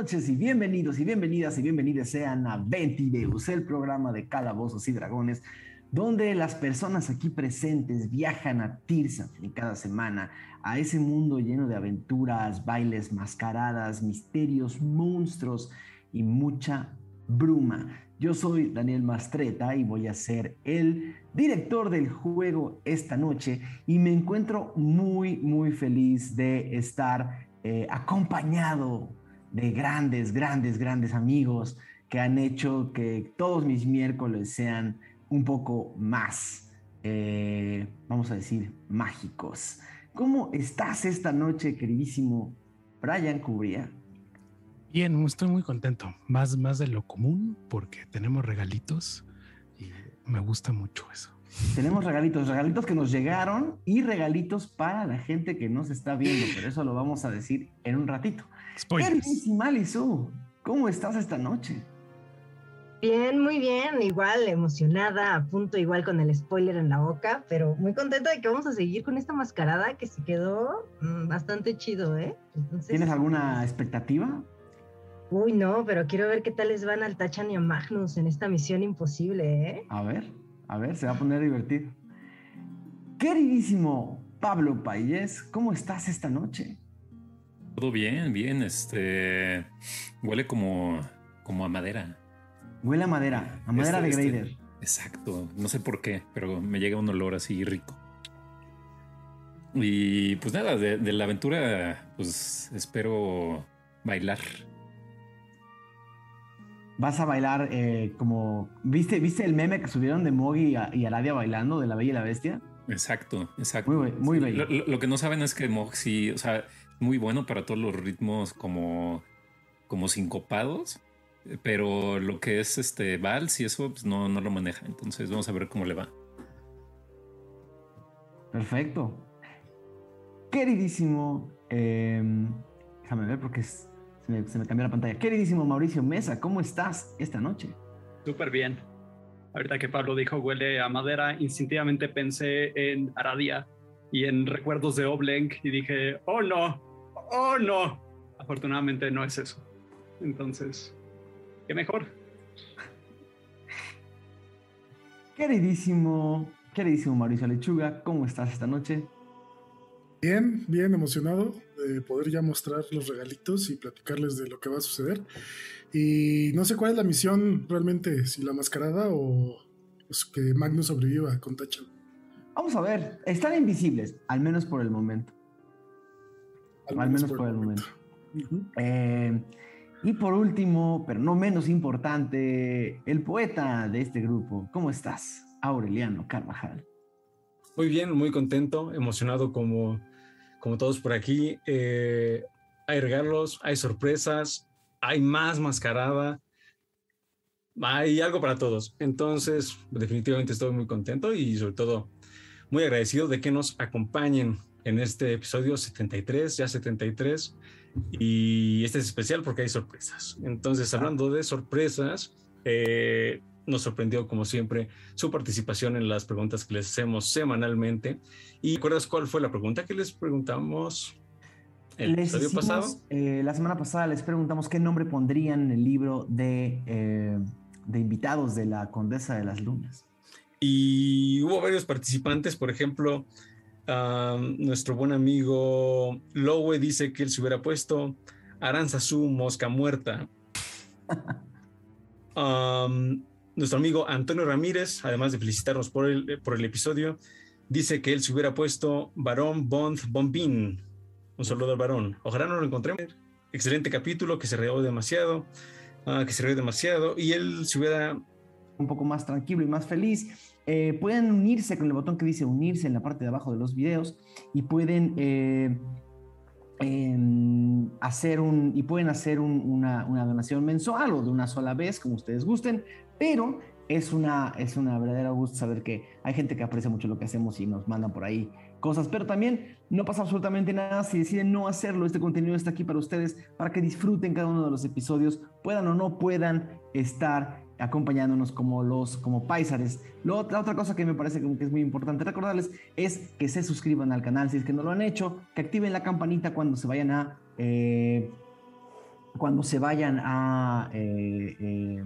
Noches y bienvenidos y bienvenidas y bienvenidas sean a Ventideus, el programa de Calabozos y Dragones, donde las personas aquí presentes viajan a Tirsan cada semana, a ese mundo lleno de aventuras, bailes, mascaradas, misterios, monstruos y mucha bruma. Yo soy Daniel Mastreta y voy a ser el director del juego esta noche y me encuentro muy, muy feliz de estar eh, acompañado de grandes, grandes, grandes amigos que han hecho que todos mis miércoles sean un poco más, eh, vamos a decir, mágicos. ¿Cómo estás esta noche, queridísimo Brian Cubría? Bien, estoy muy contento, más, más de lo común, porque tenemos regalitos y me gusta mucho eso. Tenemos regalitos, regalitos que nos llegaron y regalitos para la gente que nos está viendo, pero eso lo vamos a decir en un ratito. Queridísima Lizu, ¿cómo estás esta noche? Bien, muy bien, igual emocionada, a punto igual con el spoiler en la boca, pero muy contenta de que vamos a seguir con esta mascarada que se quedó mm, bastante chido, ¿eh? ¿Tienes alguna expectativa? Uy, no, pero quiero ver qué tal les van al Tachan y a Magnus en esta misión imposible, ¿eh? A ver, a ver, se va a poner divertido. Queridísimo Pablo Payés, ¿cómo estás esta noche? Todo bien, bien, este huele como, como a madera. Huele a madera, a madera este, de este, grader. exacto, no sé por qué, pero me llega un olor así rico. Y pues nada, de, la aventura, pues espero bailar. Vas a bailar eh, como. ¿Viste, ¿Viste el meme que subieron de Mogi y, Aradia bailando de la Bella y la Bestia? Exacto, exacto. Muy, muy bello. Lo, que no saben es que Mogi sí, o sea, muy bueno para todos los ritmos como, como sincopados pero lo que es este vals y eso pues no, no lo maneja. Entonces vamos a ver cómo le va. Perfecto. Queridísimo, em, déjame ver porque se, me, cambió la pantalla. Queridísimo Mauricio Mesa, ¿cómo estás esta noche? Súper bien. Ahorita que Pablo dijo huele a madera, instintivamente pensé en Aradia y en recuerdos de Obleng y dije, oh no, oh no. Afortunadamente no es eso. Entonces, qué mejor. Queridísimo, queridísimo Mauricio Lechuga, ¿cómo estás esta noche? Bien, bien emocionado de poder ya mostrar los regalitos y platicarles de lo que va a suceder. Y no sé cuál es la misión realmente, si la mascarada o pues, que Magnus sobreviva con Tacha. Vamos a ver, están invisibles, al menos por el momento. Al, menos, por, el momento. eh, y por último, pero no menos importante, el poeta de este grupo. ¿Cómo estás, Aureliano Carvajal? Muy bien, muy contento, emocionado como, como todos por aquí. Eh, hay regalos, hay sorpresas, hay más mascarada, hay algo para todos. Entonces, definitivamente estoy muy contento y sobre todo muy agradecido de que nos acompañen en este episodio 73, ya 73, y este es especial porque hay sorpresas. Entonces, hablando de sorpresas, eh, nos sorprendió como siempre su participación en las preguntas que les hacemos semanalmente. ¿Y recuerdas cuál fue la pregunta que les preguntamos el episodio pasado? Eh, la semana pasada les preguntamos qué nombre pondrían en el libro de, eh, de invitados de la Condesa de las Lunas. Y hubo varios participantes, por ejemplo, nuestro buen amigo Lowe dice que él se hubiera puesto Aranzazú, mosca muerta. nuestro amigo Antonio Ramírez, además de felicitarnos por el, por el episodio, dice que él se hubiera puesto Barón Bond Bombín. Un saludo al varón. Ojalá no lo encontremos. Excelente capítulo que se rió demasiado, ah, que se rió demasiado y él se hubiera un poco más tranquilo y más feliz eh, pueden unirse con el botón que dice unirse en la parte de abajo de los videos y pueden eh, em, hacer un y pueden hacer una, donación mensual o de una sola vez como ustedes gusten pero es una es una verdadera gusto saber que hay gente que aprecia mucho lo que hacemos y nos mandan por ahí cosas pero también no pasa absolutamente nada si deciden no hacerlo. Este contenido está aquí para ustedes para que disfruten cada uno de los episodios puedan o no puedan estar acompañándonos como los como paisares. la otra cosa que me parece que es muy importante recordarles es que se suscriban al canal si es que no lo han hecho, que activen la campanita cuando se vayan a eh, cuando se vayan a, eh, eh,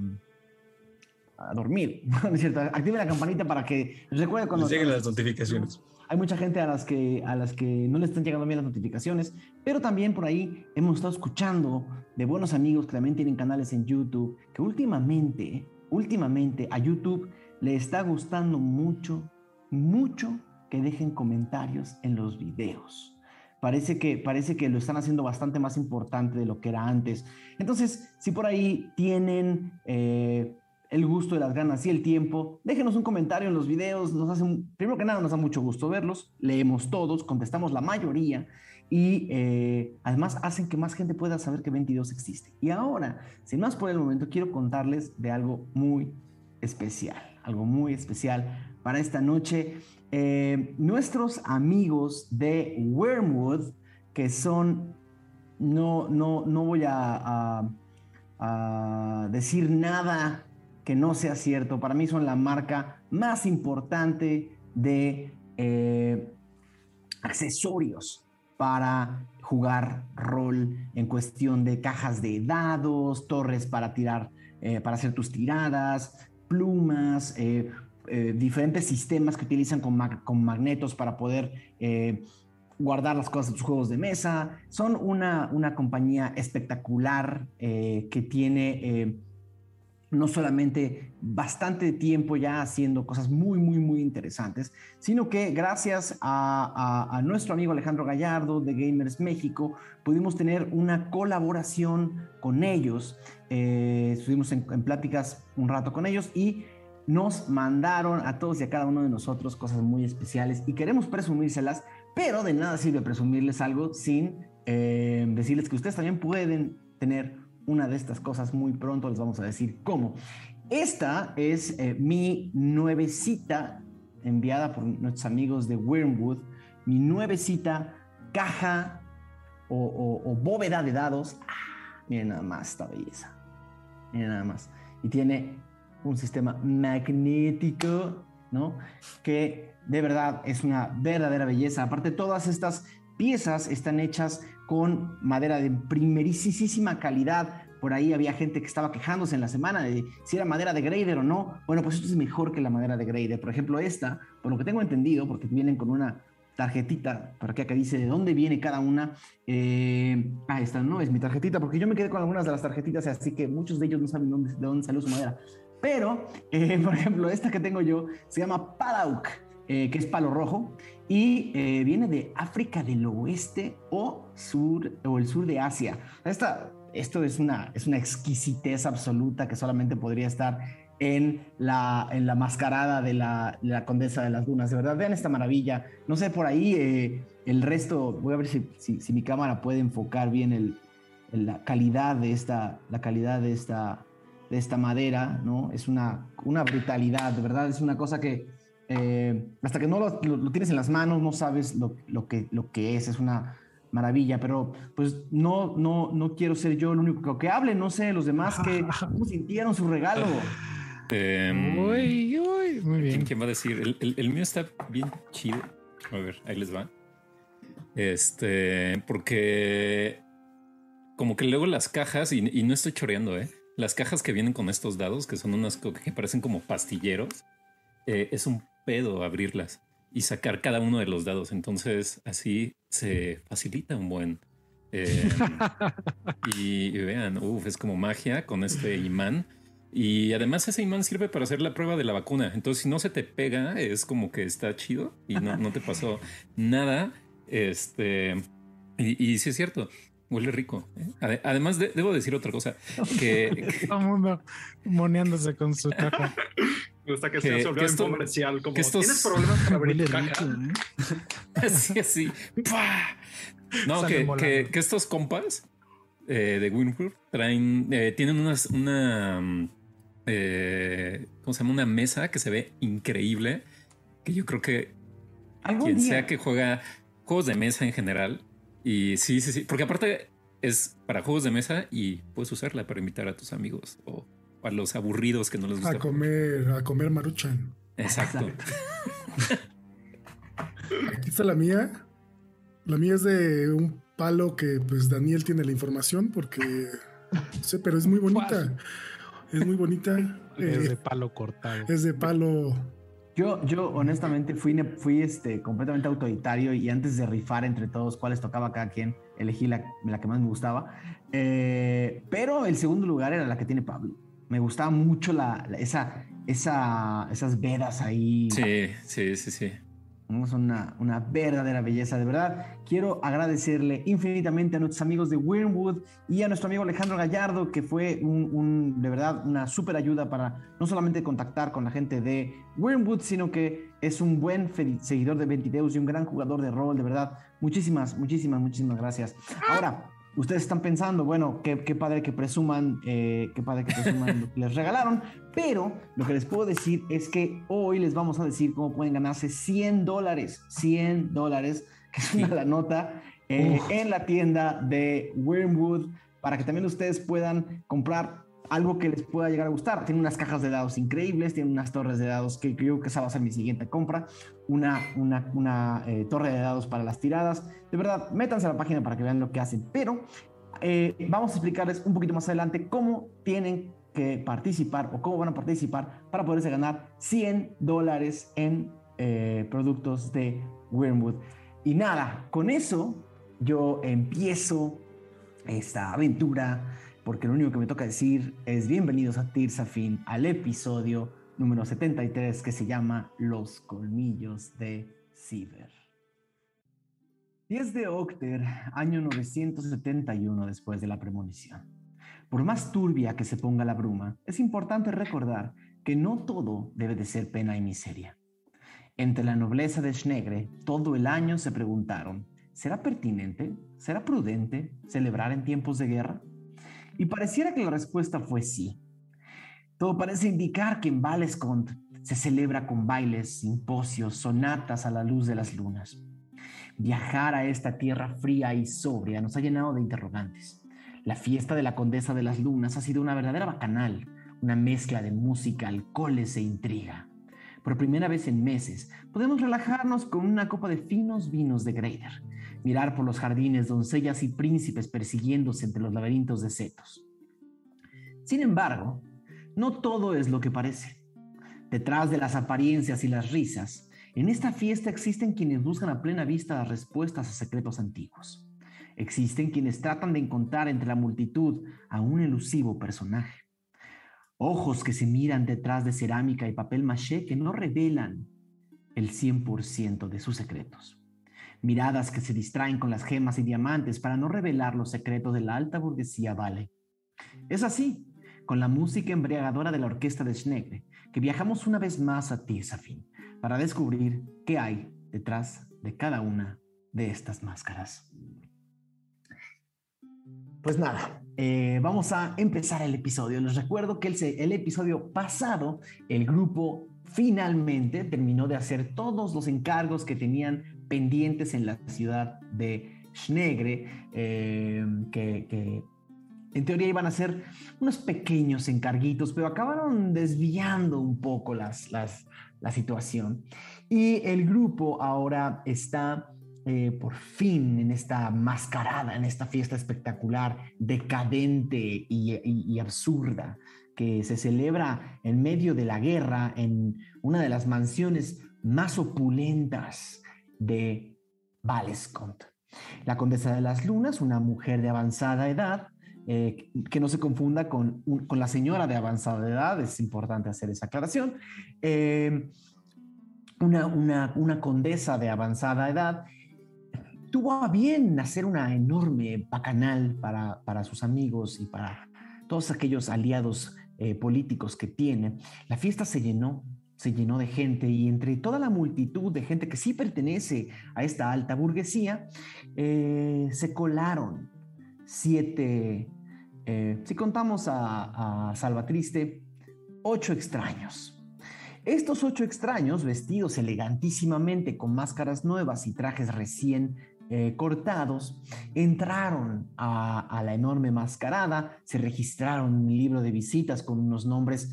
a dormir, ¿no es cierto? Activen la campanita para que recuerden cuando... Les lleguen las notificaciones. Hay mucha gente a las que, a las que no les están llegando bien las notificaciones, pero también por ahí hemos estado escuchando de buenos amigos que también tienen canales en YouTube, que últimamente, últimamente a YouTube le está gustando mucho, mucho que dejen comentarios en los videos. Parece que, parece que lo están haciendo bastante más importante de lo que era antes. Entonces, si por ahí tienen eh, el gusto de las ganas y el tiempo, déjenos un comentario en los videos. Nos hace, primero que nada, nos da mucho gusto verlos. Leemos todos, contestamos la mayoría y eh, además hacen que más gente pueda saber que 22 existe. Y ahora, sin más por el momento, quiero contarles de algo muy especial, algo muy especial para esta noche. Eh, nuestros amigos de Wormwood, que son, no, no, no voy a decir nada que no sea cierto. Para mí son la marca más importante de eh, accesorios para jugar rol en cuestión de cajas de dados, torres para tirar, eh, para hacer tus tiradas, plumas, eh, diferentes sistemas que utilizan con, con magnetos para poder guardar las cosas de tus juegos de mesa. Son una, una compañía espectacular que tiene no solamente bastante tiempo ya haciendo cosas muy, muy, muy interesantes, sino que gracias a, nuestro amigo Alejandro Gallardo de Gamers México, pudimos tener una colaboración con ellos. Eh, estuvimos en, pláticas un rato con ellos y nos mandaron a todos y a cada uno de nosotros cosas muy especiales y queremos presumírselas, pero de nada sirve presumirles algo sin eh, decirles que ustedes también pueden tener una de estas cosas muy pronto, les vamos a decir cómo. Esta es eh, mi nuevecita enviada por nuestros amigos de Wormwood, mi nuevecita caja o, bóveda de dados. Ah, miren nada más esta belleza. Miren nada más. Y tiene un sistema magnético, ¿no? Que de verdad es una verdadera belleza. Aparte, todas estas piezas están hechas con madera de primerísima calidad. Por ahí había gente que estaba quejándose en la semana de si era madera de grader o no. Bueno, pues esto es mejor que la madera de grader. Por ejemplo, esta, por lo que tengo entendido, porque vienen con una tarjetita, para que acá dice de dónde viene cada una. Eh, ah, esta no es mi tarjetita, porque yo me quedé con algunas de las tarjetitas, así que muchos de ellos no saben dónde, de dónde salió su madera. Pero, eh, por ejemplo, esta que tengo yo se llama Padauk, eh, que es palo rojo, y eh, viene de África del Oeste o, sur, o el sur de Asia. Esta, esto es una, es una exquisitez absoluta que solamente podría estar en la, en la mascarada de la, Condesa de las Dunas. De verdad, vean esta maravilla. No sé, por ahí eh, el resto, voy a ver si, si, mi cámara puede enfocar bien el, la calidad de esta, la calidad de esta, de esta madera, ¿no? Es una, una brutalidad, de verdad, es una cosa que eh, hasta que no lo, tienes en las manos, no sabes lo, que, lo que es, es una maravilla, pero pues no, no, no quiero ser yo el único que hable, no sé, los demás que cómo sintieron su regalo. Em, muy bien. ¿Quién, va a decir? El, mío está bien chido. A ver, ahí les va. Este, porque como que luego las cajas, y, y, no estoy choreando, ¿eh? Las cajas que vienen con estos dados, que son unas que parecen como pastilleros, eh, es un pedo abrirlas y sacar cada uno de los dados. Entonces así se facilita un buen. Eh, y, vean, es como magia con este imán. Y además ese imán sirve para hacer la prueba de la vacuna. Entonces si no se te pega, es como que está chido y no, no te pasó nada. Este, y, y sí es cierto. Huele rico. ¿eh? Además, debo decir otra cosa. Que, Todo el mundo moneándose con su caja. Me gusta que, sea sobre un comercial. Como, ¿Tienes problemas para abrir caja? ¿eh? así, así. No, que, que, estos compas eh, de Winford traen, tienen unas, una, ¿cómo se llama? Una mesa que se ve increíble. Que yo creo que quien sea que juega juegos de mesa en general y sí, sí, sí, porque aparte es para juegos de mesa y puedes usarla para invitar a tus amigos o a los aburridos que no les gusta. A comer, a comer maruchan. Exacto. Aquí está la mía. La mía es de un palo que pues Daniel tiene la información porque No sé, pero es muy bonita. Es muy bonita. Es Eh, de palo cortado. es de palo. Yo, yo honestamente fui, fui este, completamente autoritario y antes de rifar entre todos cuáles tocaba cada quien, elegí la, la que más me gustaba. Eh, pero el segundo lugar era la que tiene Pablo. Me gustaba mucho la, la- esa, esa, esas vedas ahí. Sí, sí, sí, sí. Son una, una verdadera belleza, de verdad. Quiero agradecerle infinitamente a nuestros amigos de Wyrmwood y a nuestro amigo Alejandro Gallardo, que fue un, un- de verdad una súper ayuda para no solamente contactar con la gente de Wyrmwood, sino que es un buen seguidor de Ventideus y un gran jugador de rol, de verdad. Muchísimas, muchísimas, muchísimas gracias. Ahora, ustedes están pensando, bueno, qué, qué padre que presuman, eh, qué padre que presuman lo que les regalaron, pero lo que les puedo decir es que hoy les vamos a decir cómo pueden ganarse 100 dólares, 100 dólares, que es una la nota, eh, en la tienda de Wormwood, para que también ustedes puedan comprar algo que les pueda llegar a gustar. Tiene unas cajas de dados increíbles, tiene unas torres de dados que creo que esa va a ser mi siguiente compra, una, una, una eh, torre de dados para las tiradas. De verdad, métanse a la página para que vean lo que hacen, pero eh, vamos a explicarles un poquito más adelante cómo tienen que participar o cómo van a participar para poderse ganar 100 dólares en eh, productos de Wormwood. Y nada, con eso yo empiezo esta aventura porque lo único que me toca decir es bienvenidos a Tirsafin al episodio número 73 que se llama Los colmillos de Ciber. 10 de Octer, año 971 después de la premonición. Por más turbia que se ponga la bruma, es importante recordar que no todo debe de ser pena y miseria. Entre la nobleza de Schnegre, todo el año se preguntaron, ¿será pertinente, será prudente celebrar en tiempos de guerra? Y pareciera que la respuesta fue sí. Todo parece indicar que en Valescont se celebra con bailes, simposios, sonatas a la luz de las lunas. Viajar a esta tierra fría y sobria nos ha llenado de interrogantes. La fiesta de la Condesa de las Lunas ha sido una verdadera bacanal, una mezcla de música, alcoholes e intriga. Por primera vez en meses, podemos relajarnos con una copa de finos vinos de Greider, mirar por los jardines doncellas y príncipes persiguiéndose entre los laberintos de setos. Sin embargo, no todo es lo que parece. Detrás de las apariencias y las risas, en esta fiesta existen quienes buscan a plena vista las respuestas a secretos antiguos. Existen quienes tratan de encontrar entre la multitud a un elusivo personaje. Ojos que se miran detrás de cerámica y papel maché que no revelan el 100% de sus secretos. Miradas que se distraen con las gemas y diamantes para no revelar los secretos de la alta burguesía vale. Es así, con la música embriagadora de la orquesta de Schnegre, que viajamos una vez más a Tirsafin para descubrir qué hay detrás de cada una de estas máscaras. Pues nada, eh, vamos a empezar el episodio. Les recuerdo que el, episodio pasado, el grupo finalmente terminó de hacer todos los encargos que tenían pendientes en la ciudad de Schnegre, eh, que, en teoría iban a ser unos pequeños encarguitos, pero acabaron desviando un poco las, las, la situación. Y el grupo ahora está eh, por fin en esta mascarada, en esta fiesta espectacular, decadente y, absurda, que se celebra en medio de la guerra en una de las mansiones más opulentas de Valescont. La condesa de las lunas, una mujer de avanzada edad, eh, que no se confunda con, con, la señora de avanzada edad, es importante hacer esa aclaración. Eh, una, una, una, condesa de avanzada edad tuvo a bien hacer una enorme bacanal para, para sus amigos y para todos aquellos aliados eh, políticos que tiene. La fiesta se llenó, se llenó de gente y entre toda la multitud de gente que sí pertenece a esta alta burguesía, eh, se colaron siete, eh, si contamos a, Salvatriste, ocho extraños. Estos ocho extraños, vestidos elegantísimamente con máscaras nuevas y trajes recién eh, cortados, entraron a, a, la enorme mascarada, se registraron en un libro de visitas con unos nombres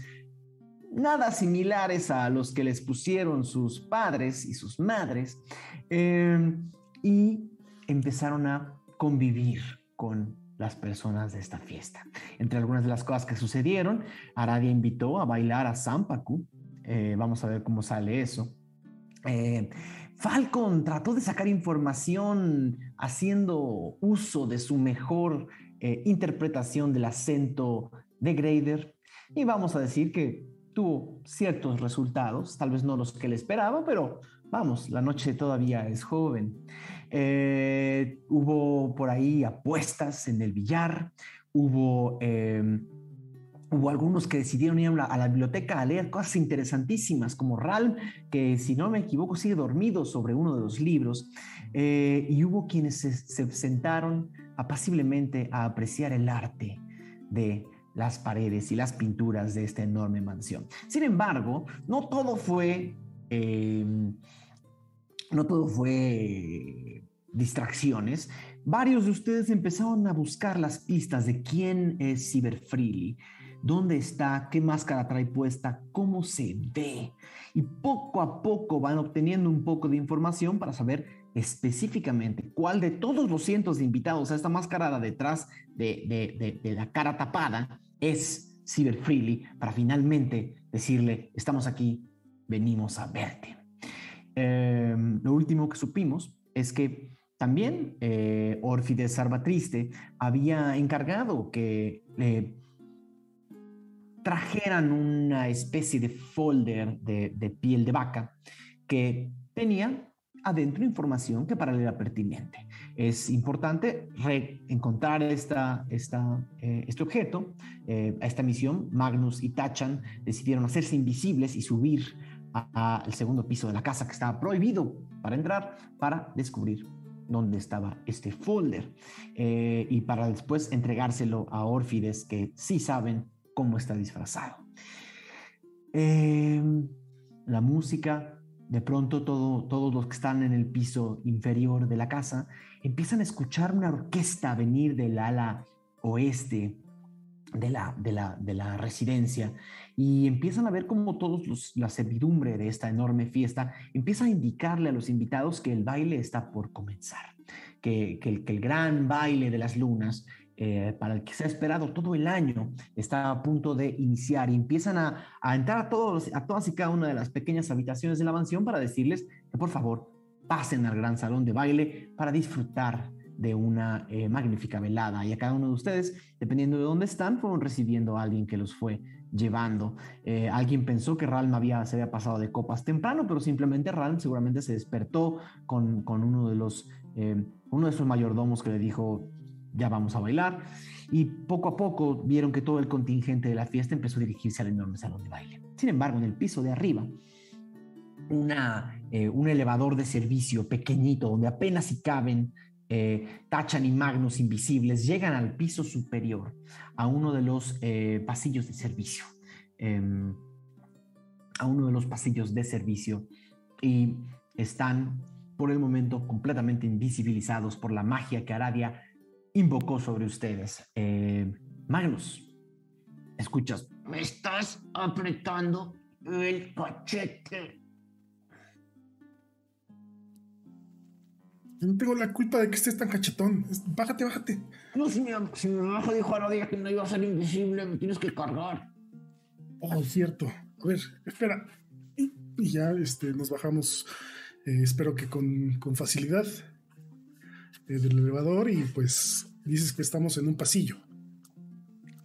nada similares a los que les pusieron sus padres y sus madres, eh, y empezaron a convivir con las personas de esta fiesta. Entre algunas de las cosas que sucedieron, Aradia invitó a bailar a Sampaku. Eh, vamos a ver cómo sale eso. Eh, Falcon trató de sacar información haciendo uso de su mejor eh, interpretación del acento de Grader y vamos a decir que tuvo ciertos resultados, tal vez no los que él esperaba, pero vamos, la noche todavía es joven. Eh, hubo por ahí apuestas en el billar, hubo, em, hubo algunos que decidieron ir a la, biblioteca a leer cosas interesantísimas, como Ralm, que si no me equivoco sigue dormido sobre uno de los libros, eh, y hubo quienes se, se sentaron apaciblemente a apreciar el arte de las paredes y las pinturas de esta enorme mansión. Sin embargo, no todo fue, em, no todo fue distracciones. Varios de ustedes empezaron a buscar las pistas de quién es Cyber Freely, dónde está, qué máscara trae puesta, cómo se ve. Y poco a poco van obteniendo un poco de información para saber específicamente cuál de todos los cientos de invitados a esta mascarada detrás de, la cara tapada es Cyber Freely para finalmente decirle, estamos aquí, venimos a verte. Em, lo último que supimos es que también eh, Orfides Sarbatriste había encargado que le trajeran una especie de folder de, de piel de vaca que tenía adentro información que para él era pertinente. Es importante reencontrar esta, eh, este objeto. Eh, esta misión, Magnus y Tachan decidieron hacerse invisibles y subir al segundo piso de la casa que estaba prohibido para entrar para descubrir dónde estaba este folder eh, y para después entregárselo a Orfides que sí saben cómo está disfrazado. la música de pronto todo, todos los que están en el piso inferior de la casa empiezan a escuchar una orquesta venir del ala oeste de la, de la, de la residencia y empiezan a ver cómo todos la servidumbre de esta enorme fiesta empieza a indicarle a los invitados que el baile está por comenzar, que el gran baile de las lunas eh, para el que se ha esperado todo el año, está a punto de iniciar y empiezan a, entrar a, todos, a todas y cada una de las pequeñas habitaciones de la mansión para decirles que por favor pasen al gran salón de baile para disfrutar de una eh, magnífica velada. Y a cada uno de ustedes, dependiendo de dónde están, fueron recibiendo a alguien que los fue llevando. Eh, alguien pensó que Ralm había, se había pasado de copas temprano, pero simplemente Ralm seguramente se despertó con, uno de los... uno de esos mayordomos que le dijo, ya vamos a bailar. Y poco a poco vieron que todo el contingente de la fiesta empezó a dirigirse al enorme salón de baile. Sin embargo, en el piso de arriba, una, eh, un elevador de servicio pequeñito donde apenas si caben eh, Tachan y Magnus invisibles, llegan al piso superior, a uno de los eh, pasillos de servicio. Em, a uno de los pasillos de servicio y están por el momento completamente invisibilizados por la magia que Aradia invocó sobre ustedes. Eh, Magnus, escuchas, me estás apretando el cachete. no tengo la culpa de que estés tan cachetón. Bájate, bájate. No, si me, si me bajo, dijo Aradia que no iba a ser invisible, me tienes que cargar. Oh, cierto. A ver, espera. Y, ya este, nos bajamos, eh, espero que con, con facilidad. Eh, del elevador y pues dices que estamos en un pasillo.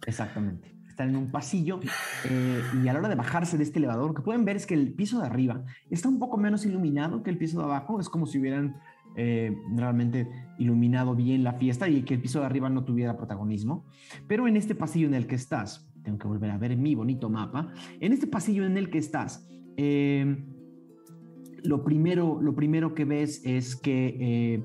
Exactamente. Están en un pasillo eh, y a la hora de bajarse de este elevador, lo que pueden ver es que el piso de arriba está un poco menos iluminado que el piso de abajo. Es como si hubieran eh, realmente iluminado bien la fiesta y que el piso de arriba no tuviera protagonismo. Pero en este pasillo en el que estás, tengo que volver a ver mi bonito mapa, en este pasillo en el que estás, lo, primero, lo primero que ves es que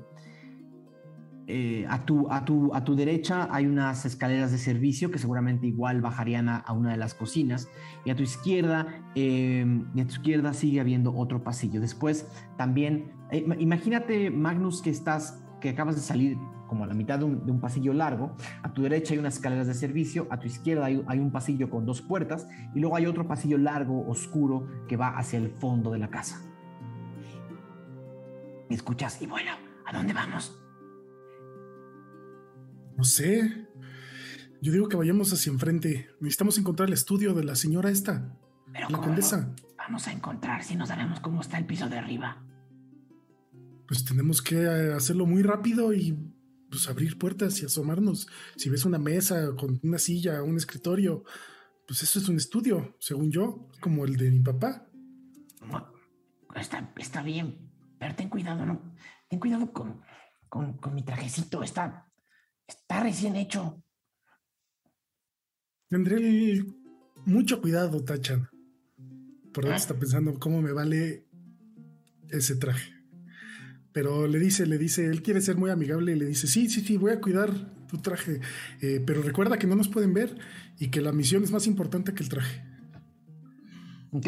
eh, a, tu, a, tu, a tu derecha hay unas escaleras de servicio que seguramente igual bajarían a, una de las cocinas y a tu izquierda em, a tu izquierda sigue habiendo otro pasillo. Después también, eh, imagínate Magnus que estás, que acabas de salir como a la mitad de un, pasillo largo, a tu derecha hay unas escaleras de servicio, a tu izquierda hay, hay un pasillo con dos puertas y luego hay otro pasillo largo, oscuro, que va hacia el fondo de la casa. ¿Me escuchas? Y bueno, ¿a dónde vamos? No sé. Yo digo que vayamos hacia enfrente. Necesitamos encontrar el estudio de la señora esta, Pero la ¿cómo condesa. vamos a encontrar si no sabemos cómo está el piso de arriba? Pues tenemos que eh, hacerlo muy rápido y pues abrir puertas y asomarnos. Si ves una mesa con una silla, un escritorio, pues eso es un estudio, según yo, como el de mi papá. Está, está bien, pero ten cuidado, ¿no? Ten cuidado con, con, con mi trajecito, está, está recién hecho. Tendré el- mucho cuidado, Tachan. Por Ah. ahora está pensando cómo me vale ese traje. Pero le dice, le dice, él quiere ser muy amigable y le dice, sí, sí, sí, voy a cuidar tu traje. Eh, pero recuerda que no nos pueden ver y que la misión es más importante que el traje. Ok.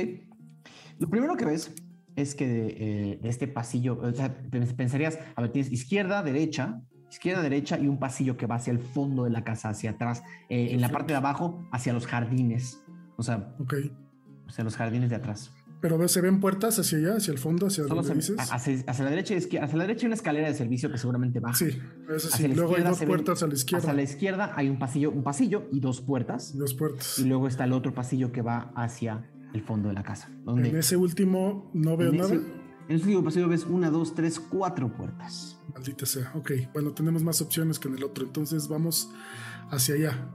Lo primero que ves es que eh, de este pasillo, o sea, pens- pensarías, a ver, tienes izquierda, derecha, izquierda, derecha y un pasillo que va hacia el fondo de la casa, hacia atrás, eh, en la parte de abajo, hacia los jardines, o sea, Ok. hacia los jardines de atrás. Pero se ven puertas hacia allá, hacia el fondo, hacia donde dices. hacia, hacia la derecha y izquierda, hacia la derecha hay una escalera de servicio que seguramente baja. Sí, eso sí. Luego hay dos ven- puertas a la izquierda. Hacia la izquierda hay un pasillo, un pasillo y dos puertas. Dos puertas. Y luego está el otro pasillo que va hacia el fondo de la casa. Donde En ese último no veo nada. ese- en ese último pasillo ves una, dos, tres, cuatro puertas. Maldita sea. Ok, bueno, tenemos más opciones que en el otro. Entonces vamos hacia allá.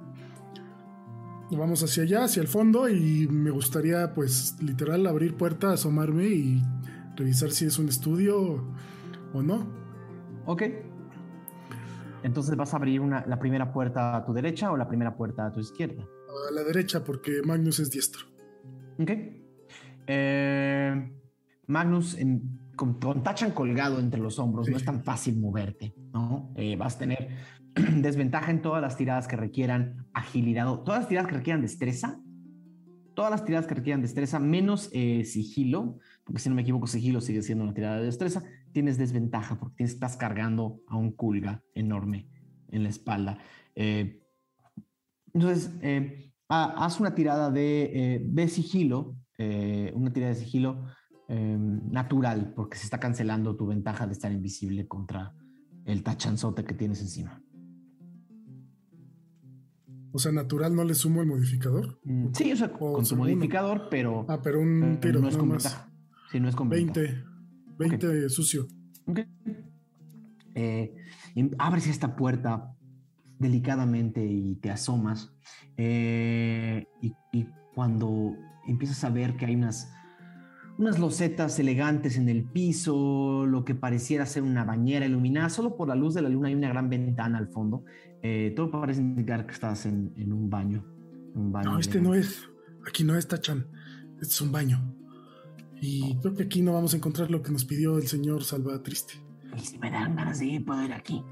Vamos hacia allá, hacia el fondo y me gustaría pues literal abrir puerta, asomarme y revisar si es un estudio o no. Ok. Entonces vas a abrir una, la primera puerta a tu derecha o la primera puerta a tu izquierda. A la derecha porque Magnus es diestro. Ok. Eh, Magnus, en- con, con Tachan colgado entre los hombros, no es tan fácil moverte, ¿no? Eh, vas a tener desventaja en todas las tiradas que requieran agilidad, o todas las tiradas que requieran destreza, todas las tiradas que requieran destreza, menos eh, sigilo, porque si no me equivoco, sigilo sigue siendo una tirada de destreza, tienes desventaja porque tienes- estás cargando a un culga enorme en la espalda. Eh, entonces, ha- haz una tirada de, de sigilo, una tirada de sigilo eh, natural, porque se está cancelando tu ventaja de estar invisible contra el tachanzote que tienes encima. O sea, natural no le sumo el modificador. Mm, Sí, o sea, O con segundo. modificador, pero Ah, pero un eh, tiro, no es con ventaja. Sí, no es con ventaja. 20. 20 sucio. Ok. Eh, abres esta puerta delicadamente y te asomas. eh, y, y cuando empiezas a ver que hay unas, unas losetas elegantes en el piso, lo que pareciera ser una bañera iluminada, solo por la luz de la luna hay una gran ventana al fondo. eh, todo parece indicar que estás en, en un baño. un baño No, este no es. Aquí no es Tachan. Este es un baño. Y creo que aquí no vamos a encontrar lo que nos pidió el señor Salva Triste. Y si me dan ganas de ir, puedo ir aquí.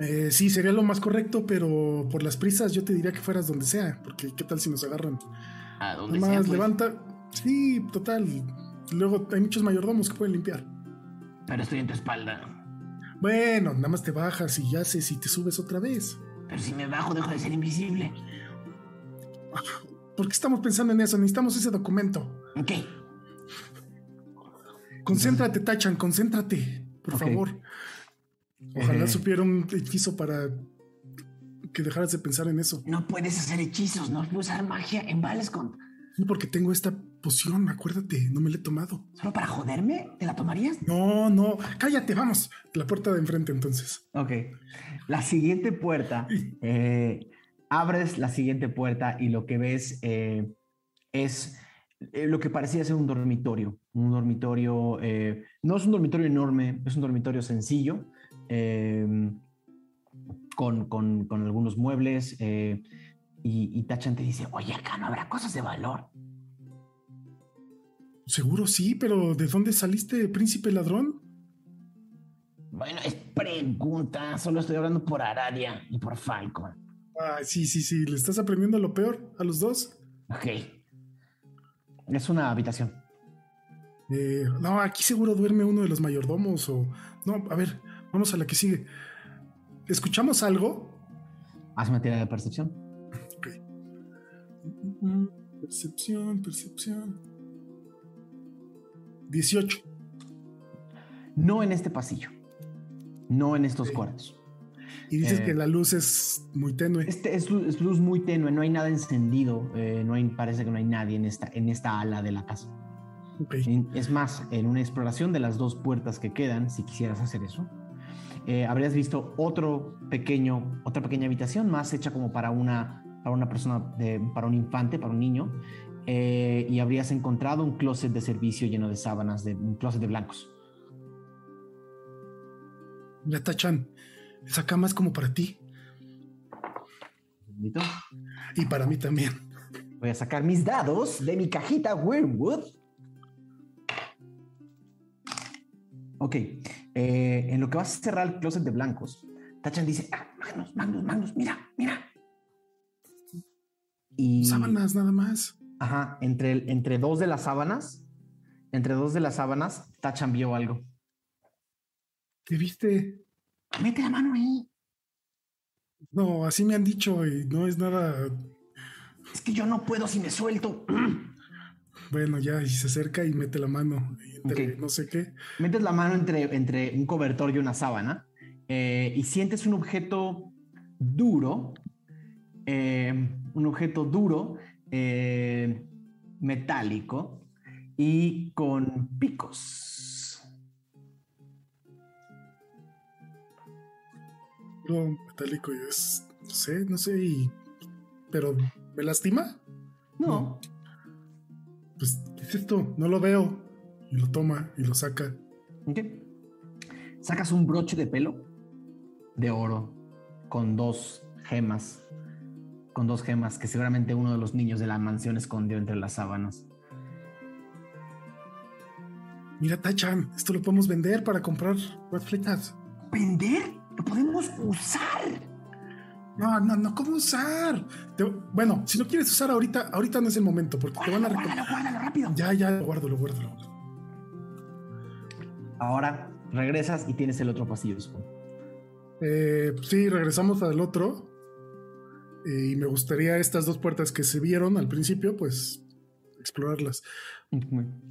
Eh, sí, sería lo más correcto, pero por las prisas yo te diría que fueras donde sea, porque qué tal si nos agarran. A donde Nada sea, más pues. levanta. Sí, total. Luego hay muchos mayordomos que pueden limpiar. Pero estoy en tu espalda. Bueno, nada más te bajas y haces y te subes otra vez. Pero si me bajo, dejo de ser invisible. ¿Por qué estamos pensando en eso? Necesitamos ese documento. Ok. Concéntrate, Tachan, concéntrate, por favor. Ojalá Eh. supiera un hechizo para que dejaras de pensar en eso. No puedes hacer hechizos, no puedes usar magia en Valescont. Sí, porque tengo esta poción, acuérdate, no me la he tomado. ¿Solo para joderme? ¿Te la tomarías? No, no, cállate, vamos. La puerta de enfrente entonces. Ok. La siguiente puerta, eh, abres la siguiente puerta y lo que ves eh, es eh, lo que parecía ser un dormitorio. Un dormitorio, no es un dormitorio enorme, es un dormitorio sencillo, con, con- con algunos muebles. Y, y Tachan te dice, oye, acá no habrá cosas de valor. Seguro sí, pero ¿de dónde saliste, príncipe ladrón? Bueno, es pregunta, solo estoy hablando por Aradia y por Falcon. Ah, sí, sí, sí, ¿le estás aprendiendo lo peor a los dos? Ok. Es una habitación. Eh, no, aquí seguro duerme uno de los mayordomos o... No, a ver, vamos a la que sigue. ¿Escuchamos algo? Haz una tirada de percepción. Percepción, percepción. 18. No en este pasillo. No en estos cuartos. Y dices Eh. que la luz es muy tenue. Este es luz, es luz muy tenue, no hay nada encendido, eh, no hay, parece que no hay nadie en esta, en esta ala de la casa. En- Es más, en una exploración de las dos puertas que quedan, si quisieras hacer eso, eh, habrías visto otro pequeño, otra pequeña habitación más hecha como para una, para una persona, de- para un infante, para un niño, eh, y habrías encontrado un closet de servicio lleno de sábanas, de, un closet de blancos. Ya Tachan, esa cama es como para ti ¿Listo? y para mí también. Voy a sacar mis dados de mi cajita Wormwood. Ok, eh, en lo que vas a cerrar el closet de blancos, Tachan dice, ah, Magnus, Magnus, Magnus, mira, mira. Y, Sábanas nada más. ajá, entre, entre dos de las sábanas, entre dos de las sábanas, Tachan vio algo. ¿Qué viste? Mete la mano ahí. No, así me han dicho y no es nada. Es que yo no puedo si me suelto. Bueno, ya, y se acerca y mete la mano entre no sé qué. Metes la mano entre, entre un cobertor y una sábana eh, y sientes un objeto duro, eh, un objeto duro, eh, metálico y con picos. Lo metálico y es. No sé, no sé. Y, pero, ¿me lastima? No, Pues, ¿qué es esto? No lo veo. Y lo toma y lo saca. ok. Sacas un broche de pelo de oro con dos gemas, con dos gemas que seguramente uno de los niños de la mansión escondió entre las sábanas. Mira, Tachan, esto lo podemos vender para comprar más flechas. ¿Vender? Lo podemos usar. No, no, no, ¿cómo usar? Te- bueno, si no quieres usar ahorita, ahorita no es el momento, porque te van a Guárdalo, guárdalo, guárdalo, rápido. Ya, ya, lo guardo, lo guardo, lo guardo. Ahora regresas y tienes el otro pasillo. supongo. Eh, sí, regresamos al otro. Eh, y me gustaría estas dos puertas que se vieron al principio, pues explorarlas.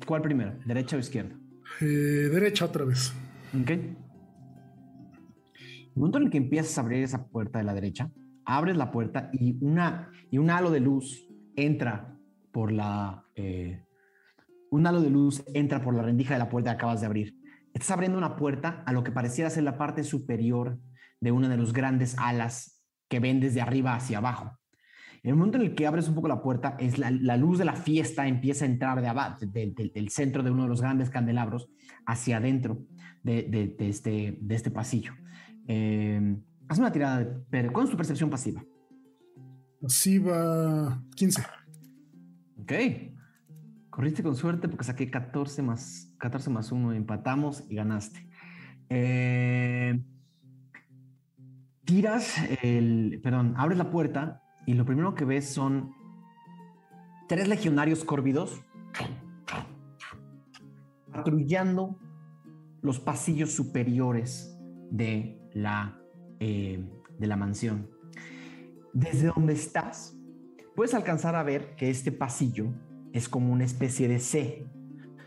¿Cuál primero? ¿Derecha o izquierda? Eh, derecha otra vez. Ok. El momento en el que empiezas a abrir esa puerta de la derecha, abres la puerta y, una, y un halo de luz entra por la. eh, un halo de luz entra por la rendija de la puerta que acabas de abrir. Estás abriendo una puerta a lo que pareciera ser la parte superior de una de los grandes alas que ven desde arriba hacia abajo. En el momento en el que abres un poco la puerta, es la, la luz de la fiesta empieza a entrar de abajo, de- de- del centro de uno de los grandes candelabros hacia adentro de, este, de este pasillo. Eh, haz una tirada de... per- ¿Cuál es tu percepción pasiva? Así va 15. Ok. Corriste con suerte porque saqué 14 más, 14 más 1, empatamos y ganaste. Eh, tiras el... Perdón, abres la puerta y lo primero que ves son tres legionarios córvidos patrullando los pasillos superiores de la, eh, de la mansión. Desde donde estás, puedes alcanzar a ver que este pasillo es como una especie de C,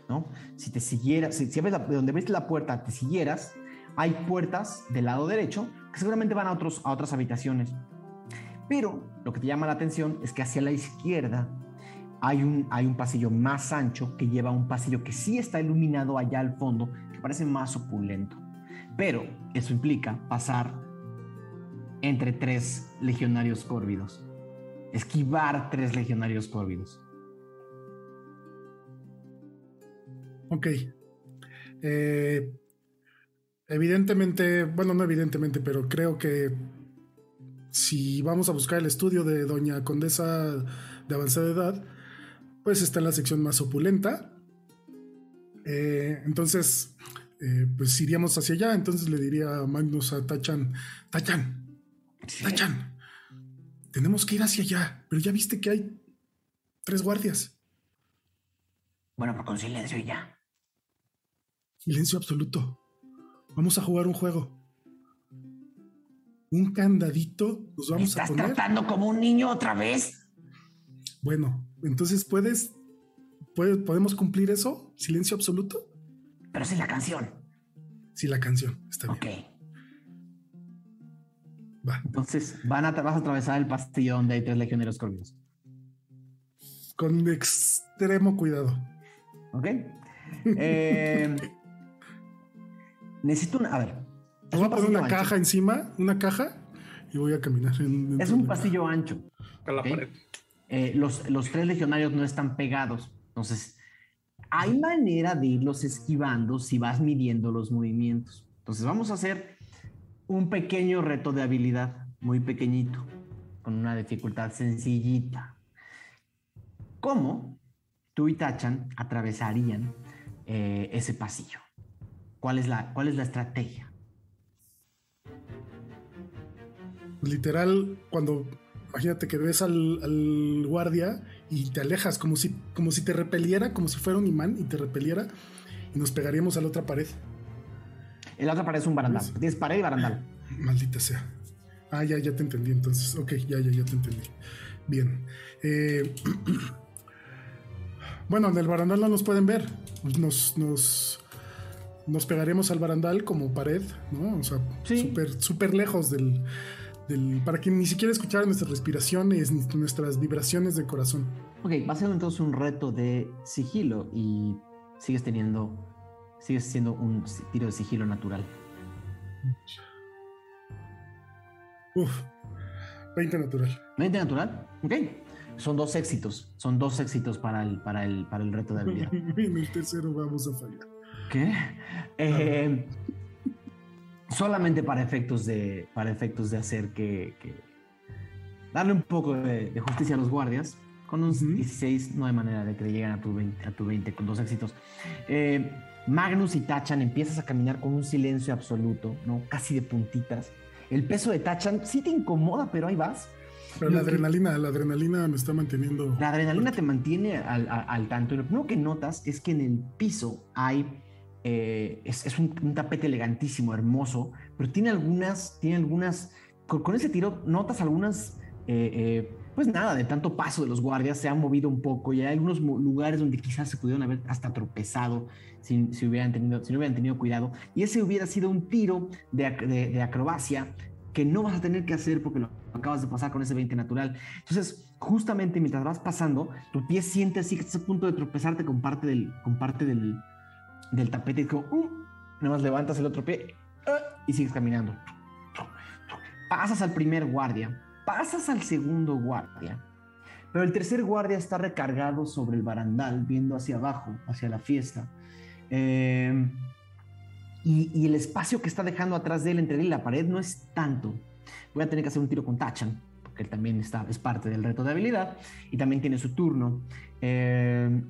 ¿no? Si te siguieras, si, si de donde ves la puerta, te siguieras, hay puertas del lado derecho que seguramente van a, otros, a otras habitaciones. Pero lo que te llama la atención es que hacia la izquierda hay un, hay un pasillo más ancho que lleva a un pasillo que sí está iluminado allá al fondo, que parece más opulento. Pero eso implica pasar entre tres legionarios córvidos. Esquivar tres legionarios córvidos. Ok. Eh, evidentemente, bueno, no evidentemente, pero creo que si vamos a buscar el estudio de Doña Condesa de avanzada edad, pues está en la sección más opulenta. Eh, entonces, eh, pues iríamos hacia allá. Entonces le diría a Magnus a Tachan, Tachan, Tachan, tenemos que ir hacia allá, pero ya viste que hay tres guardias. Bueno, pero con silencio y ya. Silencio absoluto. Vamos a jugar un juego. Un candadito nos ¿Me vamos a estás poner. tratando como un niño otra vez? Bueno, entonces puedes, puede- podemos cumplir eso. Silencio absoluto. Pero sin la canción. Sí, la canción está bien. Ok. Va. Entonces, van a, vas a atravesar el pasillo donde hay tres legioneros corvidos. Con extremo cuidado. ¿Ok? Eh, necesito una. A ver. es Voy a un poner pasillo una ancho. caja encima, una caja, y voy a caminar. en- Es un pasillo ancho. Con la pared. Eh, los, los tres legionarios no están pegados. Entonces, hay manera de irlos esquivando si vas midiendo los movimientos. Entonces, vamos a hacer un pequeño reto de habilidad, muy pequeñito, con una dificultad sencillita. ¿Cómo tú y Tachan atravesarían eh, ese pasillo? ¿Cuál es la, cuál es la estrategia? Literal, cuando imagínate que ves al, al guardia y te alejas como si, como si te repeliera, como si fuera un imán y te repeliera, y nos pegaríamos a la otra pared. La otra pared es un barandal. Pues- Tienes pared y barandal. Maldita sea. Ah, ya, ya te entendí entonces. Ok, ya, ya, ya te entendí. Bien. Eh, bueno, en el barandal no nos pueden ver. Nos, nos, nos pegaremos al barandal como pared, ¿no? O sea, Sí. súper súper lejos del, del... Para que ni siquiera escuchara nuestras respiraciones, ni nuestras vibraciones de corazón. Ok, va a ser entonces un reto de sigilo y sigues teniendo, sigues siendo un tiro de sigilo natural. Uf. 20 natural. 20 natural, ok. Son dos éxitos, son dos éxitos para el, para el, para el reto de habilidad. en el tercero vamos a fallar. ¿Qué? Eh, solamente para efectos de, para efectos de hacer que, que- darle un poco de, de justicia a los guardias. Con un Ujú. 16 no hay manera de que le lleguen a tu 20, a tu 20 con dos éxitos. Eh, Magnus y Tachan empiezas a caminar con un silencio absoluto, ¿no? Casi de puntitas. El peso de Tachan sí te incomoda, pero ahí vas. Pero la Lo que- adrenalina, la adrenalina me está manteniendo. La adrenalina te mantiene al, a- al tanto. Y lo primero que notas es que en el piso hay. Eh, es es un, un tapete elegantísimo, hermoso, pero tiene algunas. Tiene algunas. Con, con ese tiro notas algunas. eh, eh, pues nada, de tanto paso de los guardias se han movido un poco y hay algunos lugares donde quizás se pudieron haber hasta tropezado si, si hubieran tenido, si no hubieran tenido cuidado. Y ese hubiera sido un tiro de, de- de acrobacia que no vas a tener que hacer porque lo acabas de pasar con ese 20 natural. Entonces, justamente mientras vas pasando, tu pie siente así que estás a punto de tropezarte con parte del, con parte del, del tapete y como, "Uh", nada más levantas el otro pie "Ah", y sigues caminando. Pasas al primer guardia, pasas al segundo guardia, pero el tercer guardia está recargado sobre el barandal, viendo hacia abajo, hacia la fiesta. Eh, y, el espacio que está dejando atrás de él entre él y la pared no es tanto. Voy a tener que hacer un tiro con Tachan, porque él también está, es parte del reto de habilidad y también tiene su turno. Eh,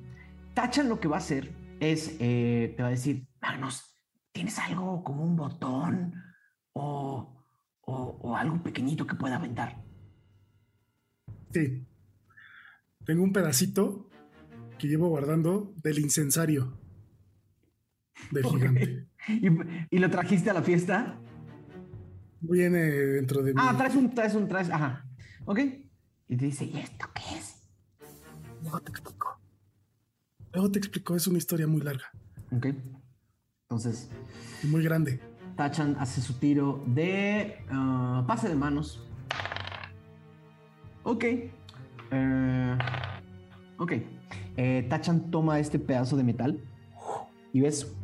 Tachan lo que va a hacer es, eh, te va a decir, Magnus, ¿tienes algo como un botón o, o- o algo pequeñito que pueda aventar? Sí. Tengo un pedacito que llevo guardando del incensario del gigante. ¿Y, y lo trajiste a la fiesta? Viene dentro de mí. Ah, traes un, traes un, traes, ajá. Ok. Y te dice, ¿y esto qué es? Luego te explico. Es una historia muy larga Ok. Entonces, y muy grande. Tachan hace su tiro de ah, pase de manos. Ok. Eh, ok. Eh, Tachan toma este pedazo de metal y ves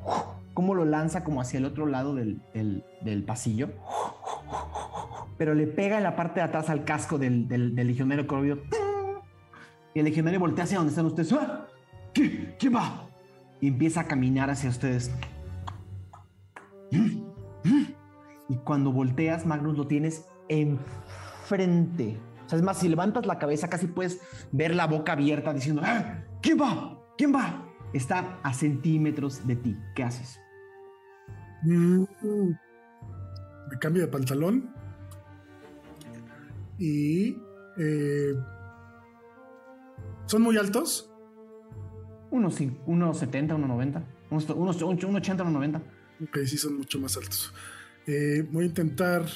cómo lo lanza como hacia el otro lado del, del- del pasillo. Pero le pega en la parte de atrás al casco del, del- legionario corvido. Y el legionario voltea hacia donde están ustedes. ¡Ah! ¿Qué? ¿Quién va? Y empieza a caminar hacia ustedes. Y cuando volteas, Magnus lo tienes enfrente. O sea, es más, si levantas la cabeza, casi puedes ver la boca abierta diciendo: "¡Ah! ¿Quién va? ¿Quién va? Está a centímetros de ti. ¿Qué haces? Mm. Me cambio de pantalón. Y. eh, ¿Son muy altos? unos, unos 70, unos 90, unos, unos, unos unos 90. Ok, sí, son mucho más altos. Eh, voy a intentar,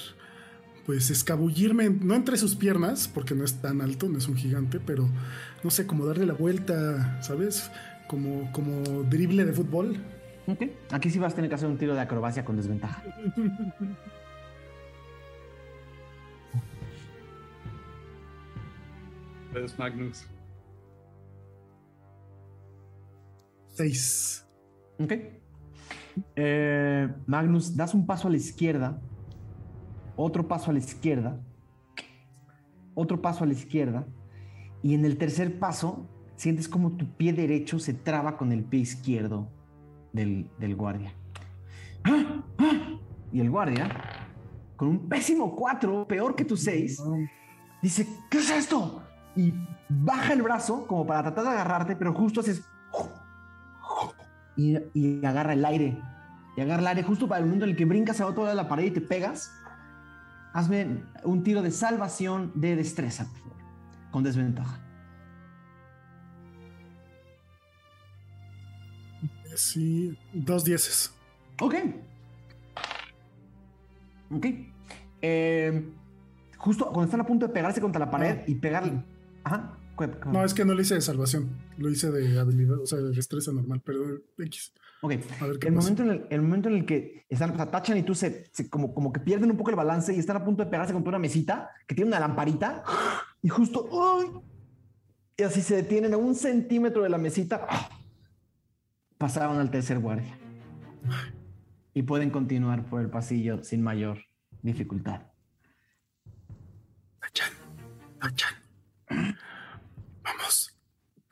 pues, escabullirme, no entre sus piernas, porque no es tan alto, no es un gigante, pero no sé, como darle la vuelta, ¿sabes? Como, como drible de fútbol. Ok, aquí sí vas a tener que hacer un tiro de acrobacia con desventaja. Es Magnus. Ok. Eh, Magnus, das un paso a la izquierda, otro paso a la izquierda, otro paso a la izquierda, y en el tercer paso sientes como tu pie derecho se traba con el pie izquierdo del, del guardia. Y el guardia, con un pésimo 4, peor que tu 6, dice, ¿qué es esto? Y baja el brazo como para tratar de agarrarte, pero justo haces... Y, y agarra el aire. Y agarra el aire justo para el momento en el que brincas a otro lado de la pared y te pegas. Hazme un tiro de salvación de destreza, por favor. Con desventaja. Sí, dos dieces. Ok. Ok. Eh, justo cuando están a punto de pegarse contra la pared Ah. y pegarle. Ajá. ¿Qué- qué- No, es que no lo hice de salvación. Lo hice de habilidad, o sea, de destreza normal, pero X. Ok. A ver qué El pasa. momento, en el, el momento en el que están, o sea, Tachan y tú se, se- como, como que pierden un poco el balance y están a punto de pegarse contra una mesita que tiene una lamparita y justo ¡ay! y así se detienen a un centímetro de la mesita pasaron al tercer guardia y pueden continuar por el pasillo sin mayor dificultad. Tachan, Tachan.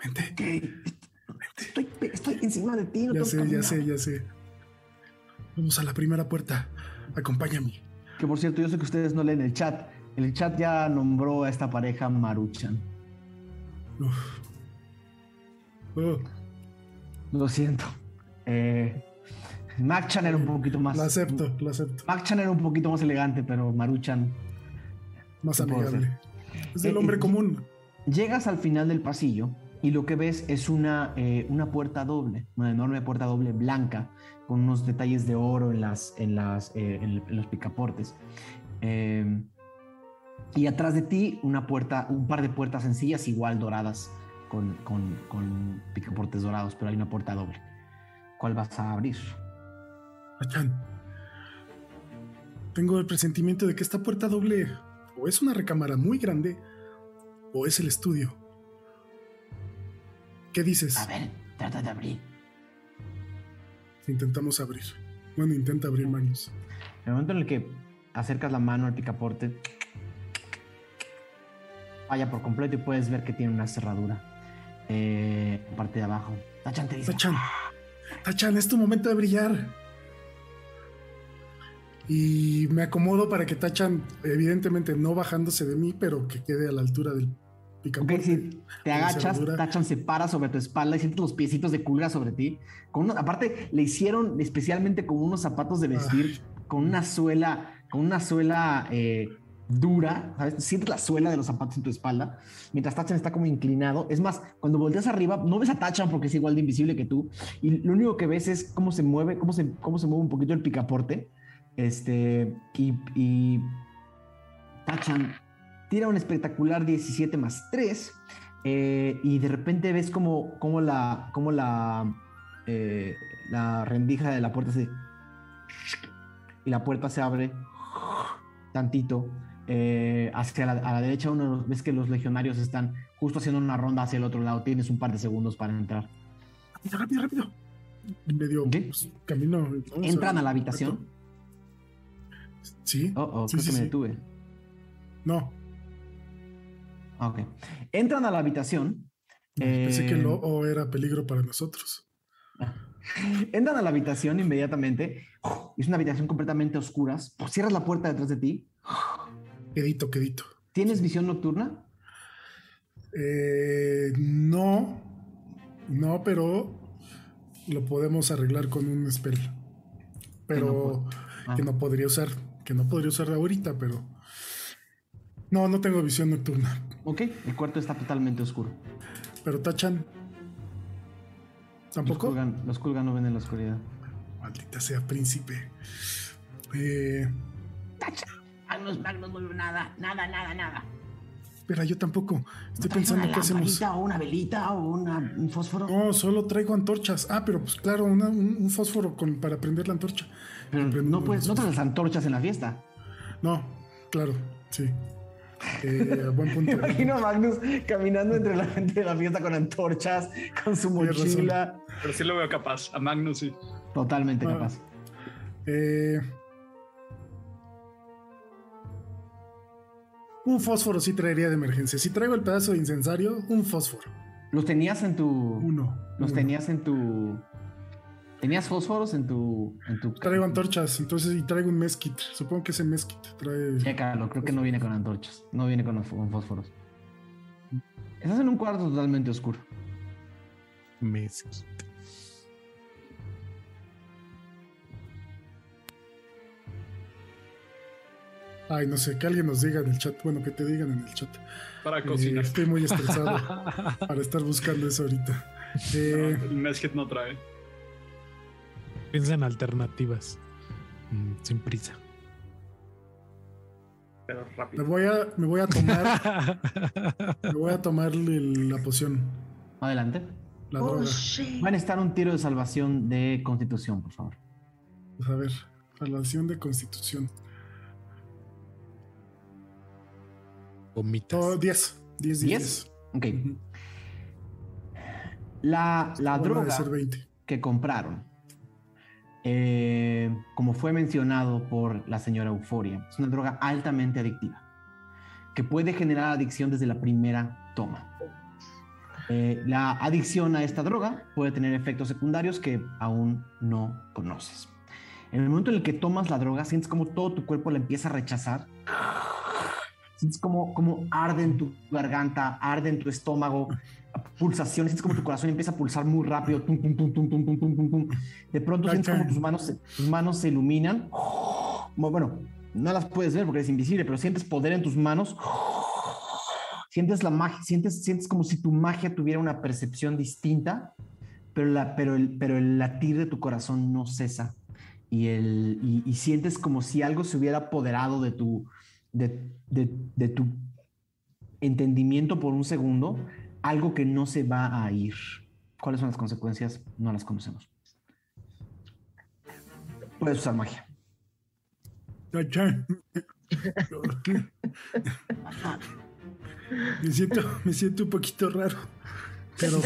Vente. Ok, Estoy, estoy encima de ti. No Ya sé, ya sé, ya sé. Vamos a la primera puerta. Acompáñame. Que por cierto, yo sé que ustedes no leen el chat. El chat ya nombró a esta pareja Maruchan. Uf. Oh, Lo siento. Eh, Mac-chan era un poquito más. lo acepto, lo acepto. Mac-chan era un poquito más elegante, pero Maruchan. Más ¿Qué puedo amigable. Es del Eh, hombre eh, común. Llegas al final del pasillo y lo que ves es una, eh, una puerta doble, una enorme puerta doble blanca con unos detalles de oro en, las, en, las, eh, en, los picaportes. Eh, y atrás de ti una puerta, un par de puertas sencillas igual doradas con, con, con picaportes dorados, pero hay una puerta doble. ¿Cuál vas a abrir? Tachan. Tengo el presentimiento de que esta puerta doble o es una recámara muy grande o es el estudio. ¿Qué dices? A ver, trata de abrir. Intentamos abrir. Bueno, intenta abrir manos. En el momento en el que acercas la mano al picaporte, falla por completo y puedes ver que tiene una cerradura. Eh, en parte de abajo. Tachan te dice. Tachan, Tachan, es tu momento de brillar. Y me acomodo para que Tachan, evidentemente no bajándose de mí, pero que quede a la altura del Ok, picaporte. si te agachas. Tachan se para sobre tu espalda y sientes los piecitos de culga sobre ti. Con uno- aparte, le hicieron especialmente con unos zapatos de vestir, con una suela, con una suela eh, dura, ¿sabes? Sientes la suela de los zapatos en tu espalda, mientras Tachan está como inclinado. Es más, cuando volteas arriba, no ves a Tachan porque es igual de invisible que tú, y lo único que ves es cómo se mueve, cómo se, cómo se mueve un poquito el picaporte. Este, y, y Tachan tira un espectacular 17 más 3 eh, y de repente ves como, como la, como la, eh, la rendija de la puerta se... Y la puerta se abre tantito eh, hacia la, a la derecha. Uno ves que los legionarios están justo haciendo una ronda hacia el otro lado. Tienes un par de segundos para entrar. Rápido, rápido, rápido. Medio pues, camino. Entran a la habitación. Sí. Oh, oh, Sí, creo sí, que me detuve. No, Ok. Entran a la habitación. pensé que Eh, lo o era peligro para nosotros. Entran a la habitación inmediatamente. Es una habitación completamente oscura. Cierras la puerta detrás de ti. Quedito, quedito. ¿Tienes visión nocturna? Eh, no, no, pero lo podemos arreglar con un spell. Pero Ah. que no podría usar, que no podría usar ahorita, pero no, no tengo visión nocturna. Ok, el cuarto está totalmente oscuro. Pero Tachan, Los tampoco. Kulgan, los Kulgan no ven en la oscuridad. Maldita sea, príncipe. Eh, Magnus, Magnus no veo nada, nada, nada, nada. espera, yo tampoco. Estoy ¿Traes pensando una qué hacemos. o una velita o una- un fósforo? No, solo traigo antorchas. Ah, pero pues claro, una- un, un fósforo con, para prender la antorcha. Pero no puedes, no los- traes las antorchas en la fiesta. No, claro, sí. Eh, buen punto. Me imagino a Magnus caminando entre la gente de la fiesta con antorchas, con su mochila. Pero sí lo veo capaz. A Magnus sí. Totalmente Ah. capaz. Eh, un fósforo sí traería de emergencia. Si traigo el pedazo de incensario, un fósforo. Los tenías en tu. Uno. Los uno. tenías en tu. ¿Tenías fósforos en tu. En tu Traigo antorchas, entonces, y traigo un mezquit. Supongo que ese mezquit trae. Chécalo, creo que no viene con antorchas. No viene con, con fósforos. Estás en un cuarto totalmente oscuro. Mezquite. Ay, no sé, que alguien nos diga en el chat. Bueno, que te digan en el chat. Para Eh, cocinar. estoy muy estresado para estar buscando eso ahorita. Eh, El mezquit no trae. Piensa en alternativas. Mm, sin prisa. Pero me rápido. voy a, me voy a tomar, me voy a tomar la poción, Adelante. la Oh, droga. shit. Van a estar un tiro de salvación de constitución, por favor. Pues a ver, relación de constitución. Vomitas. Oh, 10. 10, 10. ¿Diez? Ok. La, la droga debe ser 20. que compraron, eh, como fue mencionado por la señora Euforia, es una droga altamente adictiva, que puede generar adicción desde la primera toma. Eh, la adicción a esta droga puede tener efectos secundarios que aún no conoces. En el momento en el que tomas la droga, sientes como todo tu cuerpo la empieza a rechazar sientes como, como arde en tu garganta, arde en tu estómago, pulsaciones, sientes como tu corazón empieza a pulsar muy rápido, de pronto sientes como tus manos, tus manos se iluminan, bueno, no las puedes ver porque es invisible, pero sientes poder en tus manos, sientes la magia, sientes, sientes como si tu magia tuviera una percepción distinta, pero, la, pero, el, pero el latir de tu corazón no cesa. Y, el, y, y sientes como si algo se hubiera apoderado de tu, de, de, tu entendimiento por un segundo, algo que no se va a ir. ¿Cuáles son las consecuencias? No las conocemos. Puedes usar magia. Me siento, me siento un poquito raro. Pero.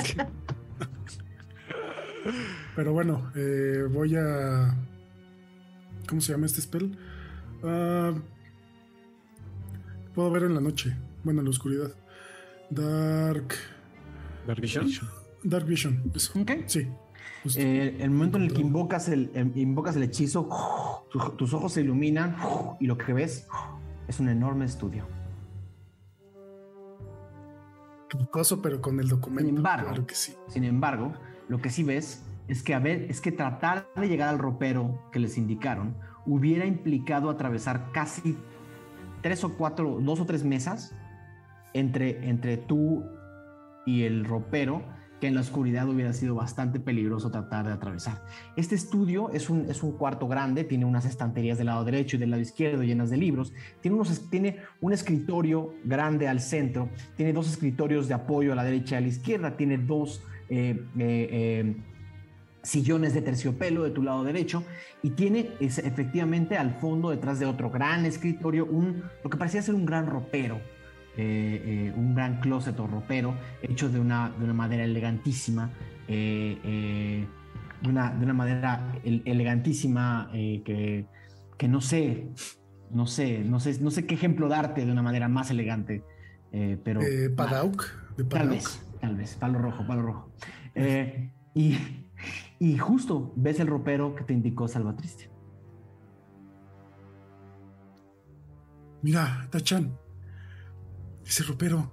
Pero bueno, eh, voy a. ¿Cómo se llama este spell? Ah, puedo ver en la noche. Bueno, en la oscuridad. Dark. Dark Vision. Dark Vision. Eso. Ok. Sí. Eh, el momento en el que invocas el, em- invocas el hechizo, tu- tus ojos se iluminan y lo que ves es un enorme estudio. Trucoso, pero con el documento. Sin embargo. Claro que sí. Sin embargo, lo que sí ves es que, a ver, es que tratar de llegar al ropero que les indicaron hubiera implicado atravesar casi tres o cuatro, dos o tres mesas entre, entre tú y el ropero, que en la oscuridad hubiera sido bastante peligroso tratar de atravesar. Este estudio es un, es un cuarto grande, tiene unas estanterías del lado derecho y del lado izquierdo llenas de libros, tiene, unos, tiene un escritorio grande al centro, tiene dos escritorios de apoyo a la derecha y a la izquierda, tiene dos eh, eh, eh, sillones de terciopelo de tu lado derecho y tiene es, efectivamente al fondo, detrás de otro gran escritorio, un, lo que parecía ser un gran ropero, eh, eh, un gran closet o ropero hecho de una, de una madera elegantísima, eh, de, una, de una madera el- elegantísima que, que no sé, no sé, no sé, no sé qué ejemplo darte de una manera más elegante, pero Padauk. De Tal vez, tal vez, palo rojo, palo rojo. Y, y justo ves el ropero que te indicó Salvatriste. Mira, Tachan. Ese ropero.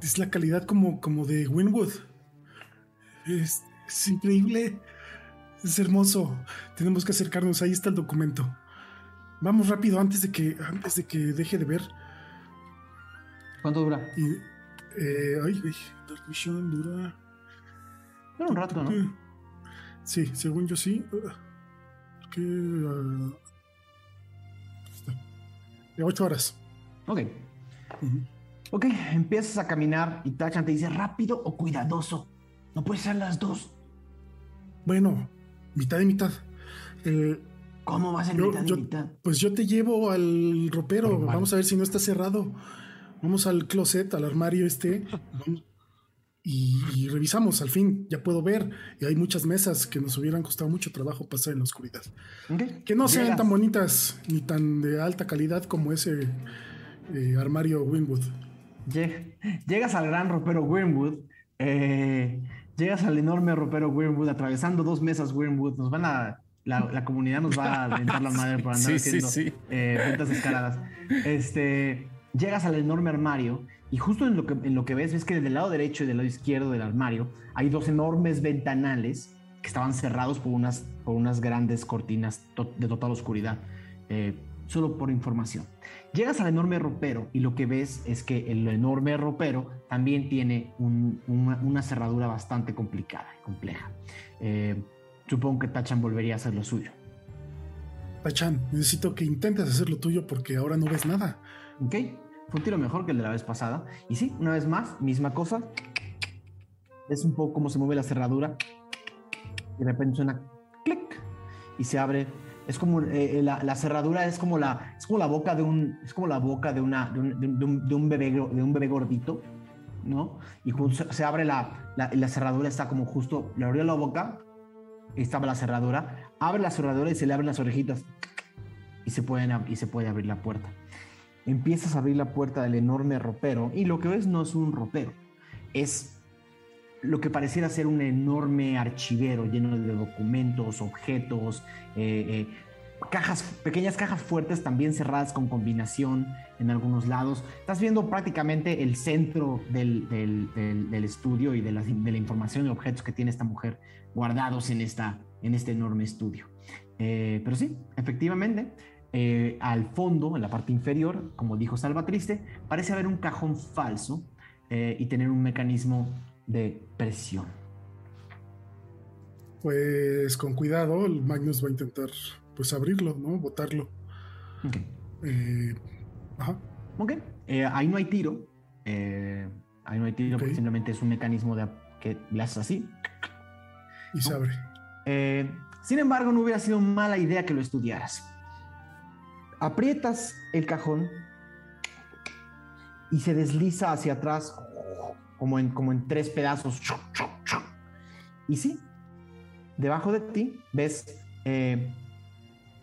Es la calidad como, como de Winwood. Es, es increíble. Es hermoso. Tenemos que acercarnos. Ahí está el documento. Vamos rápido antes de que, antes de que deje de ver. ¿Cuánto dura? Y, eh, ay, dura. Dura un rato, ¿no? Eh, Sí, según yo sí. Uh, Que. ah, está. De ocho horas. Ok. Ujú. Ok, empiezas a caminar y Tachan te dice rápido o cuidadoso. No puede ser las dos. Bueno, mitad y mitad. Eh, ¿Cómo vas a Yo- mitad y yo- mitad? Pues yo te llevo al ropero. Normal. Vamos a ver si no está cerrado. Vamos al closet, al armario este. vamos- y, y revisamos, al fin, ya puedo ver. Y hay muchas mesas que nos hubieran costado mucho trabajo pasar en la oscuridad. Que no sean Llegas. tan bonitas ni tan de alta calidad como ese eh, armario Winwood. Lleg- Llegas al gran ropero Wormwood. eh, llegas al enorme ropero Wormwood, atravesando dos mesas Wormwood. Nos van a. La, la comunidad nos va a aventar la madre por andar Sí, haciendo sí. eh, ventas descaradas. Este, llegas al enorme armario y justo en lo, que, en lo que ves, ves que del lado derecho y del lado izquierdo del armario hay dos enormes ventanales que estaban cerrados por unas, por unas grandes cortinas to- de total oscuridad. Eh, solo por información. Llegas al enorme ropero y lo que ves es que el enorme ropero también tiene un- una, una cerradura bastante complicada y compleja. Eh, supongo que Tachan volvería a hacer lo suyo. Tachan, necesito que intentes hacer lo tuyo porque ahora no ves nada. ¿Ok? Fue un tiro mejor que el de la vez pasada. Y sí, una vez más, misma cosa. Es un poco cómo se mueve la cerradura. Y de repente suena clic y se abre. Es como eh, la, la cerradura es como la es como la boca de un es como la boca de una de un, de un- de un- bebé de un bebé gordito, ¿no? Y justo se, abre la, la la cerradura está como justo le abrió la boca estaba la cerradura. Abre la cerradura y se le abren las orejitas y se pueden y se puede abrir la puerta empiezas a abrir la puerta del enorme ropero y lo que ves no es un ropero, es lo que pareciera ser un enorme archivero lleno de documentos, objetos, eh, eh, cajas, pequeñas cajas fuertes también cerradas con combinación en algunos lados. Estás viendo prácticamente el centro del, del- estudio y de la, de la información y objetos que tiene esta mujer guardados en, esta, en este enorme estudio. Eh, pero sí, efectivamente, eh, al fondo, en la parte inferior, como dijo Salvatriste, parece haber un cajón falso eh, y tener un mecanismo de presión. Pues con cuidado, el Magnus va a intentar pues abrirlo, ¿no? Botarlo. Ok. Eh, ajá. Ok, ahí no hay tiro. ahí no hay tiro porque simplemente es un mecanismo de que le haces así. Y se abre. Sin embargo, no hubiera sido mala idea que lo estudiaras. Aprietas el cajón y se desliza hacia atrás como en, como en tres pedazos. Y sí, debajo de ti ves eh,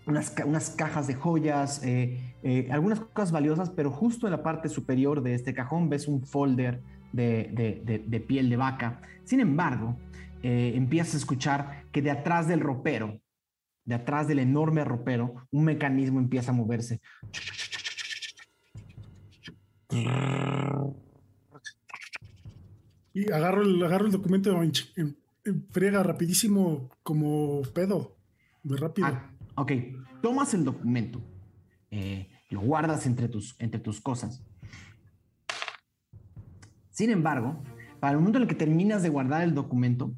unas, unas cajas de joyas, eh, eh, algunas cosas valiosas, pero justo en la parte superior de este cajón ves un folder de, de- piel de vaca. Sin embargo, empiezas a escuchar que de atrás del ropero, de atrás del enorme ropero, un mecanismo empieza a moverse. Y agarro el, agarro el documento en, en- en friega rapidísimo como pedo. De rápido. Ah, ok, tomas el documento, eh, lo guardas entre tus, entre tus cosas. Sin embargo, para el momento en el que terminas de guardar el documento,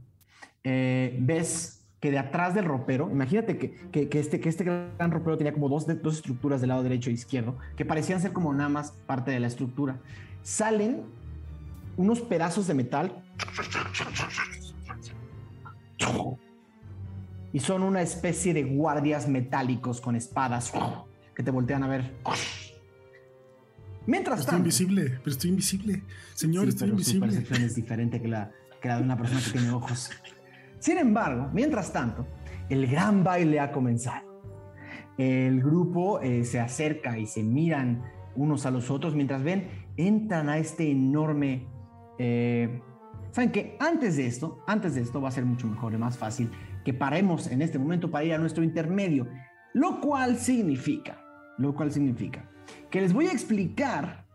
eh, ves que de atrás del ropero, imagínate que, que- que este, que este gran ropero tenía como dos, de- dos estructuras del lado derecho e izquierdo, que parecían ser como nada más parte de la estructura. Salen unos pedazos de metal y son una especie de guardias metálicos con espadas que te voltean a ver. Mientras Estoy tanto, invisible, pero estoy invisible. Señor, Sí, estoy pero su invisible. percepción es diferente que la, que la de una persona que tiene ojos. Sin embargo, mientras tanto, el gran baile ha comenzado. El grupo eh, se acerca y se miran unos a los otros mientras ven, entran a este enorme... eh, Saben que antes de esto, antes de esto va a ser mucho mejor y más fácil que paremos en este momento para ir a nuestro intermedio, lo cual significa, lo cual significa que les voy a explicar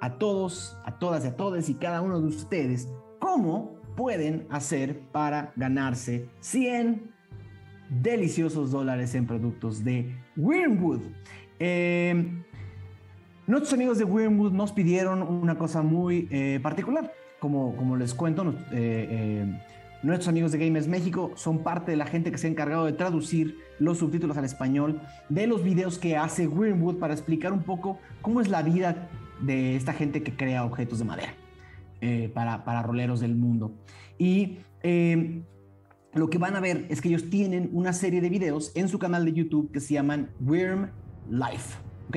a todos, a todas y a todos y cada uno de ustedes cómo pueden hacer para ganarse 100 deliciosos dólares en productos de Wormwood. Eh, nuestros amigos de Wormwood nos pidieron una cosa muy eh, particular. Como, como les cuento, eh, eh, nuestros amigos de Gamers México son parte de la gente que se ha encargado de traducir los subtítulos al español de los videos que hace Wormwood para explicar un poco cómo es la vida de esta gente que crea objetos de madera eh, para, para roleros del mundo. Y eh, lo que van a ver es que ellos tienen una serie de videos en su canal de YouTube que se llaman Worm Life. ¿Ok?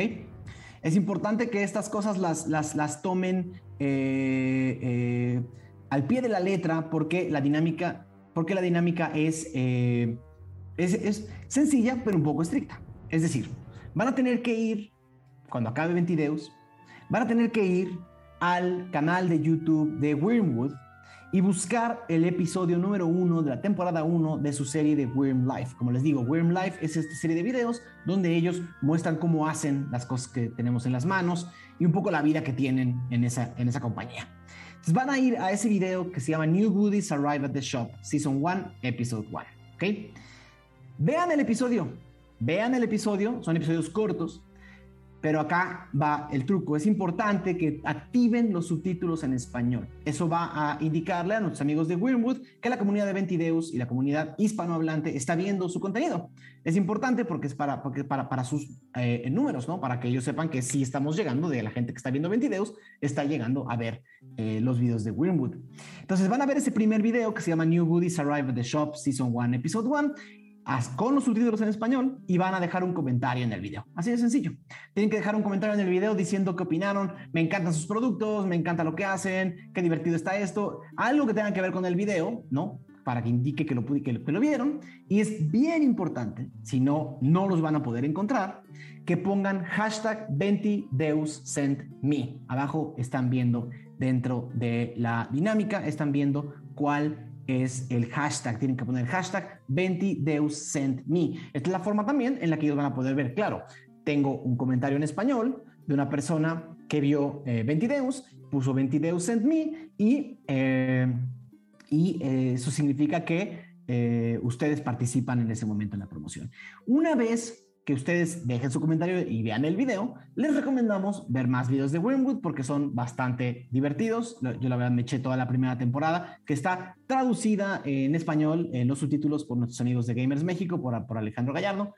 Es importante que estas cosas las, las, las tomen eh, eh, al pie de la letra porque la dinámica, porque la dinámica es, eh, es, es sencilla pero un poco estricta. Es decir, van a tener que ir, cuando acabe Ventideus, van a tener que ir al canal de YouTube de Wormwood y buscar el episodio número uno de la temporada 1 de su serie de Worm Life. Como les digo, Worm Life es esta serie de videos donde ellos muestran cómo hacen las cosas que tenemos en las manos y un poco la vida que tienen en esa, en esa compañía. Entonces van a ir a ese video que se llama New Goodies Arrive at the Shop, Season 1, Episode 1. ¿Ok? Vean el episodio. Vean el episodio. Son episodios cortos. Pero acá va el truco. Es importante que activen los subtítulos en español. Eso va a indicarle a nuestros amigos de Wormwood que la comunidad de Ventideus y la comunidad hispanohablante está viendo su contenido. Es importante porque es para, porque para, para sus eh, números, ¿no? Para que ellos sepan que sí estamos llegando, de la gente que está viendo Ventideus, está llegando a ver eh, los videos de Wormwood. Entonces van a ver ese primer video que se llama New Goodies Arrive at the Shop Season 1, Episode 1 con los subtítulos en español y van a dejar un comentario en el video. Así de sencillo. Tienen que dejar un comentario en el video diciendo qué opinaron, me encantan sus productos, me encanta lo que hacen, qué divertido está esto, algo que tenga que ver con el video, ¿no? Para que indique que lo, que vieron. Y es bien importante, si no, no los van a poder encontrar, que pongan hashtag 20 me. Abajo están viendo dentro de la dinámica, están viendo cuál es el hashtag. Tienen que poner hashtag 20 Deus sent me. Esta es la forma también en la que ellos van a poder ver. Claro, tengo un comentario en español de una persona que vio eh, 20 Deus, puso 20 Deus sent me y, eh, y eh, eso significa que eh, ustedes participan en ese momento en la promoción. Una vez que ustedes dejen su comentario y vean el video, les recomendamos ver más videos de Wormwood porque son bastante divertidos. Yo la verdad me eché toda la primera temporada que está traducida en español en los subtítulos por nuestros amigos de Gamers México, por, por Alejandro Gallardo.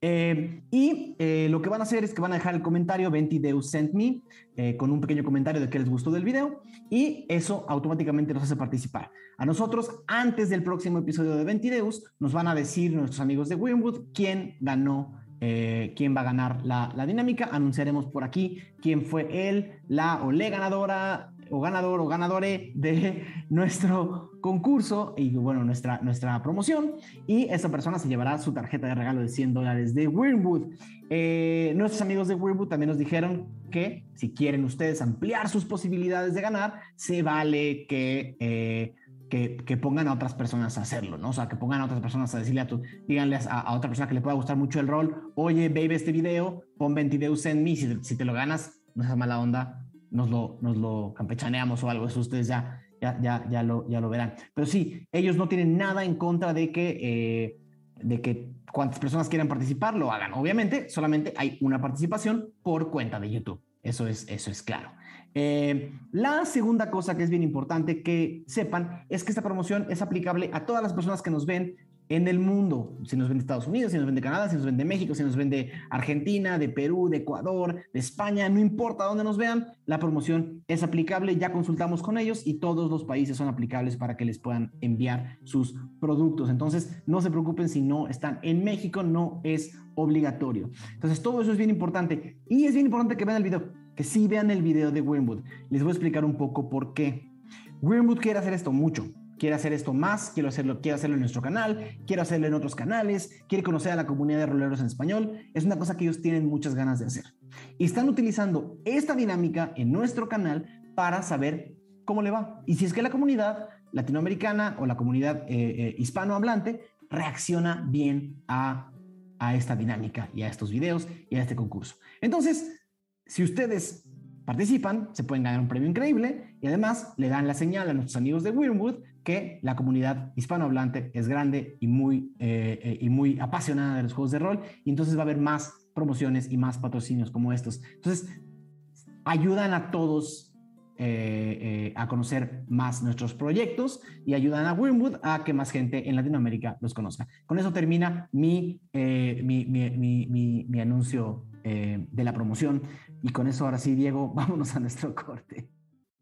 Eh, y eh, lo que van a hacer es que van a dejar el comentario 20 Deus sent me eh, con un pequeño comentario de qué les gustó del video y eso automáticamente nos hace participar. A nosotros, antes del próximo episodio de 20 Deus, nos van a decir nuestros amigos de Wormwood quién ganó eh, quién va a ganar la, dinámica. Anunciaremos por aquí quién fue él, la o le ganadora o ganador o ganadore de nuestro concurso y bueno, nuestra, nuestra promoción. Y esa persona se llevará su tarjeta de regalo de 100 dólares de Wormwood. Eh, nuestros amigos de Wormwood también nos dijeron que si quieren ustedes ampliar sus posibilidades de ganar, se vale que eh, que, pongan a otras personas a hacerlo, ¿no? O sea, que pongan a otras personas a decirle a tu, díganle a, otra persona que le pueda gustar mucho el rol, oye, baby, este video, pon 20 videos en mí, si, si, te lo ganas, no es mala onda, nos lo, nos lo campechaneamos o algo, eso ustedes ya, ya, ya, ya, lo, ya lo verán. Pero sí, ellos no tienen nada en contra de que, eh, de que cuantas personas quieran participar lo hagan. Obviamente, solamente hay una participación por cuenta de YouTube. Eso es, eso es claro. Eh, la segunda cosa que es bien importante que sepan es que esta promoción es aplicable a todas las personas que nos ven en el mundo. Si nos ven de Estados Unidos, si nos ven de Canadá, si nos ven de México, si nos ven de Argentina, de Perú, de Ecuador, de España, no importa dónde nos vean, la promoción es aplicable. Ya consultamos con ellos y todos los países son aplicables para que les puedan enviar sus productos. Entonces, no se preocupen si no están en México, no es obligatorio. Entonces, todo eso es bien importante. Y es bien importante que vean el video que sí vean el video de Wormwood. Les voy a explicar un poco por qué. Wormwood quiere hacer esto mucho. Quiere hacer esto más, quiero hacerlo, quiero hacerlo en nuestro canal, quiero hacerlo en otros canales, quiere conocer a la comunidad de roleros en español. Es una cosa que ellos tienen muchas ganas de hacer. Y están utilizando esta dinámica en nuestro canal para saber cómo le va. Y si es que la comunidad latinoamericana o la comunidad eh, eh, hispanohablante reacciona bien a, a esta dinámica y a estos videos y a este concurso. Entonces, si ustedes participan, se pueden ganar un premio increíble y además le dan la señal a nuestros amigos de Wormwood que la comunidad hispanohablante es grande y muy, eh, eh, y muy apasionada de los juegos de rol y entonces va a haber más promociones y más patrocinios como estos. Entonces, ayudan a todos eh, a conocer más nuestros proyectos y ayudan a Wormwood a que más gente en Latinoamérica los conozca. Con eso termina mi, mi, mi, mi anuncio de la promoción. Y con eso, ahora sí, Diego, vámonos a nuestro corte.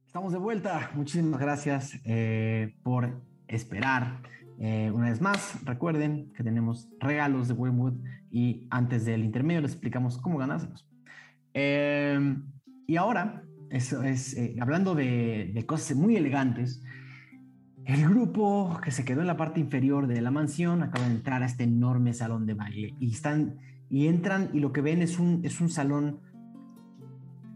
Estamos de vuelta. Muchísimas gracias eh, por esperar. Eh, una vez más, recuerden que tenemos regalos de Wormwood y antes del intermedio les explicamos cómo ganárselos. Eh, y ahora, eso es, eh, hablando de, de cosas muy elegantes, el grupo que se quedó en la parte inferior de la mansión acaba de entrar a este enorme salón de baile y están y entran y lo que ven es un, es un salón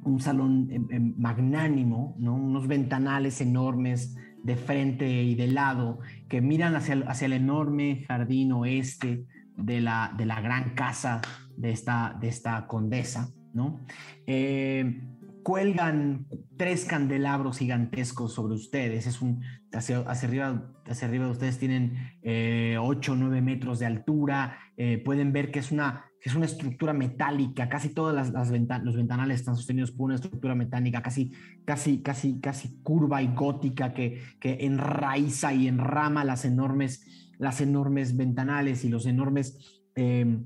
un salón em, em, magnánimo, ¿no? unos ventanales enormes de frente y de lado que miran hacia el, hacia el enorme jardín oeste de la, de la gran casa de esta, de esta condesa. ¿no? Eh, cuelgan tres candelabros gigantescos sobre ustedes. Es un, hacia, hacia arriba, hacia arriba de ustedes tienen eh, 8 o 9 metros de altura. Eh, pueden ver que es una que es una estructura metálica, casi todas las, las los ventanales están sostenidos por una estructura metálica casi, casi, casi, casi curva y gótica que, que enraiza y enrama las enormes, las enormes ventanales y los enormes eh,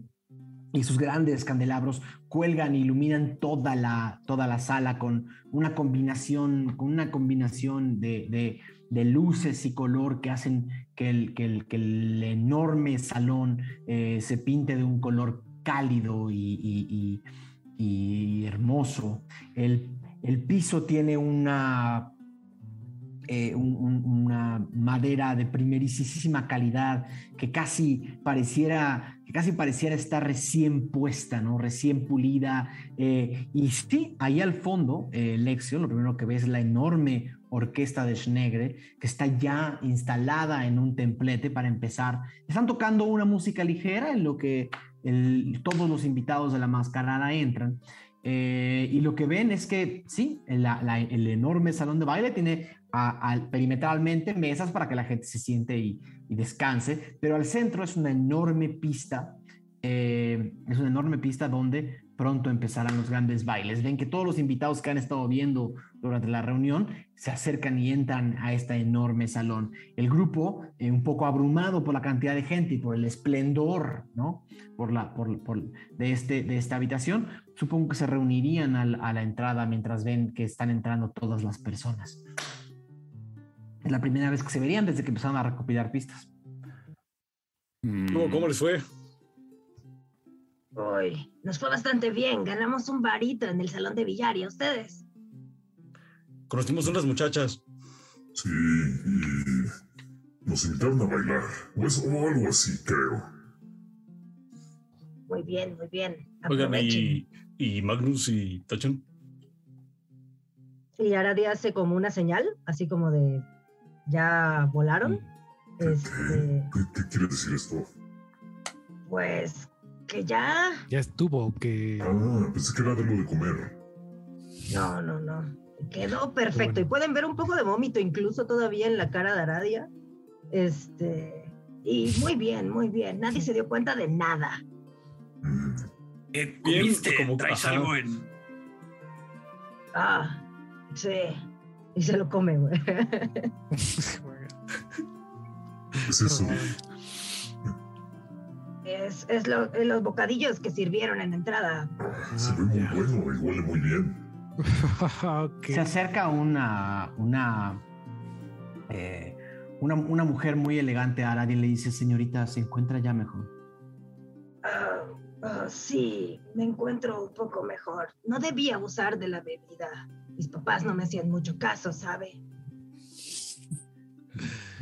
y sus grandes candelabros cuelgan e iluminan toda la, toda la sala con una combinación, con una combinación de, de, de luces y color que hacen que el, que el, que el enorme salón eh, se pinte de un color cálido y, hermoso. El, piso tiene una, eh, una madera de primerísima calidad que casi pareciera, que casi pareciera estar recién puesta, ¿no? recién pulida. Eh, y sí, ahí al fondo, eh, Lexio, lo primero que ves es la enorme orquesta de Schnegre, que está ya instalada en un templete para empezar. Están tocando una música ligera en lo que todos los invitados de la mascarada entran. Eh, y lo que ven es que sí, el enorme salón de baile tiene perimetralmente mesas para que la gente se siente y, descanse, pero al centro es una enorme pista, eh, es una enorme pista donde pronto empezarán los grandes bailes. Ven que todos los invitados que han estado viendo durante la reunión se acercan y entran a este enorme salón. El grupo, eh, un poco abrumado por la cantidad de gente y por el esplendor, ¿no? Por la, por, de, este, de esta habitación, supongo que se reunirían a la entrada mientras ven que están entrando todas las personas. Es la primera vez que se verían desde que empezaron a recopilar pistas. ¿Cómo, cómo les fue? Uy, nos fue bastante bien. Ganamos un varito en el salón de billar. ¿Y a ustedes? Conocimos unas muchachas. Sí, y nos invitaron a bailar. O, algo así, creo. Muy bien, muy bien. Oigan, ¿y, ¿y, Magnus y Tachan? Y Aradia hace como una señal, así como de ya volaron. ¿Qué, este... ¿Qué, quiere decir esto? Pues que ya. Ya estuvo, que. Ah, pensé que era de lo de comer. No, no, no. Quedó perfecto. Y pueden ver un poco de vómito incluso todavía en la cara de Aradia. Este. Y muy bien, muy bien. Nadie se dio cuenta de nada. ¿Qué comiste? Como, ¿Traes algo en.? Ah, sí. Y se lo come, güey. es eso? Es, es lo, los bocadillos que sirvieron en la entrada. se ve muy bueno y huele muy bien. Se acerca una, una, eh, una, una, mujer muy elegante a Arad y le dice, señorita, ¿se encuentra ya mejor? Uh, sí, me encuentro un poco mejor. No debía abusar de la bebida. Mis papás no me hacían mucho caso, ¿sabe?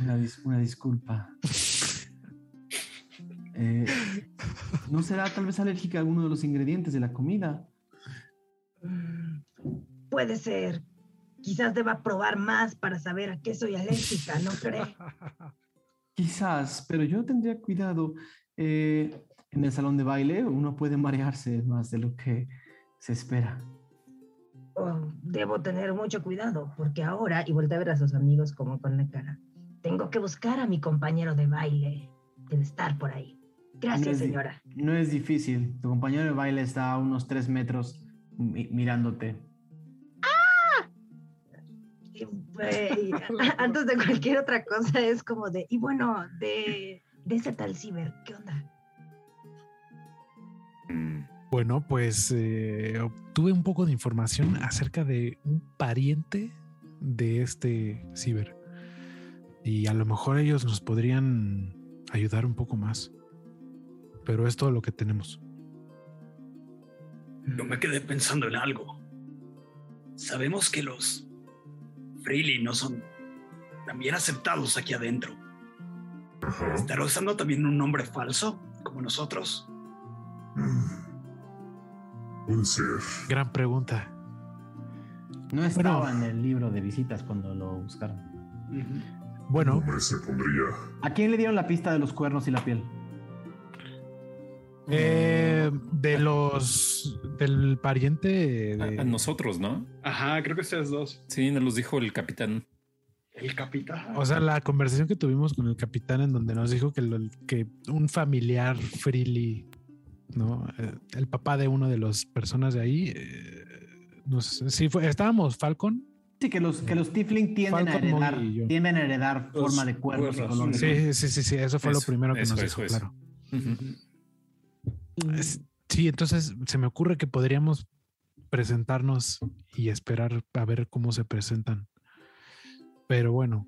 Una, una disculpa. Eh, ¿No será tal vez alérgica a alguno de los ingredientes de la comida? Mm, puede ser. Quizás deba probar más para saber a qué soy alérgica, ¿no cree? Quizás, pero yo tendría cuidado. Eh, en el salón de baile uno puede marearse más de lo que se espera. Oh, debo tener mucho cuidado, porque ahora, y voltea a ver a sus amigos como con la cara, tengo que buscar a mi compañero de baile. Debe estar por ahí. Gracias, señora. No es difícil. Tu compañero de baile está a unos tres metros mirándote. Antes de cualquier otra cosa es como de, y bueno, de, de ese tal ciber, ¿qué onda? Mm. Bueno, pues eh, obtuve un poco de información acerca de un pariente de este ciber. Y a lo mejor ellos nos podrían ayudar un poco más. Pero es todo lo que tenemos. Yo me quedé pensando en algo. Sabemos que los Freely no son también aceptados aquí adentro. Ajá. ¿Estará usando también un nombre falso, como nosotros? Mm. Puede ser. Gran pregunta. No estaba en el libro de visitas cuando lo buscaron. Bueno, Nombre se pondría. ¿A quién le dieron la pista de los cuernos y la piel? Eh, de los del pariente A, de- a nosotros, ¿no? Ajá, creo que ustedes dos. Sí, nos los dijo el capitán. El capitán. O sea, la conversación que tuvimos con el capitán en donde nos dijo que, lo- que un familiar freely, ¿no? Eh, el papá de una de las personas de ahí, eh, no sé, sí fue, estábamos Falcon. Sí, que los, que los Tiefling tienden a heredar, tienden a heredar Los forma de piel. Sí, sí, sí, sí, eso fue lo primero que eso, nos eso, dijo, eso. claro. Sí, entonces se me ocurre que podríamos presentarnos y esperar a ver cómo se presentan. Pero bueno,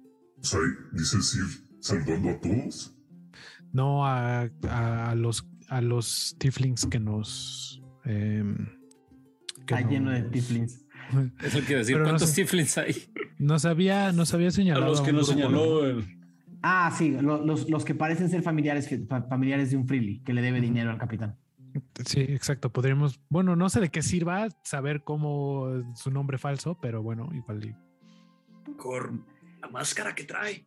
dices ir saludando a todos. no a, a- a los a los tieflings que nos em, que Está lleno de Tieflings. Eso quiere decir, Pero no ¿cuántos sé. tieflings hay? Nos había, nos había A señalado. los que nos señaló el. Ah, sí, lo- los, los que parecen ser familiares, fa- familiares de un Freely que le debe dinero al capitán. Sí, exacto. Podríamos, bueno, no sé de qué sirva saber cómo su nombre falso, pero bueno, igual. y- Con la máscara que trae.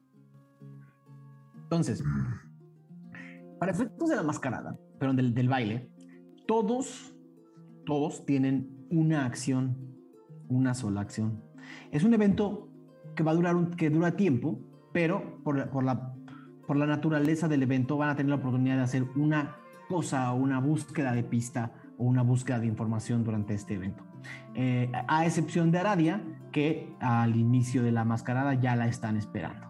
Entonces, para efectos de la mascarada, pero del, del baile, todos, todos tienen una acción, una sola acción. Es un evento que va a durar un, que dura tiempo, pero por, la- por la, por la naturaleza del evento van a tener la oportunidad de hacer una cosa o una búsqueda de pista o una búsqueda de información durante este evento. Eh, a excepción de Aradia, que al inicio de la mascarada ya la están esperando.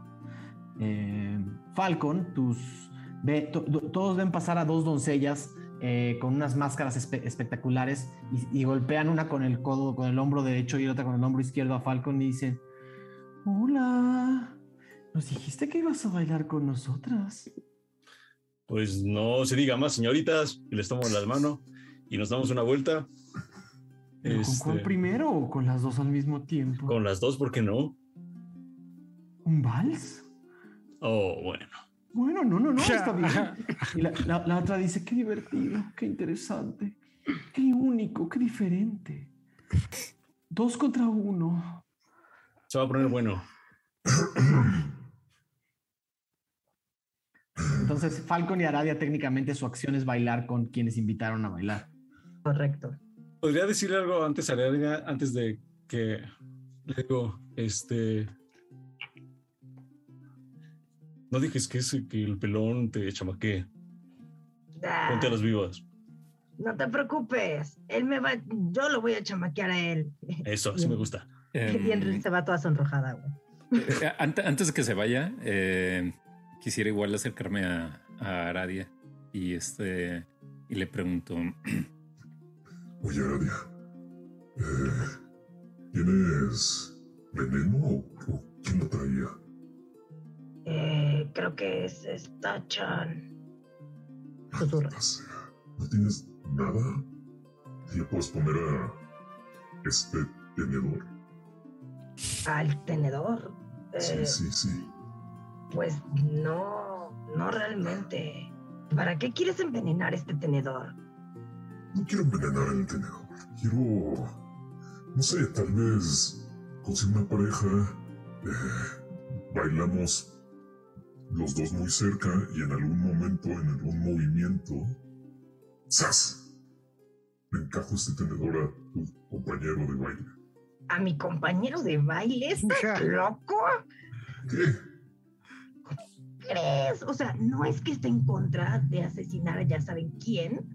Eh, Falcon, tus, ve- to- to- todos ven pasar a dos doncellas eh, con unas máscaras espe- espectaculares y, y golpean una con el codo, con el hombro derecho y otra con el hombro izquierdo a Falcon y dicen, hola, nos dijiste que ibas a bailar con nosotras. Pues no se diga más, señoritas. Y les tomo las manos y nos damos una vuelta. ¿Pero ¿Con cuál Este, primero o con las dos al mismo tiempo? Con las dos, ¿por qué no? ¿Un vals? Oh, bueno. Bueno, no, no, no, está bien. Y la, la- la otra dice, qué divertido, qué interesante, qué único, qué diferente. Dos contra uno. Se va a poner bueno. Entonces, Falcon y Aradia técnicamente su acción es bailar con quienes invitaron a bailar. Correcto. ¿Podría decirle algo antes a Aradia, antes de que le digo, este... No dijes que, el pelón te chamaquee. Ah, Ponte a las vivas. no te preocupes. Él me va, yo lo voy a chamaquear a él. Eso, así me gusta. Y Henry Em, se va toda sonrojada, güey. eh, ante- antes de que se vaya, eh, quisiera igual acercarme a, a Aradia y este y le pregunto, Oye, Aradia. Eh, ¿Tienes veneno o, o quién lo traía? Eh, creo que es esta Chan. Sea. ¿No tienes nada? ¿Le puedes poner a este tenedor? Al tenedor. Sí, Eh, sí, sí. Pues no, no realmente. ¿Para qué quieres envenenar este tenedor? No quiero envenenar el tenedor. Quiero. No sé, tal vez conseguir una pareja. eh, bailamos los dos muy cerca y en algún momento, en algún movimiento. ¡Zas! Le encajo este tenedor a tu compañero de baile. ¿A mi compañero de baile? ¿Estás loco? ¿Qué? Crees? O sea, no es que esté en contra de asesinar a ya saben quién,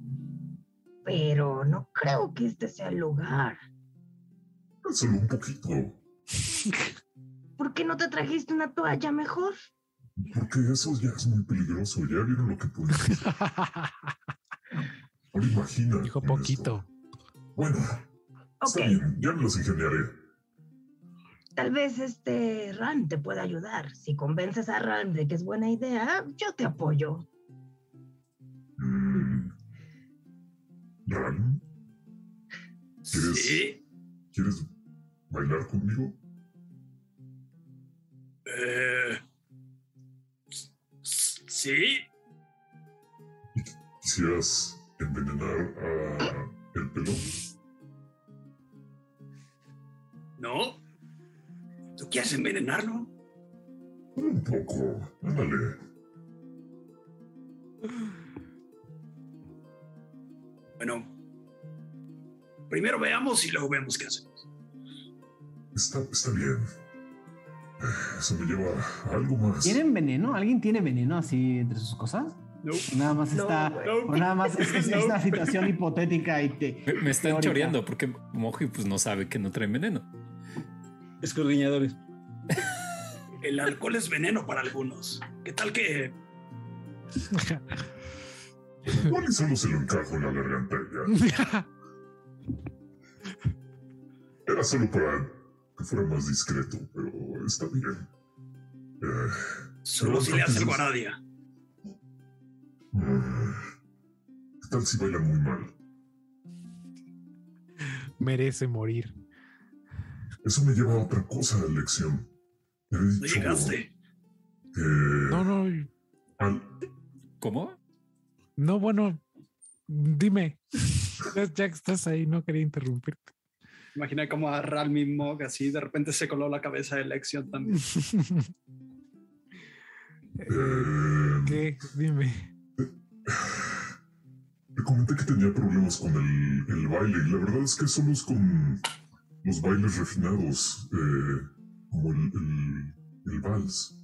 pero no creo que este sea el lugar. Solo un poquito. ¿Por qué no te trajiste una toalla mejor? Porque eso ya es muy peligroso. Ya vieron lo que puede. Ahora imagina. Dijo poquito. esto. Bueno, Ok, está bien. Ya me los ingeniaré. Tal vez este Ram te pueda ayudar. Si convences a Ram de que es buena idea, yo te apoyo. Mm. ¿Ran? ¿Quieres, Sí. ¿Quieres bailar conmigo? Eh, sí. ¿Quisieras envenenar a el pelón? ¿No? ¿Tú quieres envenenarlo? Un poco. Ándale. Bueno. Primero veamos y luego vemos qué hacemos. Está, está bien. Eso me lleva a algo más. ¿Tienen veneno? ¿Alguien tiene veneno así entre sus cosas? No. O Nada más está. O nada más es, es- es una situación hipotética y te. Me, me están teórica. choreando porque Moji pues no sabe que no trae veneno. Escudriñadores. El alcohol es veneno para algunos. ¿Qué tal que y solo se lo encajo en la garganta. Era solo para que fuera más discreto, pero está bien. Eh, solo si le hace algo a Aradia? mm, ¿Qué tal si bailan muy mal? Merece morir. Eso me lleva a otra cosa, lección. He No dicho llegaste. que No, no, al- ¿Cómo? no, bueno, dime. Ya, que estás ahí, no quería interrumpirte. Imagina como a Ralmi Mog así de repente se coló la cabeza de Lexion también. eh, ¿Qué? Dime. Le comenté que tenía problemas con el, el baile y la verdad es que solo es con los bailes refinados, eh, como el, el, el vals.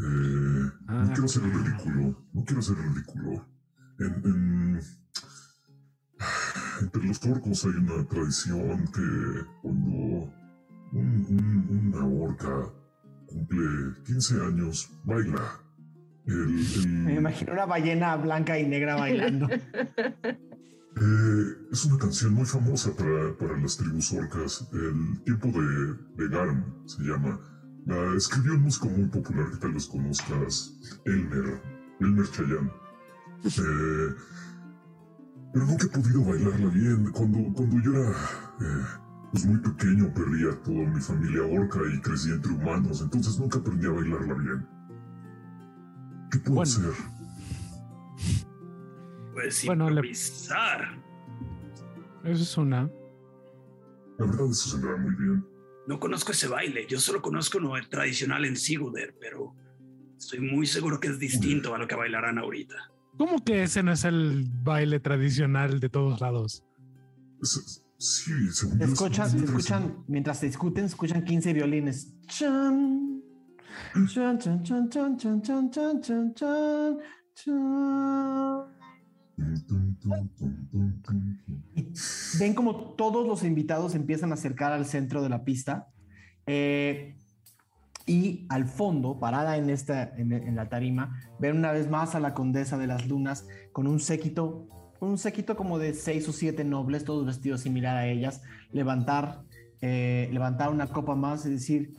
Eh, Ah, no quiero hacer el claro. ridículo, no quiero hacer el ridículo. En, en- entre los turcos hay una tradición que cuando un- un- una orca cumple 15 años, baila. El, el- Me imagino una ballena blanca y negra bailando. Eh, es una canción muy famosa para, para las tribus orcas. El tiempo de, de Garm se llama. La escribió un músico muy popular que tal vez conozcas, Elmer, Elmer Chayan. Eh, pero nunca he podido bailarla bien. Cuando, cuando yo era eh, pues muy pequeño, perdí a toda mi familia orca y crecí entre humanos, entonces nunca aprendí a bailarla bien. ¿Qué puedo Bueno. hacer? Pues Bueno, le- improvisar. Eso es una. La verdad, eso da muy bien. No conozco ese baile, yo solo conozco uno tradicional en Siguder, pero estoy muy seguro que es distinto a lo que bailarán ahorita. ¿Cómo que ese no es el baile tradicional de todos lados? Es- Sí, Escuchan, escuchan, mientras se discuten, escuchan 15 violines. Chan, chan, chan, chan, chan, chan, chan, chan, chan, Ven como todos los invitados empiezan a acercar al centro de la pista. eh, y al fondo, parada en, esta, en, la tarima, ven una vez más a la condesa de las lunas con un séquito, un séquito como de seis o siete nobles, todos vestidos similar a ellas, levantar, eh, levantar una copa más y decir,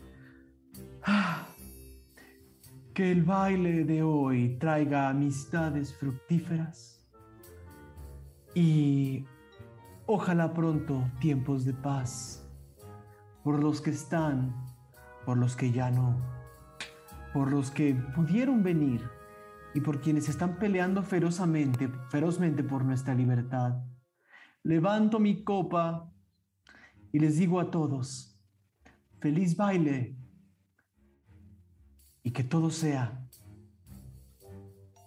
"Ah, que el baile de hoy traiga amistades fructíferas y ojalá pronto tiempos de paz por los que están, por los que ya no, por los que pudieron venir y por quienes están peleando ferozmente, ferozmente por nuestra libertad. Levanto mi copa y les digo a todos, feliz baile y que todo sea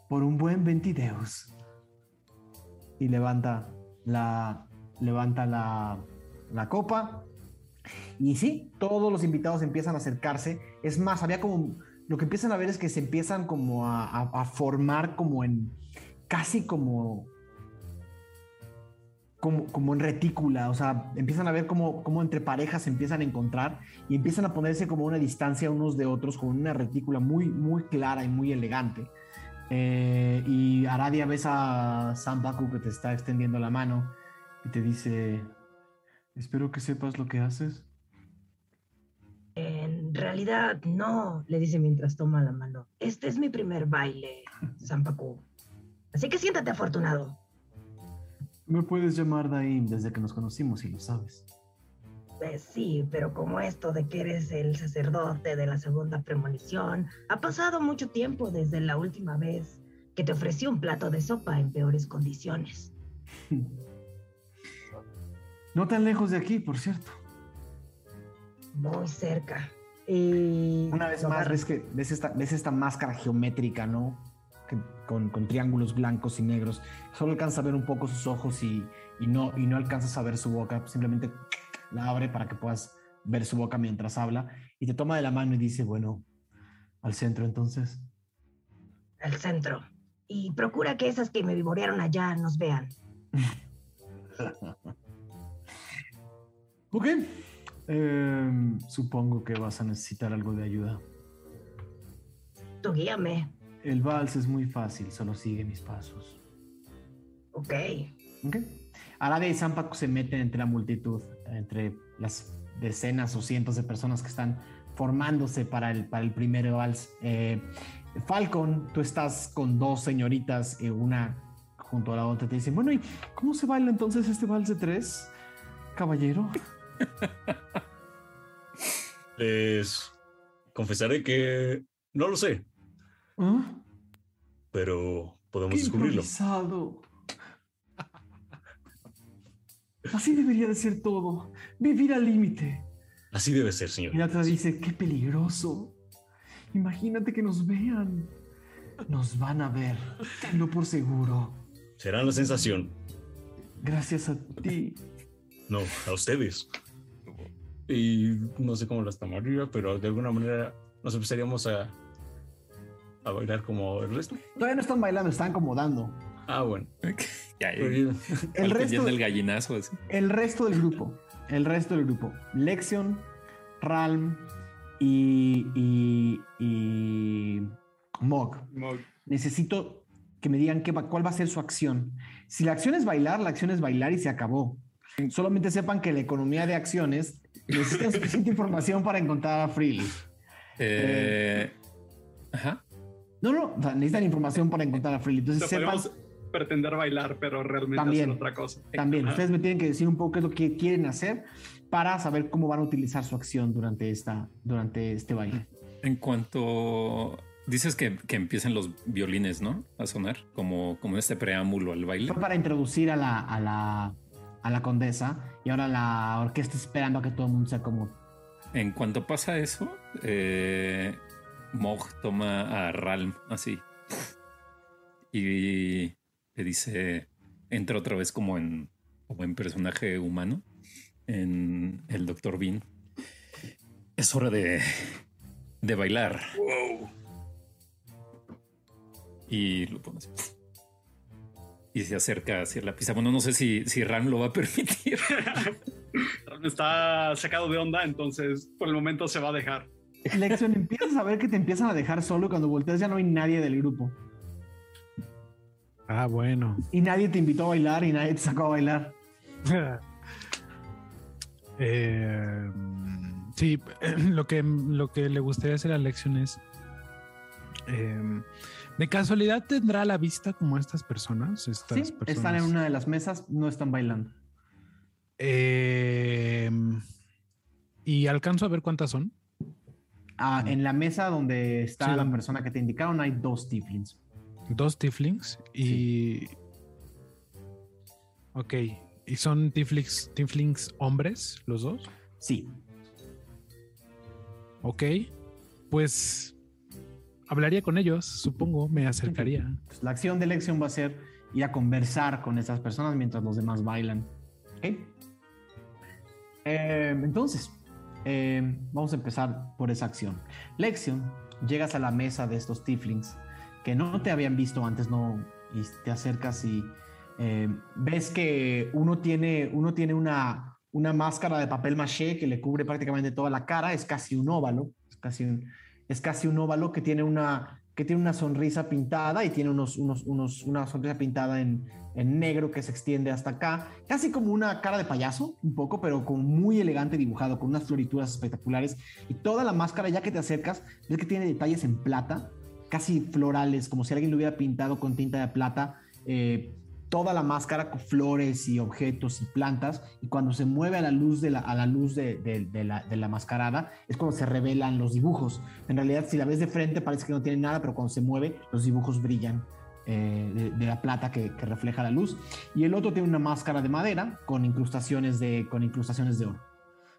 por un buen ventideus. Y levanta la, levanta la, la copa. Y sí, todos los invitados empiezan a acercarse. Es más, había como, lo que empiezan a ver es que se empiezan como a, a- formar como en, casi como, como, como en retícula. O sea, empiezan a ver como entre parejas se empiezan a encontrar y empiezan a ponerse como una distancia unos de otros, como en una retícula muy, muy clara y muy elegante. Eh, y Aradia ves a Sam Baku que te está extendiendo la mano y te dice, espero que sepas lo que haces. Eh, realidad, no, le dice mientras toma la mano. Este es mi primer baile, Zampacu. Así que siéntate afortunado. Me puedes llamar Daim desde que nos conocimos y lo sabes. Pues sí, pero como esto de que eres el sacerdote de la segunda premonición, ha pasado mucho tiempo desde la última vez que te ofrecí un plato de sopa en peores condiciones. No tan lejos de aquí, por cierto. Muy cerca. Y Una vez más, ves, que, ves, esta, ves esta máscara geométrica, ¿no? Que- con, con triángulos blancos y negros. Solo alcanzas a ver un poco sus ojos y, y no, y no alcanzas a ver su boca. Simplemente la abre para que puedas ver su boca mientras habla. Y te toma de la mano y dice, bueno, al centro entonces. al centro. Y procura que esas que me vivorearon allá nos vean. Ok. Em, supongo que vas a necesitar algo de ayuda. Tú guíame. El vals es muy fácil, solo sigue mis pasos. Ok. Ok. Aradia y Zampaco se meten entre la multitud, entre las decenas o cientos de personas que están formándose para el, para el primer vals. Eh, Falcon, tú estás con dos señoritas, eh, una junto a la otra. Te dicen, bueno, ¿y cómo se baila entonces este vals de tres, caballero? Les confesaré que no lo sé, ¿Ah? pero podemos ¡Qué descubrirlo. improvisado! Así debería de ser todo. Vivir al límite. Así debe ser, señor. Y la otra dice, qué peligroso. Imagínate que nos vean. Nos van a ver. Tenlo por seguro. Será la sensación. Gracias a ti. No, a ustedes. Y no sé cómo las tomaría, pero de alguna manera nos empezaríamos a, a bailar como el resto. Todavía no están bailando, están acomodando. Ah, bueno. Ya, Muy bien. El resto, del gallinazo. así. el resto del grupo. El resto del grupo. Lexion, Ralm y, y, y Mog. Mog. necesito que me digan qué va- cuál va a ser su acción. Si la acción es bailar, la acción es bailar y se acabó. Solamente sepan que la economía de acciones necesitan suficiente información para encontrar a Freely. Eh, ajá. No, no, o sea, necesitan información para encontrar a Freely. O Entonces sea, sepan podemos pretender bailar, pero realmente También. hacer otra cosa. también, ustedes me tienen que decir un poco qué es lo que quieren hacer para saber cómo van a utilizar su acción durante, esta, durante este baile. En cuanto dices que, que empiezan los violines, ¿no? A sonar como, como este preámbulo al baile. Fue para introducir a la, a la, a la condesa y ahora la orquesta esperando a que todo el mundo se acomode. En cuanto pasa eso, eh, Mog toma a Ralm así y dice, entra otra vez como en, como en personaje humano, en el Dr. Bean. Es hora de, de bailar. Y lo pone así. Y se acerca hacia la pista. Bueno, no sé si, si Ram lo va a permitir. Está sacado de onda, entonces por el momento se va a dejar. Lexion, empiezas a ver que te empiezan a dejar solo y cuando volteas ya no hay nadie del grupo. Ah, bueno. Y nadie te invitó a bailar y nadie te sacó a bailar. Eh, sí, lo que, lo que le gustaría hacer a Lexion es. eh, ¿De casualidad tendrá la vista como estas personas? Estas Sí, personas? están en una de las mesas, no están bailando. Eh, y alcanzo a ver cuántas son. Ah, en la mesa donde está Sí, la persona que te indicaron hay dos tieflings. Dos tieflings y. Ok. ¿Y son tieflings, tieflings hombres los dos? Sí. Ok. Pues hablaría con ellos, supongo, me acercaría. Pues, la acción de Lexion va a ser ir a conversar con esas personas mientras los demás bailan. ¿Ok? Eh, entonces, eh, vamos a empezar por esa acción. Lexion, llegas a la mesa de estos tieflings que no te habían visto antes, no, y te acercas y eh, ves que uno tiene, uno tiene una, una máscara de papel maché que le cubre prácticamente toda la cara, es casi un óvalo, es casi un, es casi un óvalo que tiene una, que tiene una sonrisa pintada y tiene unos, unos, unos, una sonrisa pintada en, en negro que se extiende hasta acá, casi como una cara de payaso, un poco, pero con muy elegante dibujado, con unas florituras espectaculares. Y toda la máscara, ya que te acercas, ves que tiene detalles en plata, casi florales, como si alguien lo hubiera pintado con tinta de plata. Eh, toda la máscara con flores y objetos y plantas, y cuando se mueve a la luz de la, a la, luz de, de la mascarada, es cuando se revelan los dibujos. En realidad, si la ves de frente, parece que no tiene nada, pero cuando se mueve, los dibujos brillan. Eh, de, la plata que, que, refleja la luz y el otro tiene una máscara de madera con incrustaciones de, con incrustaciones de oro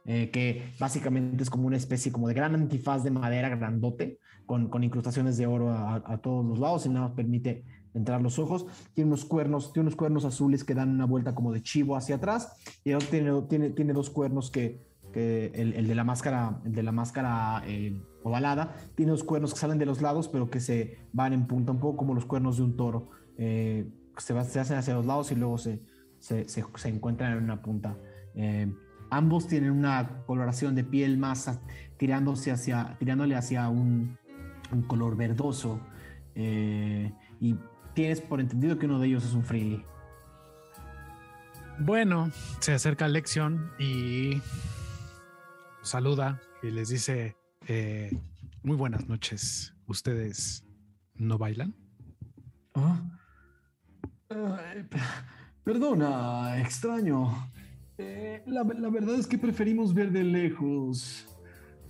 eh, que básicamente es como una especie como de gran antifaz de madera grandote con, con incrustaciones de oro a, todos los lados y nada más permite entrar los ojos. Tiene unos cuernos, tiene unos cuernos azules que dan una vuelta como de chivo hacia atrás y tiene, tiene, tiene dos cuernos que, que el, el, de la máscara, el de la máscara eh, ovalada, tiene dos cuernos que salen de los lados pero que se van en punta, un poco como los cuernos de un toro. Eh, se, va, se, hacen hacia los lados y luego se, se, se, encuentran en una punta. Ambos tienen una coloración de piel más tirándose hacia, tirándole hacia un, un color verdoso. Eh, y tienes por entendido que uno de ellos es un freely. Bueno, se acerca a Lección y saluda y les dice, eh, muy buenas noches, ¿ustedes no bailan? ¿Ah? Eh, perdona, extraño. Eh, la, la, verdad es que preferimos ver de lejos.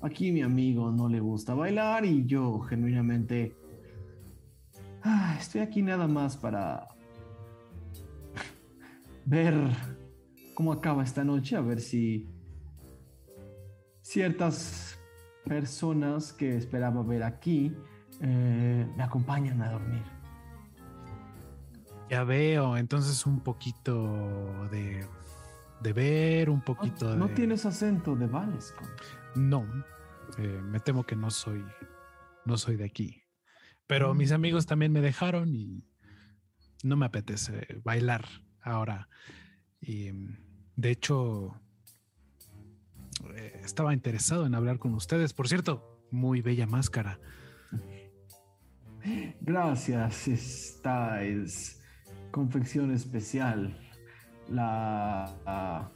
Aquí mi amigo no le gusta bailar y yo genuinamente Ah, estoy aquí nada más para ver cómo acaba esta noche, a ver si ciertas personas que esperaba ver aquí eh, me acompañan a dormir. Ya veo, entonces un poquito de, de ver, un poquito no, de... No tienes acento de Valesco. No, eh, me temo que no soy, no soy de aquí. Pero mis amigos también me dejaron y no me apetece bailar ahora. Y de hecho, eh, estaba interesado en hablar con ustedes. Por cierto, muy bella máscara. Gracias, esta es confección especial. La, la,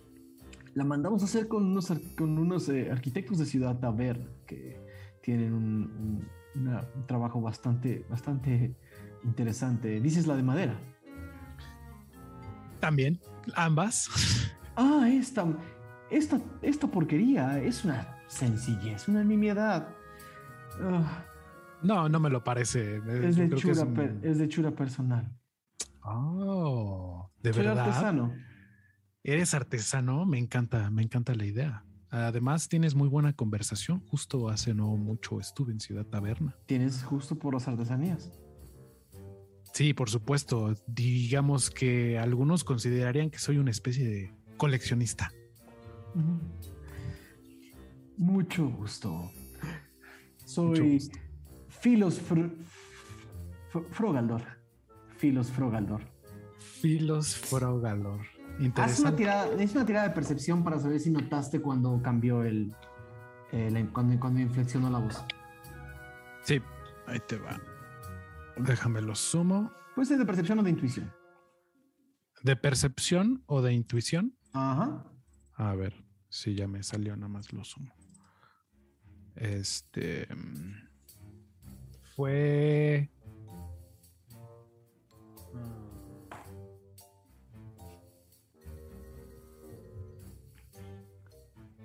la mandamos a hacer con unos, con unos eh, arquitectos de Ciudad Taber que tienen un, un una, un trabajo bastante, bastante interesante. Dices la de madera. También, ambas. Ah, esta, esta, esta porquería es una sencillez, una nimiedad. Uh, no, no me lo parece. Es de, chura, es, un... per, es de, chura, personal. Oh, de Soy verdad. artesano. Eres artesano, me encanta, me encanta la idea. Además, tienes muy buena conversación. Justo hace no mucho estuve en Ciudad Taberna. ¿Tienes justo por las artesanías? Sí, por supuesto. Digamos que algunos considerarían que soy una especie de coleccionista. Mucho gusto. Soy Mucho gusto. Filos Fr Frogaldor. Filos Frogaldor. Filos. Haz una tirada, es una tirada de percepción para saber si notaste cuando cambió el, el cuando, cuando inflexionó la voz. Sí, ahí te va. Déjame lo sumo. Puede ser de percepción o de intuición. ¿De percepción o de intuición? Ajá. A ver, si ya me salió, nada más lo sumo. Este. Fue.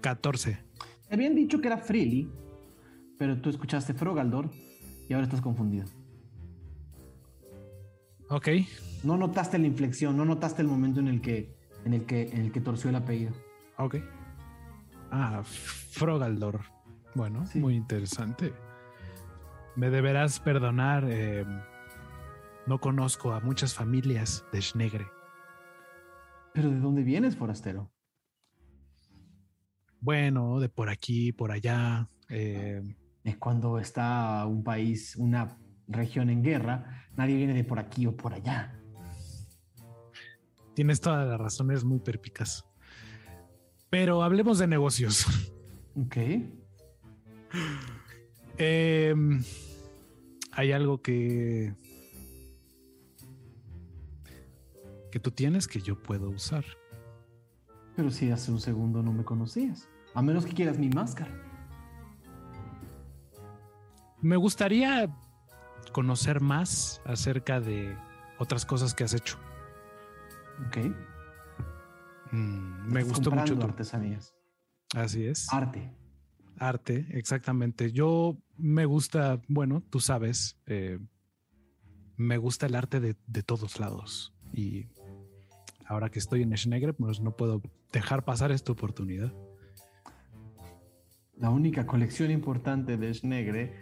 14. Te habían dicho que era Freely, pero tú escuchaste Frogaldor y ahora estás confundido. Ok. No notaste la inflexión, no notaste el momento en el que, en el que, en el que torció el apellido. Ok. Ah, Frogaldor. Bueno, sí. muy interesante. Me deberás perdonar. Eh, no conozco a muchas familias de Schnegre. ¿Pero de dónde vienes, forastero? bueno, de por aquí, por allá. Eh, es cuando está un país, una región en guerra, nadie viene de por aquí o por allá. Tienes toda la razón, es muy perpicaz. Pero hablemos de negocios. Ok. Eh, hay algo que que tú tienes que yo puedo usar. Pero si hace un segundo no me conocías. A menos que quieras mi máscara. Me gustaría conocer más acerca de otras cosas que has hecho. Ok. Mm, me gustó mucho tu artesanías. Así es. Arte. Arte, exactamente. Yo me gusta, bueno, tú sabes, eh, me gusta el arte de, de todos lados. Y ahora que estoy en Schnegre, pues no puedo dejar pasar esta oportunidad. La única colección importante de Schnegre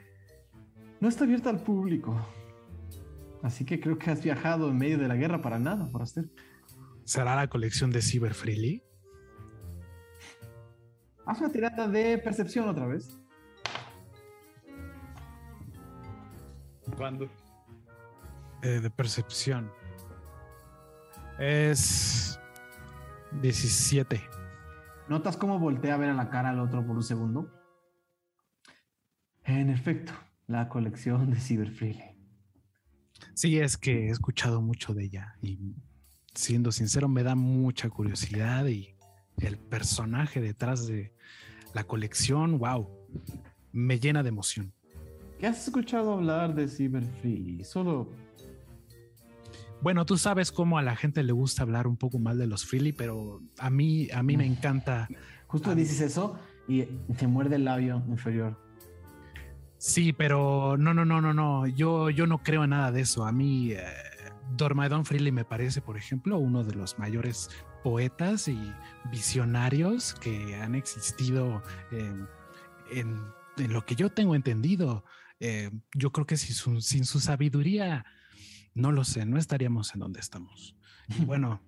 no está abierta al público. Así que creo que has viajado en medio de la guerra para nada, Foraster. ¿Será la colección de Cyber Freely? Haz una tirada de percepción otra vez. ¿Cuándo? Eh, de percepción. Es 17. ¿Notas cómo voltea a ver a la cara al otro por un segundo? En efecto, la colección de Cyber Freely. Sí, es que he escuchado mucho de ella y siendo sincero me da mucha curiosidad y el personaje detrás de la colección, wow, me llena de emoción. ¿Qué has escuchado hablar de Cyber Freely? Solo Bueno, tú sabes cómo a la gente le gusta hablar un poco mal de los freely, pero a mí, a mí me encanta. justo dices eso y te muerde el labio inferior. Sí, pero no, no, no, no, no. Yo, yo no creo en nada de eso. A mí, eh, Freely me parece, por ejemplo, uno de los mayores poetas y visionarios que han existido en, en- en lo que yo tengo entendido. Eh, yo creo que su, sin su sabiduría, no lo sé, no estaríamos en donde estamos. Y bueno,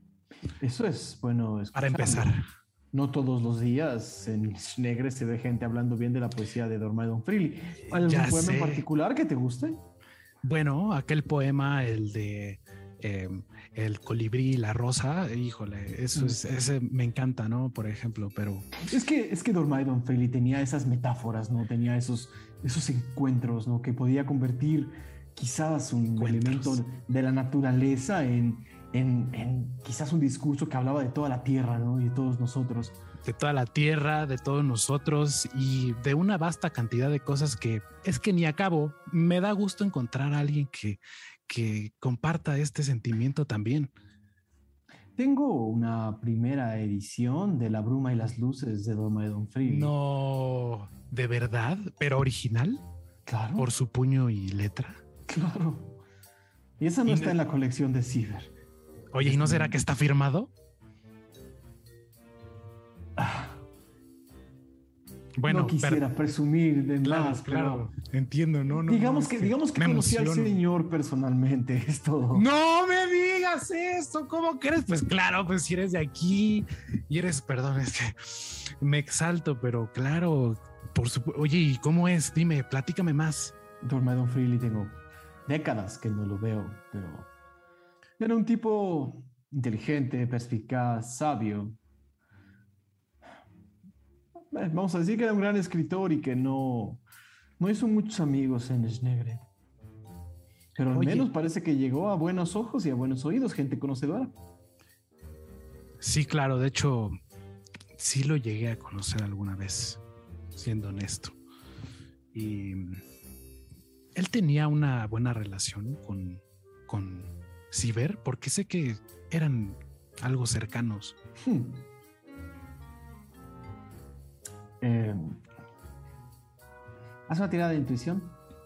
Eso es bueno. para escucharlo. empezar, No todos los días en Negre se ve gente hablando bien de la poesía de Dormaedon Freely. ¿Algún Ya poema en particular que te guste? Bueno, aquel poema, el de eh, El colibrí y la rosa, híjole, eso es, ese me encanta, ¿no? Por ejemplo, pero Es que, es que Dormaedon Freely tenía esas metáforas, ¿no? Tenía esos, esos encuentros, ¿no? Que podía convertir quizás un Encuentros. elemento de la naturaleza en, en, en quizás un discurso que hablaba de toda la tierra, ¿no? Y de todos nosotros. de toda la tierra, de todos nosotros y de una vasta cantidad de cosas que es que ni acabo. Me da gusto encontrar a alguien que, que comparta este sentimiento también. Tengo una primera edición de La Bruma y las Luces de Dormaedon Freely. No, de verdad, pero original Claro. por su puño y letra. Claro. Y esa no Y está en la colección de Ciber. Oye, ¿y no será que está firmado? Ah, Bueno, no quisiera presumir de claro, más, claro, pero entiendo, no, no. digamos no, que digamos que me conocí al señor personalmente, es todo. No me digas eso, ¿cómo crees? Pues claro, pues si eres de aquí y eres, perdón, es que me exalto, pero claro, por supuesto. Oye, ¿y cómo es? Dime, platícame más. Dormaedon Freely tengo décadas que no lo veo, pero era un tipo inteligente, perspicaz, sabio. Eh, Vamos a decir que era un gran escritor y que no, no hizo muchos amigos en Snegre. Pero al Oye. menos parece que llegó a buenos ojos y a buenos oídos, gente conocedora. Sí, claro, de hecho, sí lo llegué a conocer alguna vez, siendo honesto. Y él tenía una buena relación con, con Ciber, porque sé que eran algo cercanos. Hmm. Eh, haz una tirada de intuición.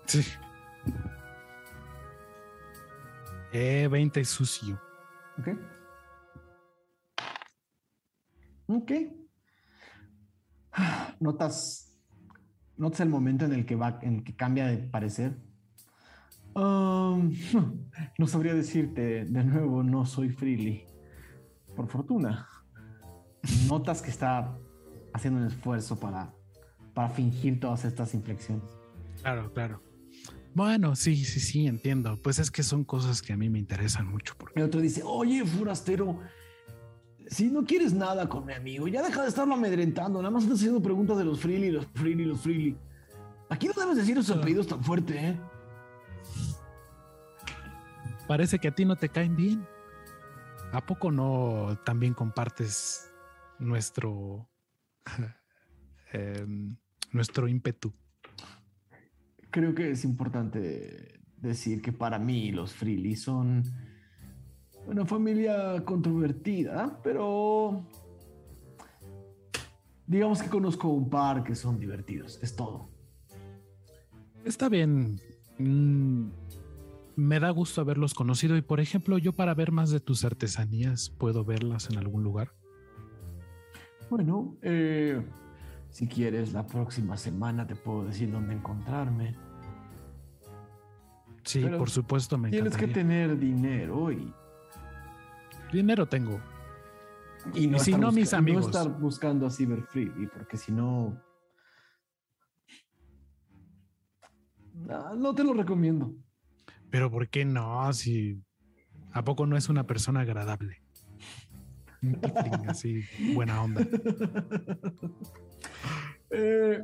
Sí. Eh, 20 sucio. ¿Ok? Ok. Notas, notas el momento en el que va, en el que cambia de parecer. Um, no sabría decirte de nuevo, no soy Freely. Por fortuna. Notas que está haciendo un esfuerzo para, para fingir todas estas inflexiones. Claro, claro. Bueno, sí, sí, sí, entiendo. Pues es que son cosas que a mí me interesan mucho. Porque El otro dice, oye, forastero, si no quieres nada con mi amigo, ya deja de estarlo amedrentando, nada más estás haciendo preguntas de los freely, los freely, los freely. Aquí no debes decir esos apellidos tan fuerte, ¿eh? parece que a ti no te caen bien. ¿A poco no también compartes nuestro, em, nuestro ímpetu? Creo que es importante decir que para mí los Freely son una familia controvertida, pero digamos que conozco un par que son divertidos, es todo. Está bien. Mm, me da gusto haberlos conocido y por ejemplo yo para ver más de tus artesanías puedo verlas en algún lugar. Bueno, eh, si quieres la próxima semana te puedo decir dónde encontrarme. Sí, por supuesto me Tienes que tener dinero y... Dinero tengo. Y, no si no, mis amigos. No estar buscando a Cyber Free, porque si no... No te lo recomiendo. Pero ¿por qué no? Si a poco no es una persona agradable. así, buena onda. Eh,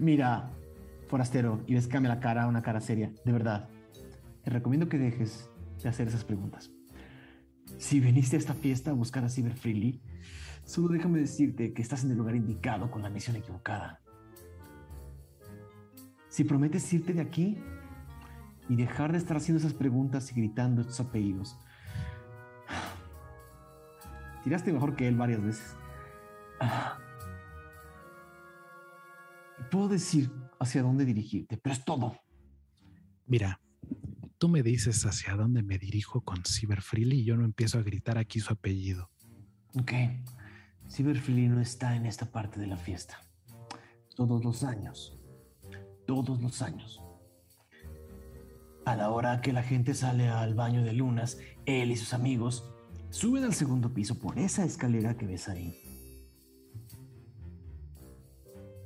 mira, forastero, y descame la cara a una cara seria, de verdad. Te recomiendo que dejes de hacer esas preguntas. Si viniste a esta fiesta a buscar a Cyber Freely, solo déjame decirte que estás en el lugar indicado con la misión equivocada. Si prometes irte de aquí, y dejar de estar haciendo esas preguntas y gritando estos apellidos. Tiraste mejor que él varias veces. Puedo decir hacia dónde dirigirte, pero es todo. Mira, tú me dices hacia dónde me dirijo con Cyberfreely y yo no empiezo a gritar aquí su apellido. Ok. Cyberfreely no está en esta parte de la fiesta. Todos los años. Todos los años a la hora que la gente sale al baño de lunas, él y sus amigos suben al segundo piso por esa escalera que ves ahí.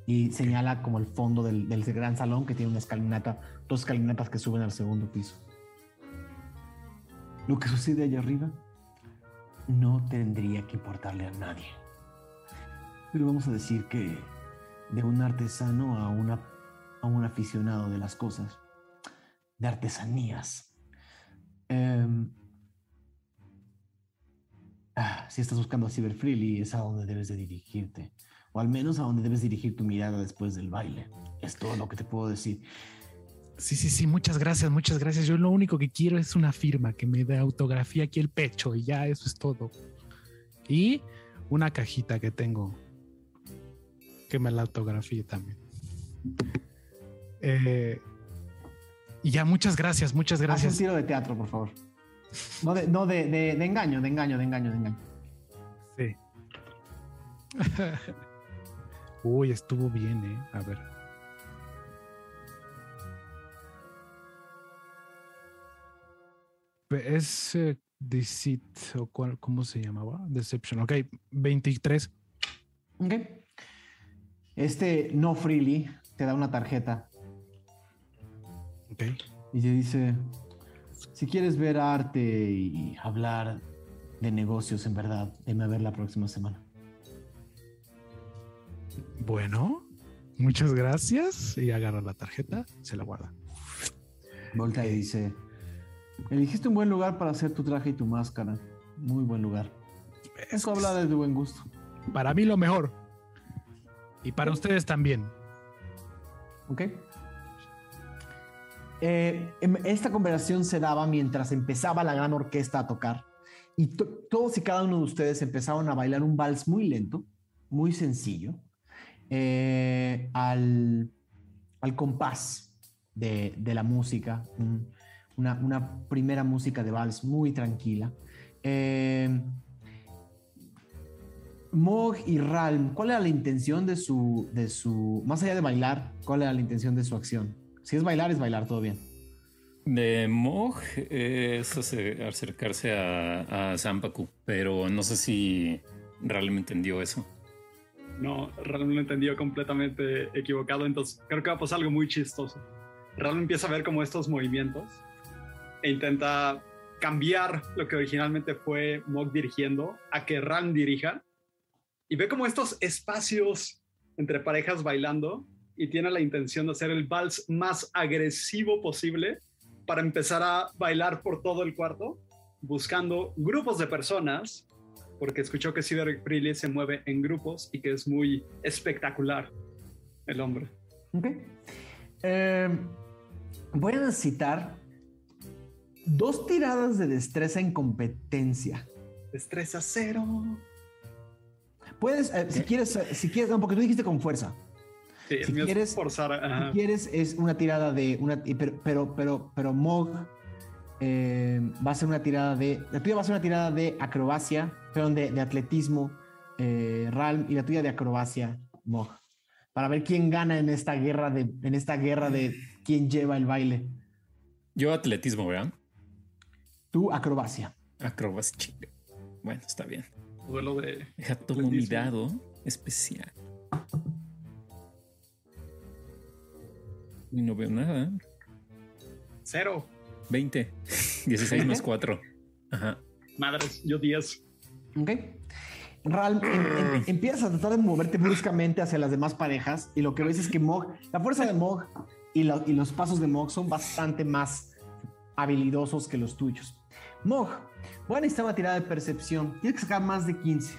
Y señala como el fondo del, gran salón que tiene una escalinata, dos escalinatas que suben al segundo piso. Lo que sucede allá arriba no tendría que importarle a nadie. Pero vamos a decir que de un artesano a, una, a un aficionado de las cosas, de artesanías. Em, ah, si estás buscando a Cyber Freely, es a donde debes de dirigirte. O al menos a donde debes dirigir tu mirada después del baile. Es todo lo que te puedo decir. Sí, sí, sí, muchas gracias, muchas gracias. Yo lo único que quiero es una firma que me dé autografía aquí el pecho y ya eso es todo. Y una cajita que tengo que me la autografíe también. Eh, y ya, muchas gracias, muchas gracias. Haz un tiro de teatro, por favor. No, de, no de, de, de engaño, de engaño, de engaño, de engaño. Sí. Uy, estuvo bien, ¿eh? A ver. Es eh, Deceit, o cuál, ¿cómo se llamaba? Deception. Ok, 23. Ok. Este no freely te da una tarjeta y se dice, si quieres ver arte y hablar de negocios en verdad, déme a ver la próxima semana. Bueno, muchas gracias. Y agarra la tarjeta, se la guarda. Volta y dice, eligiste un buen lugar para hacer tu traje y tu máscara. Muy buen lugar. Eso habla de tu buen gusto. Para mí lo mejor. Y para ustedes también. Ok. Eh, em, esta conversación se daba mientras empezaba la gran orquesta a tocar y todos y cada uno de ustedes empezaron a bailar un vals muy lento, muy sencillo, eh, al, al, compás de, de la música, una, una, primera música de vals muy tranquila. Eh, Mog y Ralm, ¿cuál era la intención de su, de su, más allá de bailar, cuál era la intención de su acción? Si es bailar, es bailar, todo bien. De Mog es acercarse a, a Zampaku, pero no sé si realmente entendió eso. No, realmente lo entendió completamente equivocado, entonces creo que va a pasar algo muy chistoso. Realmente empieza a ver como estos movimientos e intenta cambiar lo que originalmente fue Mog dirigiendo a que Ram dirija y ve como estos espacios entre parejas bailando y tiene la intención de hacer el vals más agresivo posible para empezar a bailar por todo el cuarto, buscando grupos de personas, porque escuchó que Cyber Freely se mueve en grupos y que es muy espectacular el hombre. Ok. Eh, voy a necesitar dos tiradas de destreza en competencia. Destreza cero. Puedes, eh, si quieres, eh, si quieres, no, porque tú dijiste con fuerza. Sí, Si quieres- forzar. ajá. Si quieres, es una tirada de una, pero, pero, pero, pero Mog eh, va a ser una tirada de, la tuya va a ser una tirada de acrobacia, perdón, de, de atletismo, eh, Ralm, y la tuya de acrobacia, Mog, para ver quién gana en esta guerra de, en esta guerra de quién lleva el baile. Yo atletismo, ¿verdad? Tú acrobacia. Acrobacia chica. Bueno, está bien. Duelo de. Deja tomo mi dado especial. Y no veo nada. Cero. 20. 16 más 4. Ajá. Madres, yo 10. ¿Ok? Ralm, em- em- empiezas a tratar de moverte bruscamente hacia las demás parejas y lo que ves es que Mog, la fuerza de Mog y, lo- y los pasos de Mog son bastante más habilidosos que los tuyos. Mog, voy a necesitar una tirada de percepción. Tienes que sacar más de 15.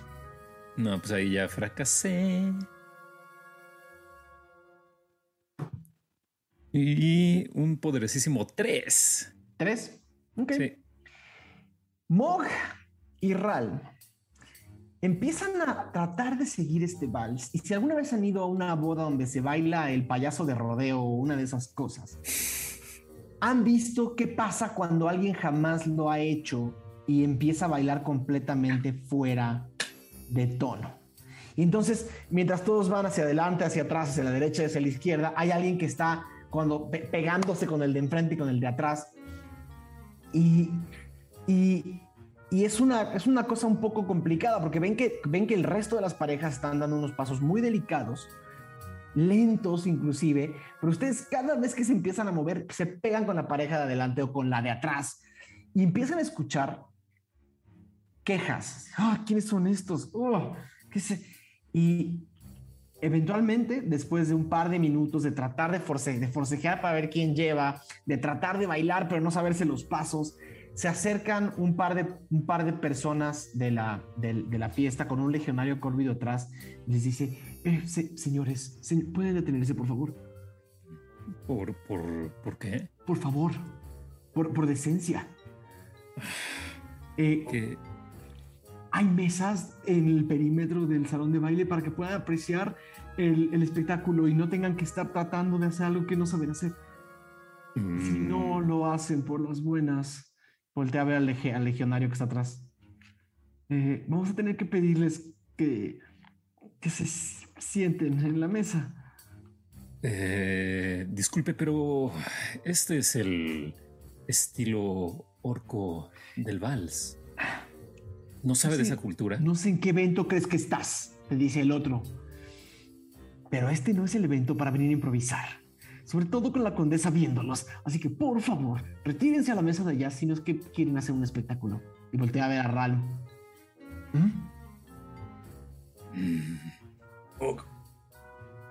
No, pues ahí ya fracasé. Y un poderosísimo 3. ¿Tres? Ok. Sí. Mog y Ral empiezan a tratar de seguir este vals. Y si alguna vez han ido a una boda donde se baila el payaso de rodeo o una de esas cosas, han visto qué pasa cuando alguien jamás lo ha hecho y empieza a bailar completamente fuera de tono. Entonces, mientras todos van hacia adelante, hacia atrás, hacia la derecha, hacia la izquierda, hay alguien que está cuando pe- pegándose con el de enfrente y con el de atrás. Y, y, y es, una, es una cosa un poco complicada porque ven que, ven que el resto de las parejas están dando unos pasos muy delicados, lentos inclusive, pero ustedes cada vez que se empiezan a mover se pegan con la pareja de adelante o con la de atrás y empiezan a escuchar quejas. Ah, ¿Quiénes son estos? Oh, ¿qué sé? Y eventualmente, después de un par de minutos de tratar de, force- de forcejear para ver quién lleva, de tratar de bailar pero no saberse los pasos, se acercan un par de, un par de personas de la, de, la fiesta con un legionario córvido atrás. Les dice, "Eh, se- señores, se- ¿pueden detenerse, por favor? ¿Por, por, ¿por qué? Por favor, por, por decencia. Eh, hay mesas en el perímetro del salón de baile para que puedan apreciar el, el espectáculo y no tengan que estar tratando de hacer algo que no saben hacer. Si mm, no lo hacen por las buenas, voltea a ver al, lege- al legionario que está atrás. Eh, vamos a tener que pedirles que, que se sienten en la mesa. eh, disculpe, pero este es el estilo orco del vals. ¿No sabe de esa cultura? No sé en qué evento crees que estás, te dice el otro. Pero este no es el evento para venir a improvisar. Sobre todo con la condesa viéndolos. Así que por favor, retírense a la mesa de allá si no es que quieren hacer un espectáculo. Y voltea a ver a Ral. ¿Mm? Og,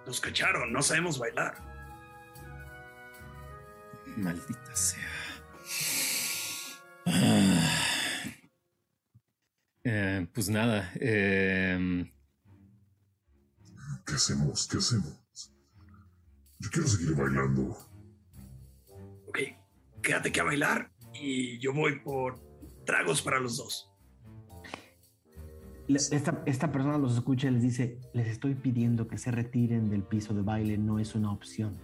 nos cacharon, no sabemos bailar. Maldita sea. Ah. Eh, pues nada. eh, ¿Qué hacemos? ¿Qué hacemos? Yo quiero seguir bailando. Ok, quédate que a bailar y yo voy por tragos para los dos. Esta, esta persona los escucha y les dice, les estoy pidiendo que se retiren del piso de baile, no es una opción.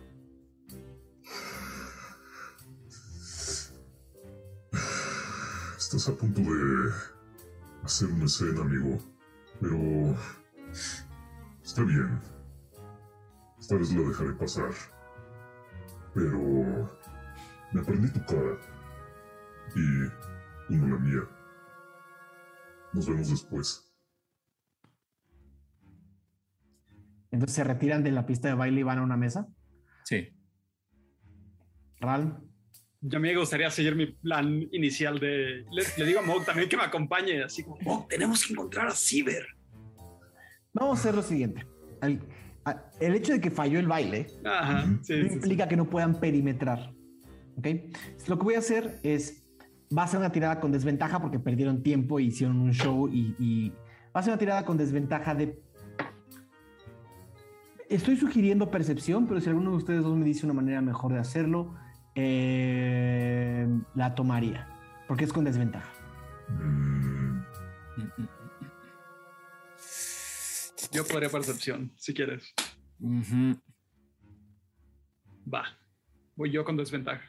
Estás a punto de hacer una escena, amigo. Pero... Está bien. Esta vez la dejaré pasar. Pero... Me aprendí tu cara. Y... Uno la mía. Nos vemos después. Entonces se retiran de la pista de baile y van a una mesa. sí. Ral, Ya me gustaría seguir mi plan inicial de... Le, le digo a Mog también que me acompañe, así como, Mog, tenemos que encontrar a Ciber. vamos a hacer lo siguiente. El, a- el hecho de que falló el baile Ajá, sí, no sí, sí. implica que no puedan perimetrar. ¿Ok? Lo que voy a hacer es, va a ser una tirada con desventaja porque perdieron tiempo y hicieron un show y, y va a ser una tirada con desventaja de... Estoy sugiriendo percepción, pero si alguno de ustedes dos me dice una manera mejor de hacerlo, eh, la tomaría, porque es con desventaja. Mm, Yo podría percepción, si quieres. Va. Voy yo con desventaja.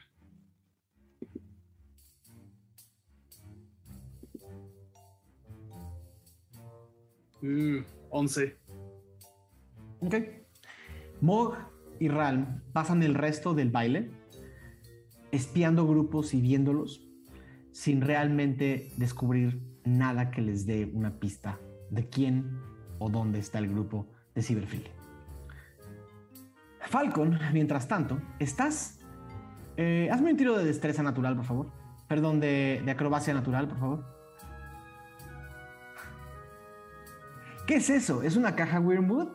Uh, 11. Ok. Mog y Ralm pasan el resto del baile espiando grupos y viéndolos sin realmente descubrir nada que les dé una pista de quién o dónde está el grupo de Cyberfield. Falcon, mientras tanto, estás... eh, hazme un tiro de destreza natural, por favor. Perdón, de, acrobacia natural, por favor. ¿Qué es eso? ¿Es una caja Wyrmwood?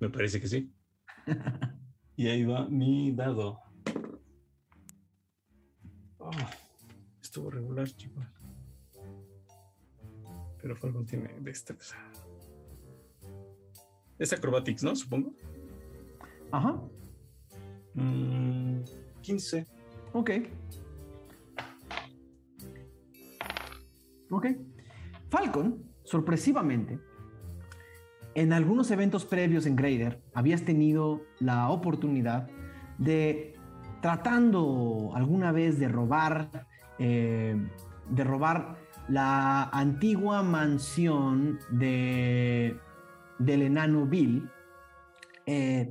Me parece que sí. y ahí va mi dado. Oh, estuvo regular, chicos. Pero Falcon tiene destreza. Es acrobatics, ¿no? Supongo. Ajá. Mm, 15. Ok. Ok. Falcon, sorpresivamente, en algunos eventos previos en Grader, habías tenido la oportunidad de, tratando alguna vez de robar, eh, de robar la antigua mansión de, del enano Bill, eh,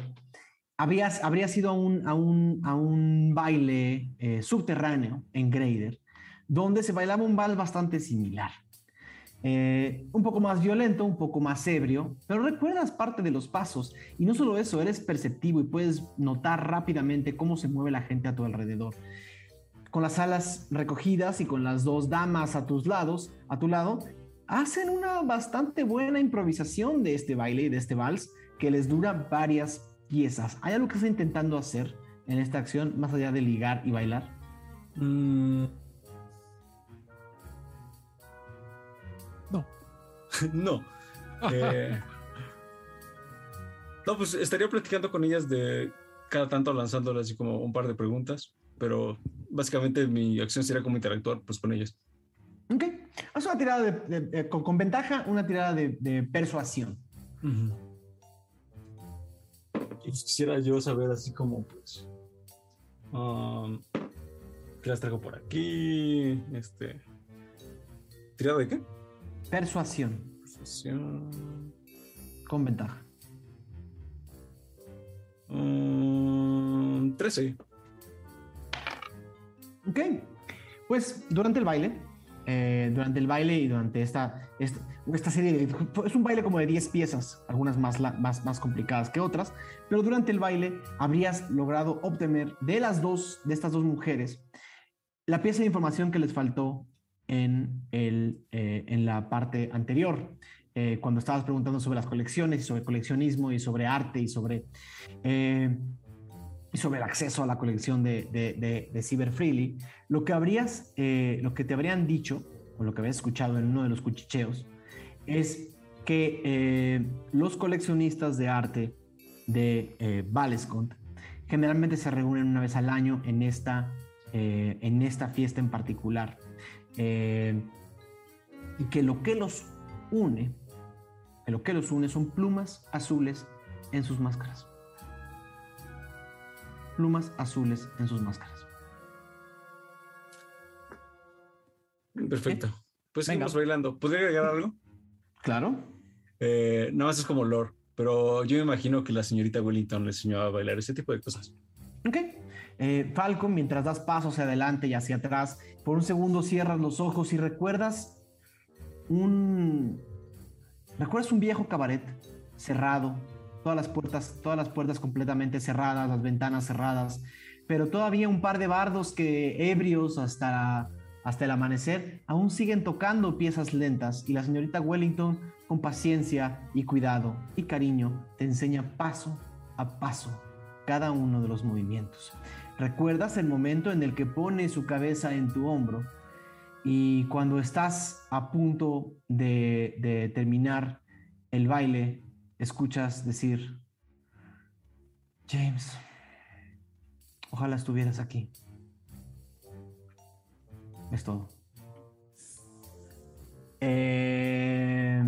habías, habrías ido a un, a un, a un baile eh, subterráneo en Grader, donde se bailaba un bal bastante similar. Eh, un poco más violento, un poco más ebrio, pero recuerdas parte de los pasos y no solo eso, eres perceptivo y puedes notar rápidamente cómo se mueve la gente a tu alrededor. Con las alas recogidas y con las dos damas a tus lados, a tu lado, hacen una bastante buena improvisación de este baile y de este vals que les dura varias piezas. ¿Hay algo que está intentando hacer en esta acción más allá de ligar y bailar? Mm, No. no. Eh, no, pues estaría platicando con ellas de cada tanto lanzándoles así como un par de preguntas, pero básicamente mi acción sería como interactuar pues con ellas. Ok. Haz una tirada de, de- de- con, con ventaja, una tirada de, de persuasión. Pues quisiera yo saber así como pues um, qué las traigo por aquí, este tirada de qué? Persuasión. Persuasión. Con ventaja. Mm, 13. Ok. Pues durante el baile, eh, durante el baile y durante esta, esta, serie. Es un baile como de 10 piezas, algunas más, más, complicadas que otras, pero durante el baile habrías logrado obtener de las dos, de estas dos mujeres, la pieza de información que les faltó en, el, eh, en la parte anterior, eh, cuando estabas preguntando sobre las colecciones y sobre coleccionismo y sobre arte y sobre... sobre el acceso a la colección de, de, de, Cyber Freely, lo que habrías, eh, lo que te habrían dicho, o lo que habías escuchado en uno de los cuchicheos, es que eh, los coleccionistas de arte de eh, generalmente se reúnen una vez al año en esta, eh, en esta fiesta en particular. Y que lo que los une, que lo que los une son plumas azules en sus máscaras plumas azules en sus máscaras. Perfecto. Pues Venga. seguimos bailando. ¿Podría agregar algo? Claro. Eh, nada más es como lore, pero yo me imagino que la señorita Wellington le enseñó a bailar ese tipo de cosas. Ok. Eh, Falcon, mientras das pasos hacia adelante y hacia atrás, por un segundo cierras los ojos y recuerdas un. ¿Recuerdas un viejo cabaret cerrado? Todas las puertas, todas las puertas completamente cerradas, las ventanas cerradas, pero todavía un par de bardos que ebrios hasta, hasta el amanecer aún siguen tocando piezas lentas y la señorita Wellington con paciencia y cuidado y cariño te enseña paso a paso cada uno de los movimientos. ¿Recuerdas el momento en el que pone su cabeza en tu hombro y cuando estás a punto de, de terminar el baile, escuchas decir, James, ojalá estuvieras aquí. Es todo. Eh,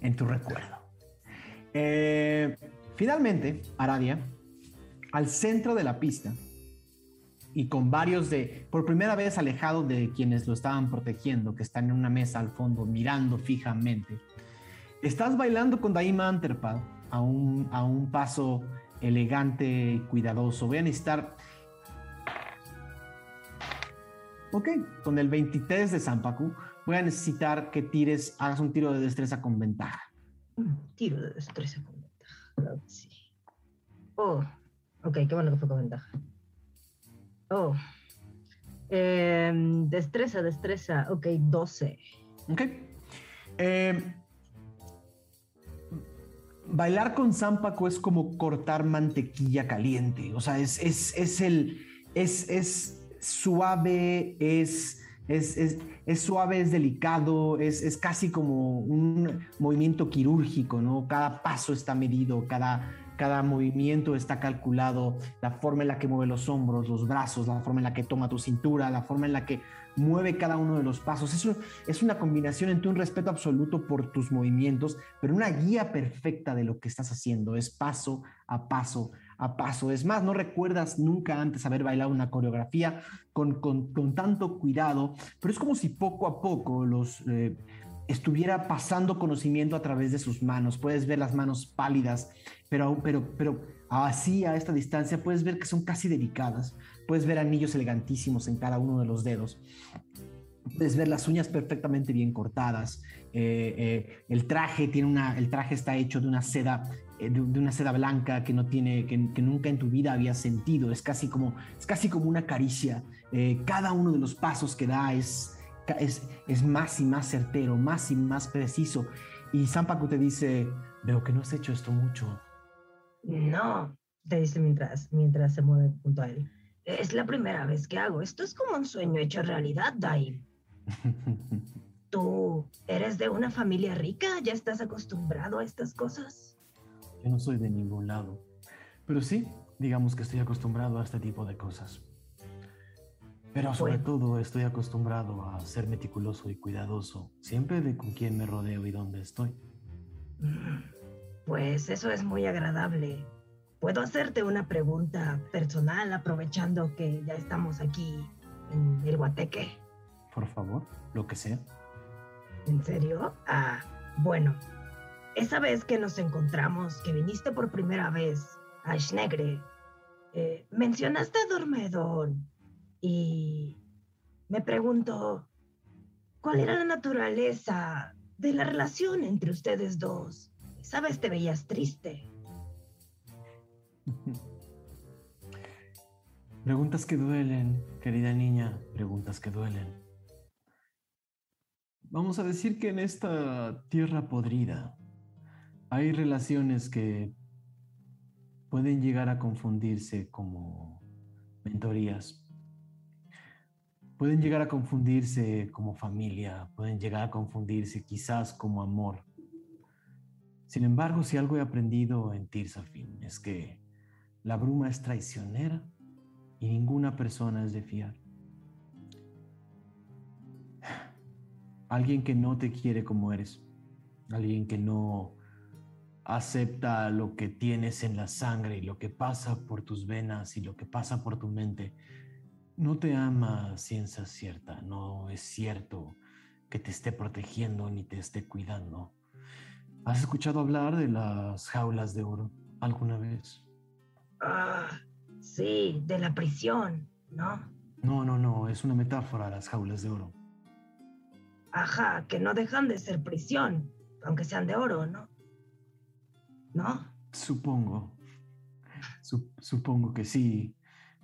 en tu recuerdo. Eh, finalmente, Aradia, al centro de la pista, y con varios de, por primera vez alejado de quienes lo estaban protegiendo, que están en una mesa al fondo mirando fijamente, estás bailando con Daima Anterpad a un, a un paso elegante y cuidadoso. Voy a necesitar... Ok, con el 23 de Zampacu voy a necesitar que tires, hagas un tiro de destreza con ventaja. Tiro de destreza con ventaja, sí. Oh, ok, qué bueno que fue con ventaja. Oh. Em, destreza, destreza. Ok, 12. Ok. Em, bailar con Zampaco es como cortar mantequilla caliente. O sea, es, es, es el. Es, es suave, es. Es, es, es, suave, es delicado, es, es, casi como un movimiento quirúrgico, ¿no? Cada paso está medido, cada, cada movimiento está calculado, la forma en la que mueve los hombros, los brazos, la forma en la que toma tu cintura, la forma en la que mueve cada uno de los pasos. Eso es una combinación entre un respeto absoluto por tus movimientos, pero una guía perfecta de lo que estás haciendo. Es paso a paso a paso. Es más, no recuerdas nunca antes haber bailado una coreografía con, con, con tanto cuidado, pero es como si poco a poco los... Eh, estuviera pasando conocimiento a través de sus manos. Puedes ver las manos pálidas, pero, pero, pero así a esta distancia puedes ver que son casi delicadas. Puedes ver anillos elegantísimos en cada uno de los dedos. Puedes ver las uñas perfectamente bien cortadas. Eh, eh, el traje tiene una, el traje está hecho de una seda, eh, de, una seda blanca que no tiene, que, que, nunca en tu vida habías sentido. Es casi como, es casi como una caricia. cada uno de los pasos que da es, es, es más y más certero, más y más preciso. Y Zampacu te dice, veo que no has hecho esto mucho. No, te dice mientras, mientras se mueve junto a él. Es la primera vez que hago. Esto es como un sueño hecho realidad, Dai. ¿Tú eres de una familia rica? ¿Ya estás acostumbrado a estas cosas? Yo no soy de ningún lado. Pero sí, digamos que estoy acostumbrado a este tipo de cosas. Pero sobre bueno. todo estoy acostumbrado a ser meticuloso y cuidadoso, siempre de con quién me rodeo y dónde estoy. Pues eso es muy agradable. ¿Puedo hacerte una pregunta personal aprovechando que ya estamos aquí en el Guateque? Por favor, lo que sea. ¿En serio? Ah, bueno. Esa vez que nos encontramos, que viniste por primera vez a Schnegre, eh, mencionaste a Dormedón y me pregunto, ¿cuál era la naturaleza de la relación entre ustedes dos? Sabes, te veías triste. Preguntas que duelen, querida niña, preguntas que duelen. Vamos a decir que en esta tierra podrida hay relaciones que pueden llegar a confundirse como mentorías pueden llegar a confundirse como familia, pueden llegar a confundirse quizás como amor. Sin embargo, si algo he aprendido en Tirsafin es que la bruma es traicionera y ninguna persona es de fiar. Alguien que no te quiere como eres, alguien que no acepta lo que tienes en la sangre y lo que pasa por tus venas y lo que pasa por tu mente, no te ama ciencia cierta, no es cierto que te esté protegiendo ni te esté cuidando. ¿Has escuchado hablar de las jaulas de oro alguna vez? Ah, sí, de la prisión, ¿no? No, no, no, es una metáfora las jaulas de oro. Ajá, que no dejan de ser prisión, aunque sean de oro, ¿no? ¿No? Supongo. supongo que sí.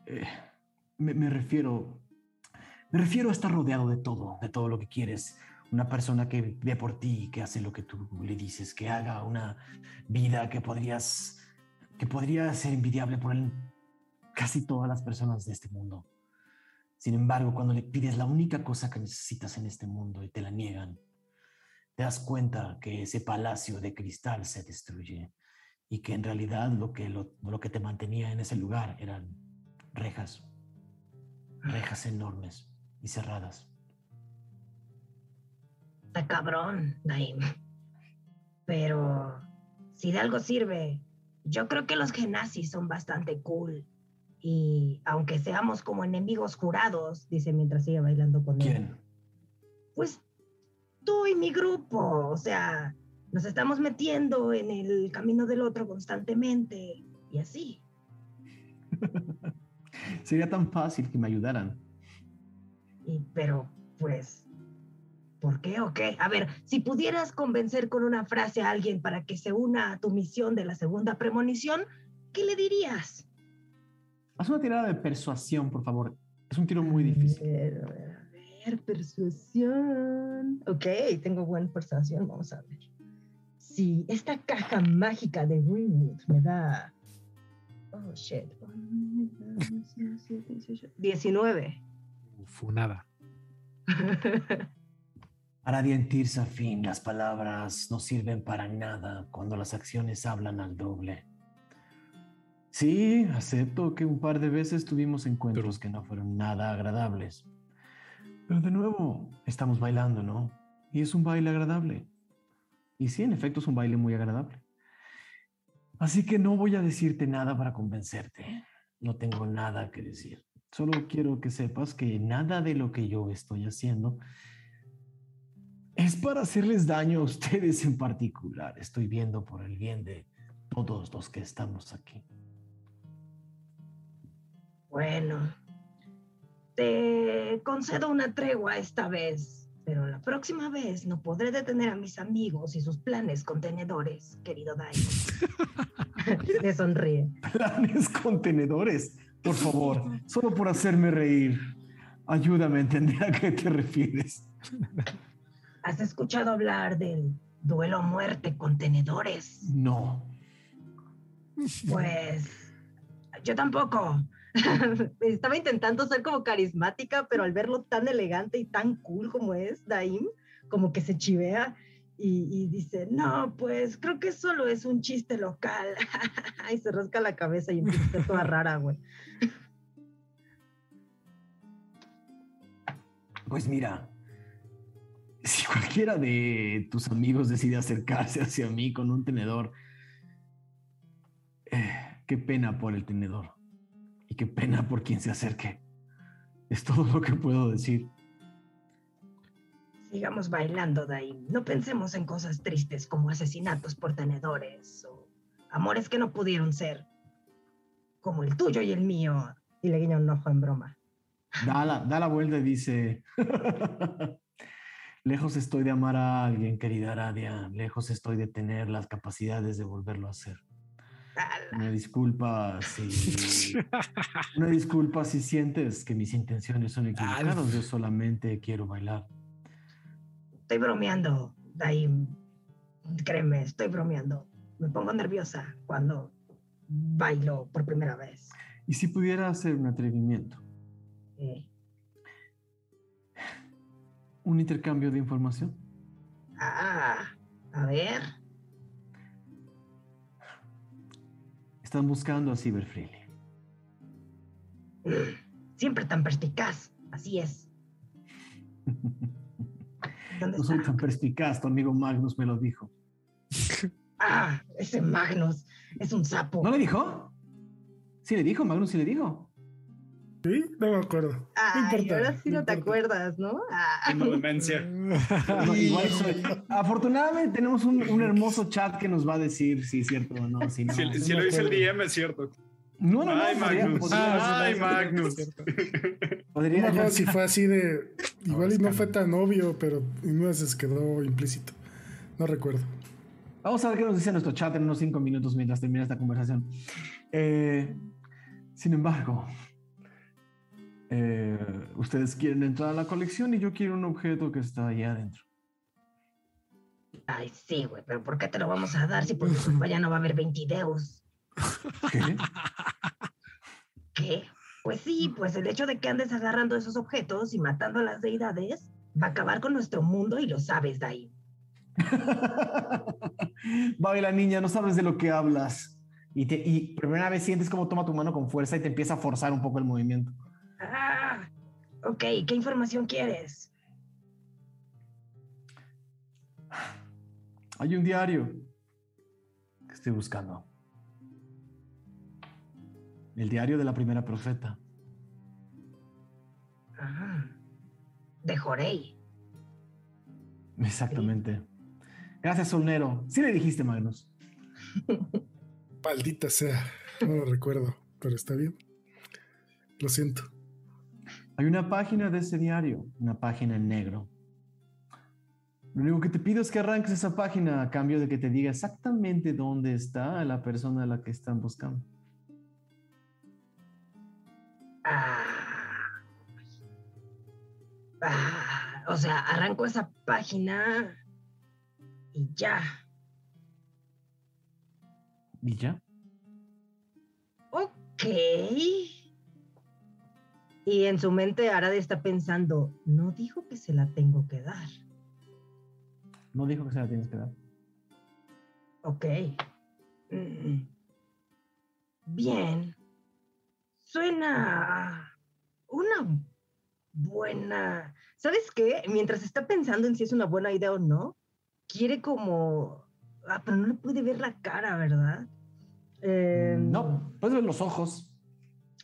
Eh, me, refiero, me refiero a estar rodeado de todo, de todo lo que quieres. Una persona que ve por ti, que hace lo que tú le dices, que haga una vida que podrías que podría ser envidiable por él casi todas las personas de este mundo. Sin embargo, cuando le pides la única cosa que necesitas en este mundo y te la niegan, te das cuenta que ese palacio de cristal se destruye y que en realidad lo que, lo, lo que te mantenía en ese lugar eran rejas, rejas enormes y cerradas. Está cabrón, Naim. Pero si de algo sirve, yo creo que los genazis son bastante cool. Y aunque seamos como enemigos jurados, dice mientras sigue bailando con él. ¿Quién? Pues tú y mi grupo, o sea, nos estamos metiendo en el camino del otro constantemente y así. Sería tan fácil que me ayudaran. Y, pero, pues, ¿por qué o qué? A ver, si pudieras convencer con una frase a alguien para que se una a tu misión de la segunda premonición, ¿qué le dirías? Haz una tirada de persuasión, por favor. Es un tiro muy difícil. A ver, a ver, a ver, persuasión. Ok, tengo buena persuasión, vamos a ver. Si esta caja mágica de Greenwood me da... Oh, shit. 19. Funada. Aradian Tirsafin, las palabras no sirven para nada cuando las acciones hablan al doble. Sí, acepto que un par de veces tuvimos encuentros que no fueron nada agradables. Pero de nuevo, estamos bailando, ¿no? Y es un baile agradable. Y sí, en efecto, es un baile muy agradable. Así que no voy a decirte nada para convencerte. No tengo nada que decir. Solo quiero que sepas que nada de lo que yo estoy haciendo es para hacerles daño a ustedes en particular. Estoy viendo por el bien de todos los que estamos aquí. Bueno, te concedo una tregua esta vez, pero la próxima vez no podré detener a mis amigos y sus planes contenedores, querido Dai. Le sonríe. Planes contenedores, por favor, solo por hacerme reír. Ayúdame a entender a qué te refieres. ¿Has escuchado hablar del duelo muerte contenedores? No. Pues yo tampoco. Estaba intentando ser como carismática, pero al verlo tan elegante y tan cool como es, Daim, como que se chivea y, y dice, no, pues creo que solo es un chiste local. y se rasca la cabeza y empieza a ser toda rara, güey. Pues mira, si cualquiera de tus amigos decide acercarse hacia mí con un tenedor, eh, qué pena por el tenedor y qué pena por quien se acerque. Es todo lo que puedo decir. Sigamos bailando, Daim. No pensemos en cosas tristes como asesinatos por tenedores o amores que no pudieron ser, como el tuyo y el mío. Y le guiña un ojo en broma. Da la, da la vuelta y dice, lejos estoy de amar a alguien, querida Aradia, lejos estoy de tener las capacidades de volverlo a hacer. Una disculpa si... Una disculpa si sientes que mis intenciones son equivocadas. Yo solamente quiero bailar. Estoy bromeando, Daim. Créeme, estoy bromeando. Me pongo nerviosa cuando bailo por primera vez. Y si pudiera hacer un atrevimiento, Eh, un intercambio de información. ah, a ver. Están buscando a Cyberfreely. Siempre tan perspicaz. Así es. ¿Dónde No soy tan perspicaz, tu amigo Magnus me lo dijo. Ah, ese Magnus es un sapo. ¿No le dijo? Sí le dijo, Magnus sí le dijo. ¿Sí? No me acuerdo. No Ay, importa, ahora sí no, te acuerdas, ¿no? Ah. Tengo demencia. No, igual soy- Afortunadamente tenemos un, un hermoso chat que nos va a decir si es cierto o no. Si, no, Si, no lo dice el. DM es cierto. No, no, no. Ay, podría- Magnus. podría- Ay, Magnus. podría- No si fue así de. Igual y no fue tan obvio, pero en una se quedó implícito. No recuerdo. Vamos a ver qué nos dice nuestro chat en unos cinco minutos mientras termina esta conversación. Eh, sin embargo, eh, ustedes quieren entrar a la colección y yo quiero un objeto que está ahí adentro. Ay, sí, güey, pero ¿por qué te lo vamos a dar si por culpa ya no va a haber 20 deus? ¿Qué? ¿Qué? Pues sí, pues el hecho de que andes agarrando esos objetos y matando a las deidades va a acabar con nuestro mundo y lo sabes, Dai. la niña, no sabes de lo que hablas. Y, te, y primera vez sientes como toma tu mano con fuerza y te empieza a forzar un poco el movimiento. Ah, ok, ¿qué información quieres? Hay un diario que estoy buscando. El diario de la primera profeta. Ah, de Jorei. Exactamente. Gracias, Solnero. Sí le dijiste, Magnus. Maldita sea. No lo recuerdo, pero está bien. Lo siento. Hay una página de ese diario, una página en negro. Lo único que te pido es que arranques esa página a cambio de que te diga exactamente dónde está la persona a la que están buscando. Ah. Ah, o sea, arranco esa página y ya. ¿Y ya? Ok. Y en su mente Arad está pensando, no dijo que se la tengo que dar. No dijo que se la tienes que dar. Ok. Mm. Bien. Suena una buena... ¿Sabes qué? Mientras está pensando en si es una buena idea o no, quiere como... Ah, pero no le puede ver la cara, ¿verdad? Em, no, puedes ver los ojos.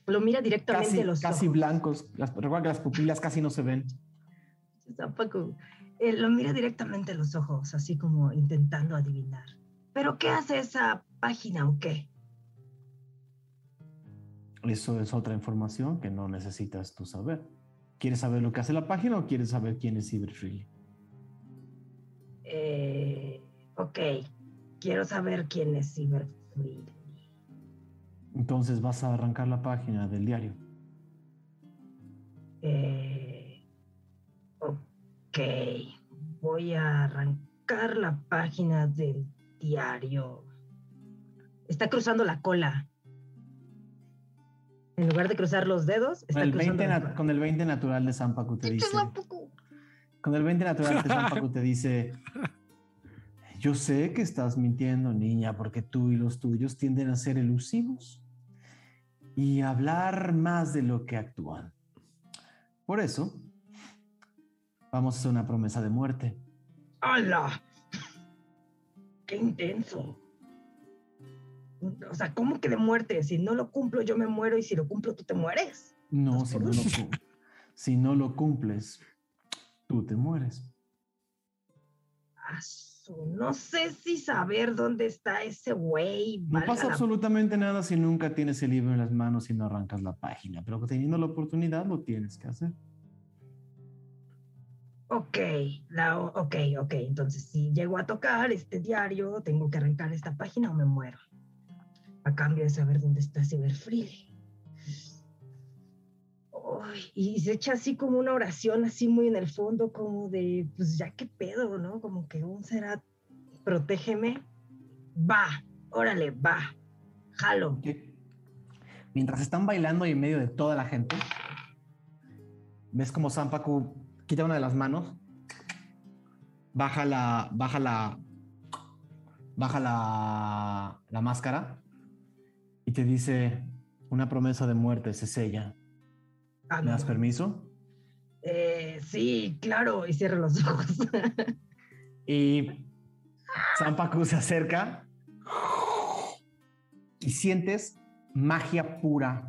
Lo mira directamente casi, los casi blancos. Las, recuerda que las pupilas casi no se ven. Tampoco. Eh, lo mira directamente los ojos, así como intentando adivinar. ¿Pero qué hace esa página o qué? Eso es otra información que no necesitas tú saber. ¿Quieres saber lo que hace la página o quieres saber quién es Cyberfree? Eh, ok, quiero saber quién es Cyberfree. Entonces vas a arrancar la página del diario. Eh, ok, voy a arrancar la página del diario. Está cruzando la cola. En lugar de cruzar los dedos, está con el, cruzando 20 la nat- cola. con el 20 natural de Zampacu te dice. Con el 20 natural de Zampacu te dice. Yo sé que estás mintiendo, niña, porque tú y los tuyos tienden a ser elusivos y hablar más de lo que actúan. Por eso, vamos a hacer una promesa de muerte. ¡Hala! ¡Qué intenso! O sea, ¿cómo que de muerte? Si no lo cumplo, yo me muero y si lo cumplo, tú te mueres. No, si no, lo, uno. cum- si no lo cumples, tú te mueres. No sé si saber dónde está ese güey. No pasa la- absolutamente nada si nunca tienes el libro en las manos y no arrancas la página, pero teniendo la oportunidad lo tienes que hacer. Ok, la, ok, ok. Entonces, si llego a tocar este diario, tengo que arrancar esta página o me muero. A cambio de saber dónde está Cyberfree. Y se echa así como una oración, así muy en el fondo, como de, pues ya qué pedo, ¿no? Como que un será, protégeme. Va, órale, va. Jalo. Mientras están bailando y en medio de toda la gente, ves como Zampacu quita una de las manos, baja la, baja la, baja la, la máscara y te dice una promesa de muerte se sella. Ah, ¿Me no. das permiso? Eh, sí, claro, y cierra los ojos. Y Zampacu se acerca y sientes magia pura,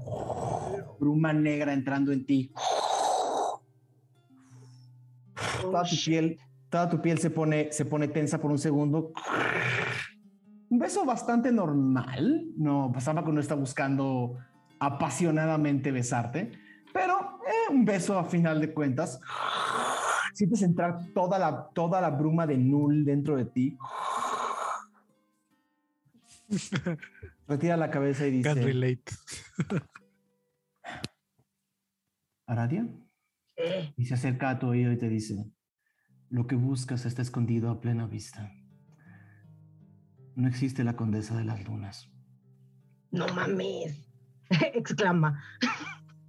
bruma negra entrando en ti. Toda tu piel, toda tu piel se pone, se pone tensa por un segundo. Un beso bastante normal. No, Zampacu no está buscando apasionadamente besarte, pero eh, un beso a final de cuentas. Sientes entrar toda la, toda la bruma de Null dentro de ti. Retira la cabeza y dice, relate. ¿Aradia? Eh, Y se acerca a tu oído y te dice, lo que buscas está escondido a plena vista. No existe la condesa de las lunas. No mames. Exclama.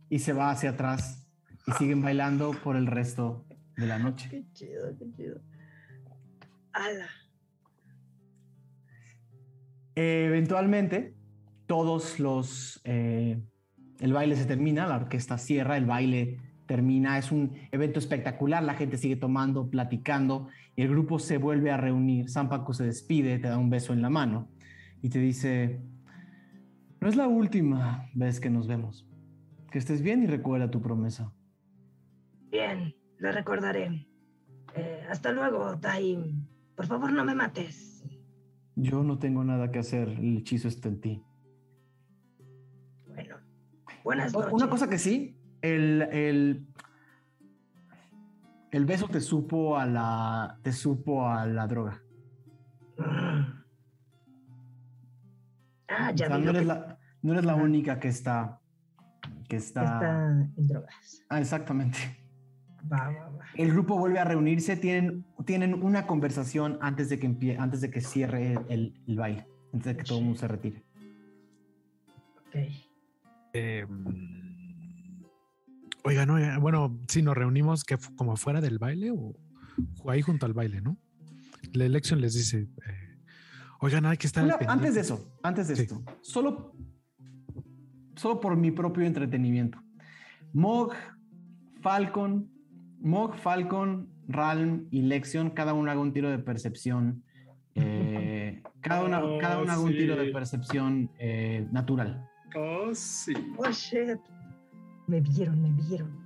Y se va hacia atrás y siguen bailando por el resto de la noche. Qué chido, qué chido. Ala. Eh, eventualmente, todos los... eh, el baile se termina, la orquesta cierra, el baile termina, es un evento espectacular, la gente sigue tomando, platicando, y el grupo se vuelve a reunir. San Paco se despide, te da un beso en la mano y te dice, no es la última vez que nos vemos. Que estés bien y recuerda tu promesa. Bien, lo recordaré. Eh, hasta luego, Taim. Por favor, no me mates. Yo no tengo nada que hacer, el hechizo está en ti. Bueno, buenas noches. Una cosa que sí, el, el, el beso te supo a la, te supo a la droga. Mm. Ah, O ya no lo eres que la, no eres la única que está, que está. está en drogas. Ah, exactamente. Va, va, va. El grupo vuelve a reunirse, tienen, tienen una conversación antes de que empie- antes de que cierre el, el baile, antes de que todo el mundo se retire. Ok. Eh, oigan, oigan, bueno, si nos reunimos que como fuera del baile o ahí junto al baile, ¿no? La elección les dice, eh, oigan, hay que estar. Una- pendiente". antes de eso, antes de Sí. esto, solo, solo por mi propio entretenimiento. Mog, Falcon, Mog, Falcon, Ralm y Lexion, cada uno haga un tiro de percepción. eh, cada, una, Oh, cada uno haga un tiro de percepción eh, natural. Oh, sí. Oh, shit. Me vieron, me vieron.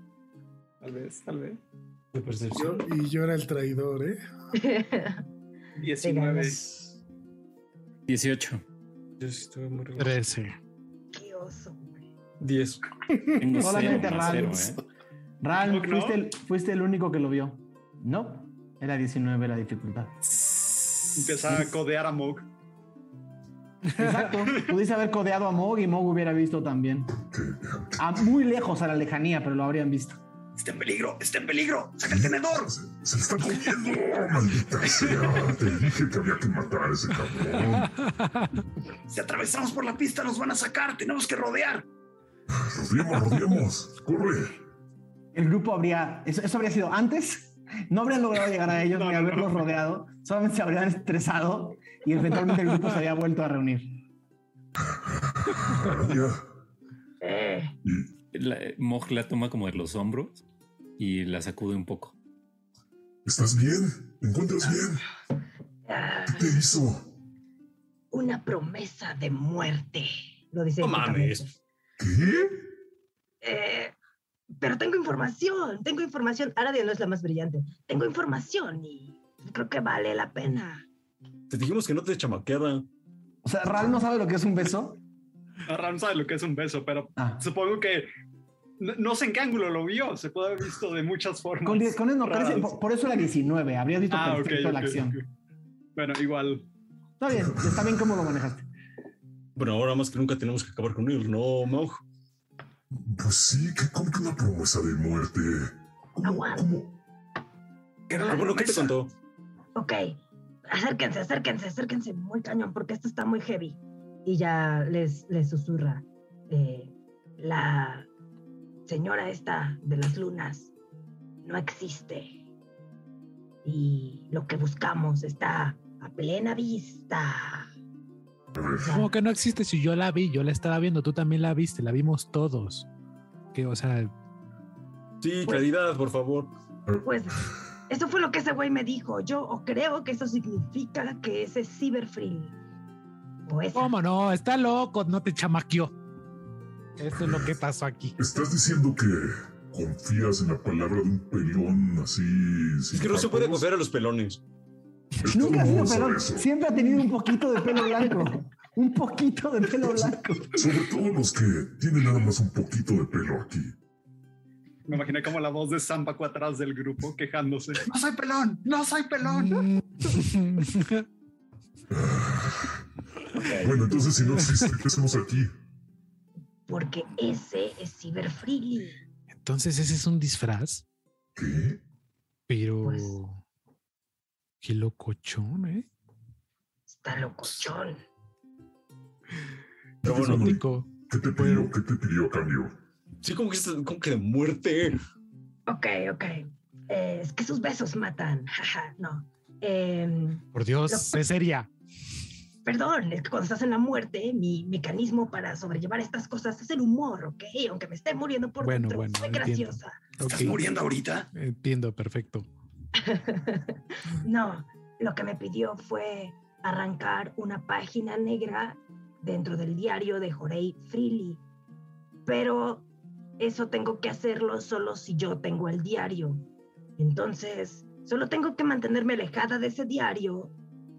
Tal vez, tal vez. De Yo- percepción. y yo era el traidor, ¿eh? 19. ganas. 18. Yo sí estuve muy regocijado. 13. Qué oso. 10. Tengo Solamente Ralm. cero, ¿eh? Ralm, ¿No? fuiste el, fuiste el único que lo vio. No, era 19 la dificultad. Empieza a codear a Mog. Exacto. Pudiste haber codeado a Mog y Mog hubiera visto también. A muy lejos a la lejanía, pero lo habrían visto. Está en peligro, está en peligro. Saca el tenedor. Se, se le está comiendo, maldita sea. Te dije que había que matar a ese cabrón. Si atravesamos por la pista nos van a sacar. Tenemos que rodear. Rodeemos, rodeemos. Corre. El grupo habría. Eso, eso habría sido antes. No habrían logrado llegar a ellos No, ni no, haberlos no. rodeado. Solamente se habrían estresado y eventualmente el grupo se había vuelto a reunir. Eh, ¿Y La, Moj la toma como de los hombros y la sacude un poco. estás bien? ¿Te encuentras bien? ah, ¿Qué te hizo? una promesa de muerte. Lo dice. No mames. ¿Qué? Eh, pero tengo información, tengo información. Aradia no es la más brillante. Tengo información y creo que vale la pena. Te dijimos que no te chamaqueada. O sea, Ral no sabe lo que es un beso. Ram sabe lo que es un beso, pero Ah. supongo que no, no sé en qué ángulo lo vio. Se puede haber visto de muchas formas. Con, die- con eso no, parece- por, por eso era 19. Habrías visto Ah, perfecto la ok, acción. ok. Bueno, igual. Está bien, está bien cómo lo manejaste. Bueno, ahora más que nunca tenemos que acabar con él, ¿no, Maug? Pues sí, que como que una promesa de muerte. ¿Cómo, Aguanta. cómo? ¿Qué era Ah, bueno, ¿qué te contó? Ok, acérquense, acérquense, acérquense muy cañón porque esto está muy heavy. Y ya les, les susurra. eh, la señora esta de las lunas no existe. Y lo que buscamos está a plena vista. Como que no existe si yo la vi, yo la estaba viendo, tú también la viste, la vimos todos. Que, o sea, Sí, Pues- claridad, por favor. Pues eso fue lo que ese güey me dijo. Yo o creo que eso significa que ese es esa. ¿cómo no? Está loco, no te chamaqueó. Eso es lo que pasó aquí. ¿estás diciendo que confías en la palabra de un pelón así? Es que no se puede confiar a los pelones. Nunca ha sido pelón. Siempre ha tenido un poquito de pelo blanco. Un poquito de pelo blanco. Sobre todo los que tienen nada más un poquito de pelo aquí. Me imaginé como la voz de Zampaco atrás del grupo quejándose. No soy pelón, no soy pelón. Bueno, entonces si no existe, ¿qué hacemos aquí? Porque ese es Cyberfree. Entonces ese es un disfraz, ¿Qué? pero Pues- qué locochón, ¿eh? Está locochón. Pero ¿Qué te bueno. ¿Qué te pidió? ¿Qué te pidió cambio? sí, como que, como que de muerte. Ok, ok. Eh, es que sus besos matan. Jaja, no. Em, Por Dios, Lo- sé seria. perdón, es que cuando estás en la muerte, mi mecanismo para sobrellevar estas cosas es el humor, ¿ok? Aunque me esté muriendo por Bueno, dentro, bueno, soy entiendo. graciosa. ¿Estás muriendo ahorita? Entiendo, perfecto. no, lo que me pidió fue arrancar una página negra dentro del diario de Jorei Freely. Pero eso tengo que hacerlo solo si yo tengo el diario. Entonces, solo tengo que mantenerme alejada de ese diario.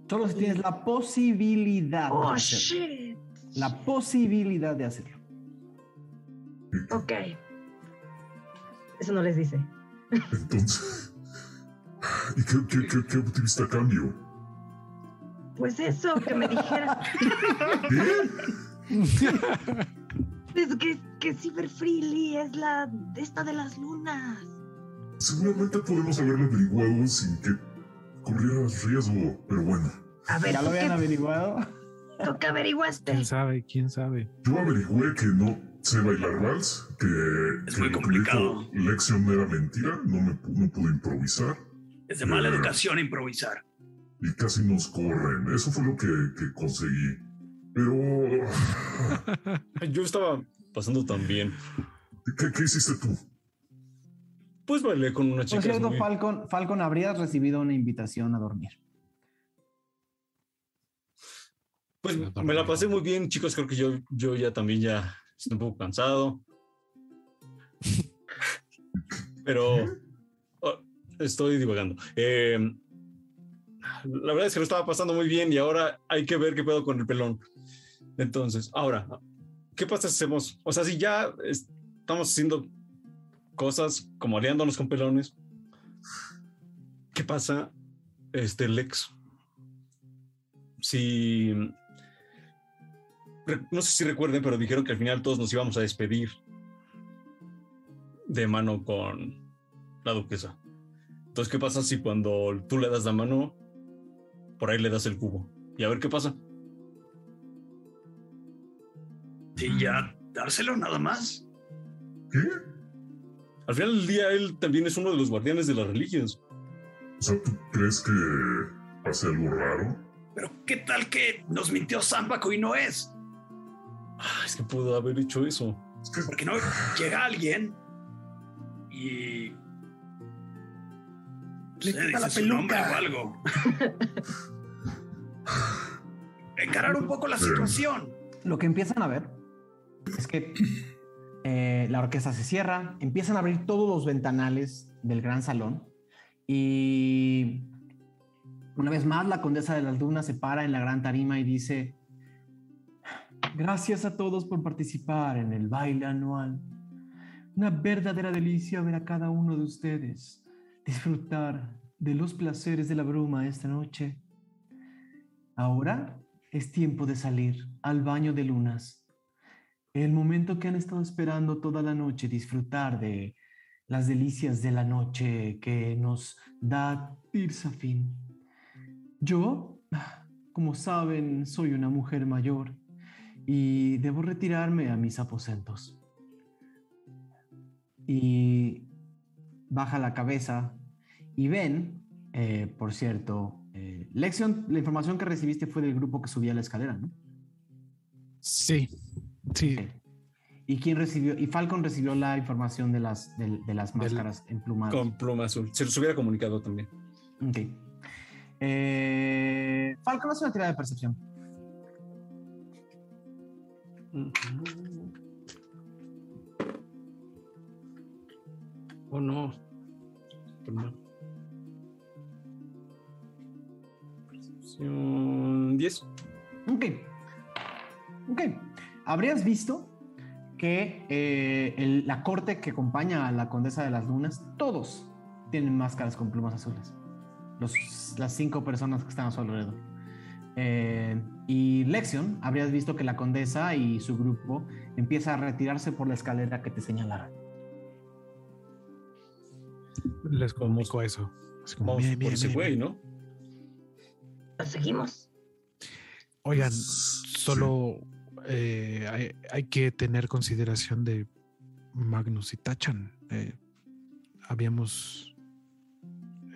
Solo si tienes la posibilidad de Oh, hacerlo. shit. La posibilidad de hacerlo. Ok. Eso no les dice. Entonces. ¿Y qué, qué, qué, qué obtuviste a cambio? Pues eso, que me dijera. ¿Qué? es que, que Cyber Freely es la de esta de las lunas. Seguramente podemos haberlo averiguado sin que corrieras riesgo, pero bueno. A ver, ¿Ya lo ¿tú habían averiguado? tú qué averiguaste? ¿Quién sabe? ¿Quién sabe? Yo averigüé que no sé bailar vals, que, Es que muy complicado. Lexion era mentira, no, me, no pude improvisar Es de mala educación improvisar. y casi nos corren. Eso fue lo que, que conseguí. Pero, Yo estaba pasando también. ¿qué, qué hiciste tú? Pues bailé con una Por chica. cierto, muy- Falcon, Falcon, habrías recibido una invitación a dormir. Pues me la pasé muy bien, chicos. Creo que yo, yo ya también ya estoy un poco cansado. Pero estoy divagando. Eh, la verdad es que lo estaba pasando muy bien y ahora hay que ver qué pedo con el pelón. Entonces, ahora, ¿qué pasa si hacemos? O sea, si ya estamos haciendo cosas como aliándonos con pelones, ¿qué pasa, este Lex? Si no sé si recuerden, pero dijeron que al final todos nos íbamos a despedir de mano con la duquesa. Entonces, ¿qué pasa si cuando tú le das la mano, por ahí le das el cubo? Y a ver qué pasa. Sí, ya dárselo nada más. ¿Qué? Al final del día, él también es uno de los guardianes de las religias. O sea, ¿tú crees que pase algo raro? Pero ¿qué tal que nos mintió Zambaco y no es? Ah, es que pudo haber hecho eso. Es que Porque no llega alguien y le Le quita la peluca. o algo. Encarar un poco la situación. Lo que empiezan a ver es que eh, la orquesta se cierra, empiezan a abrir todos los ventanales del gran salón y una vez más la condesa de las lunas se para en la gran tarima y dice, gracias a todos por participar en el baile anual. Una verdadera delicia ver a cada uno de ustedes disfrutar de los placeres de la bruma esta noche. Ahora es tiempo de salir al baño de lunas. El momento que han estado esperando toda la noche, disfrutar de las delicias de la noche que nos da Tirsafin. Yo, como saben, soy una mujer mayor y debo retirarme a mis aposentos. Y baja la cabeza y ven, eh, por cierto, eh, Lexion, la información que recibiste fue del grupo que subía la escalera, ¿no? Sí, sí. ¿Y quién recibió? Y Falcon recibió la información de las, de, de las Del- máscaras emplumadas. Con pluma azul. Se los hubiera comunicado también. Ok. Eh, Falcon hace una tirada de percepción. Oh, no. Perdón. 10. Ok. Ok. Habrías visto que eh, el- la corte que acompaña a la condesa de las lunas, todos tienen máscaras con plumas azules. Los, las cinco personas que están a su alrededor. Eh, y Lexion, habrías visto que la condesa y su grupo empieza a retirarse por la escalera que te señalaron. Les comunico eso. Así como, Vamos "Miren, por miren, ese güey, miren". ¿no? ¿Lo seguimos? Oigan, solo eh, hay, hay que tener consideración de Magnus y Tachan. Eh, habíamos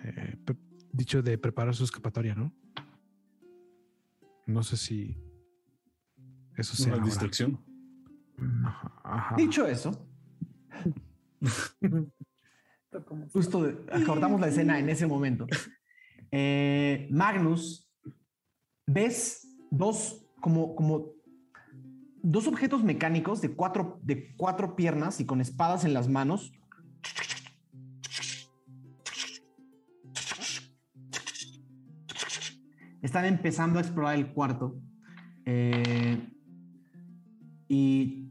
eh, dicho de preparar su escapatoria, ¿no? No sé si eso sea Una distracción. Ajá, ajá. Dicho eso, justo acordamos la escena en ese momento. Eh, Magnus, ves dos como, como dos objetos mecánicos de cuatro, de cuatro piernas y con espadas en las manos. Están empezando a explorar el cuarto. eh, y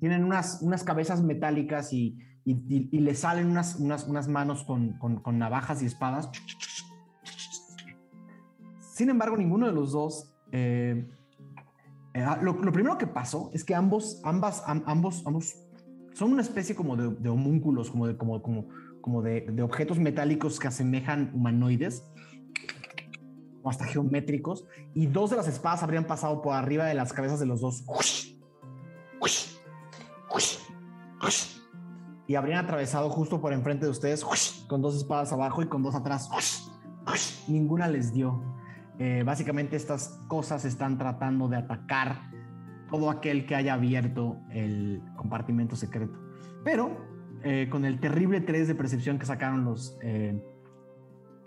tienen unas, unas cabezas metálicas y, y, y- y le salen unas, unas, unas manos con, con- con navajas y espadas. Sin embargo, ninguno de los dos. eh, eh, ah, lo, primero que pasó es que ambos, ambas, am- ambos, ambos son una especie como de, de homúnculos, como de, como, como, como de, de objetos metálicos que asemejan humanoides o hasta geométricos, y dos de las espadas habrían pasado por arriba de las cabezas de los dos. Y habrían atravesado justo por enfrente de ustedes con dos espadas abajo y con dos atrás. Ninguna les dio. Eh, básicamente estas cosas están tratando de atacar todo aquel que haya abierto el compartimento secreto. Pero eh, con el terrible 3 de percepción que sacaron los... eh,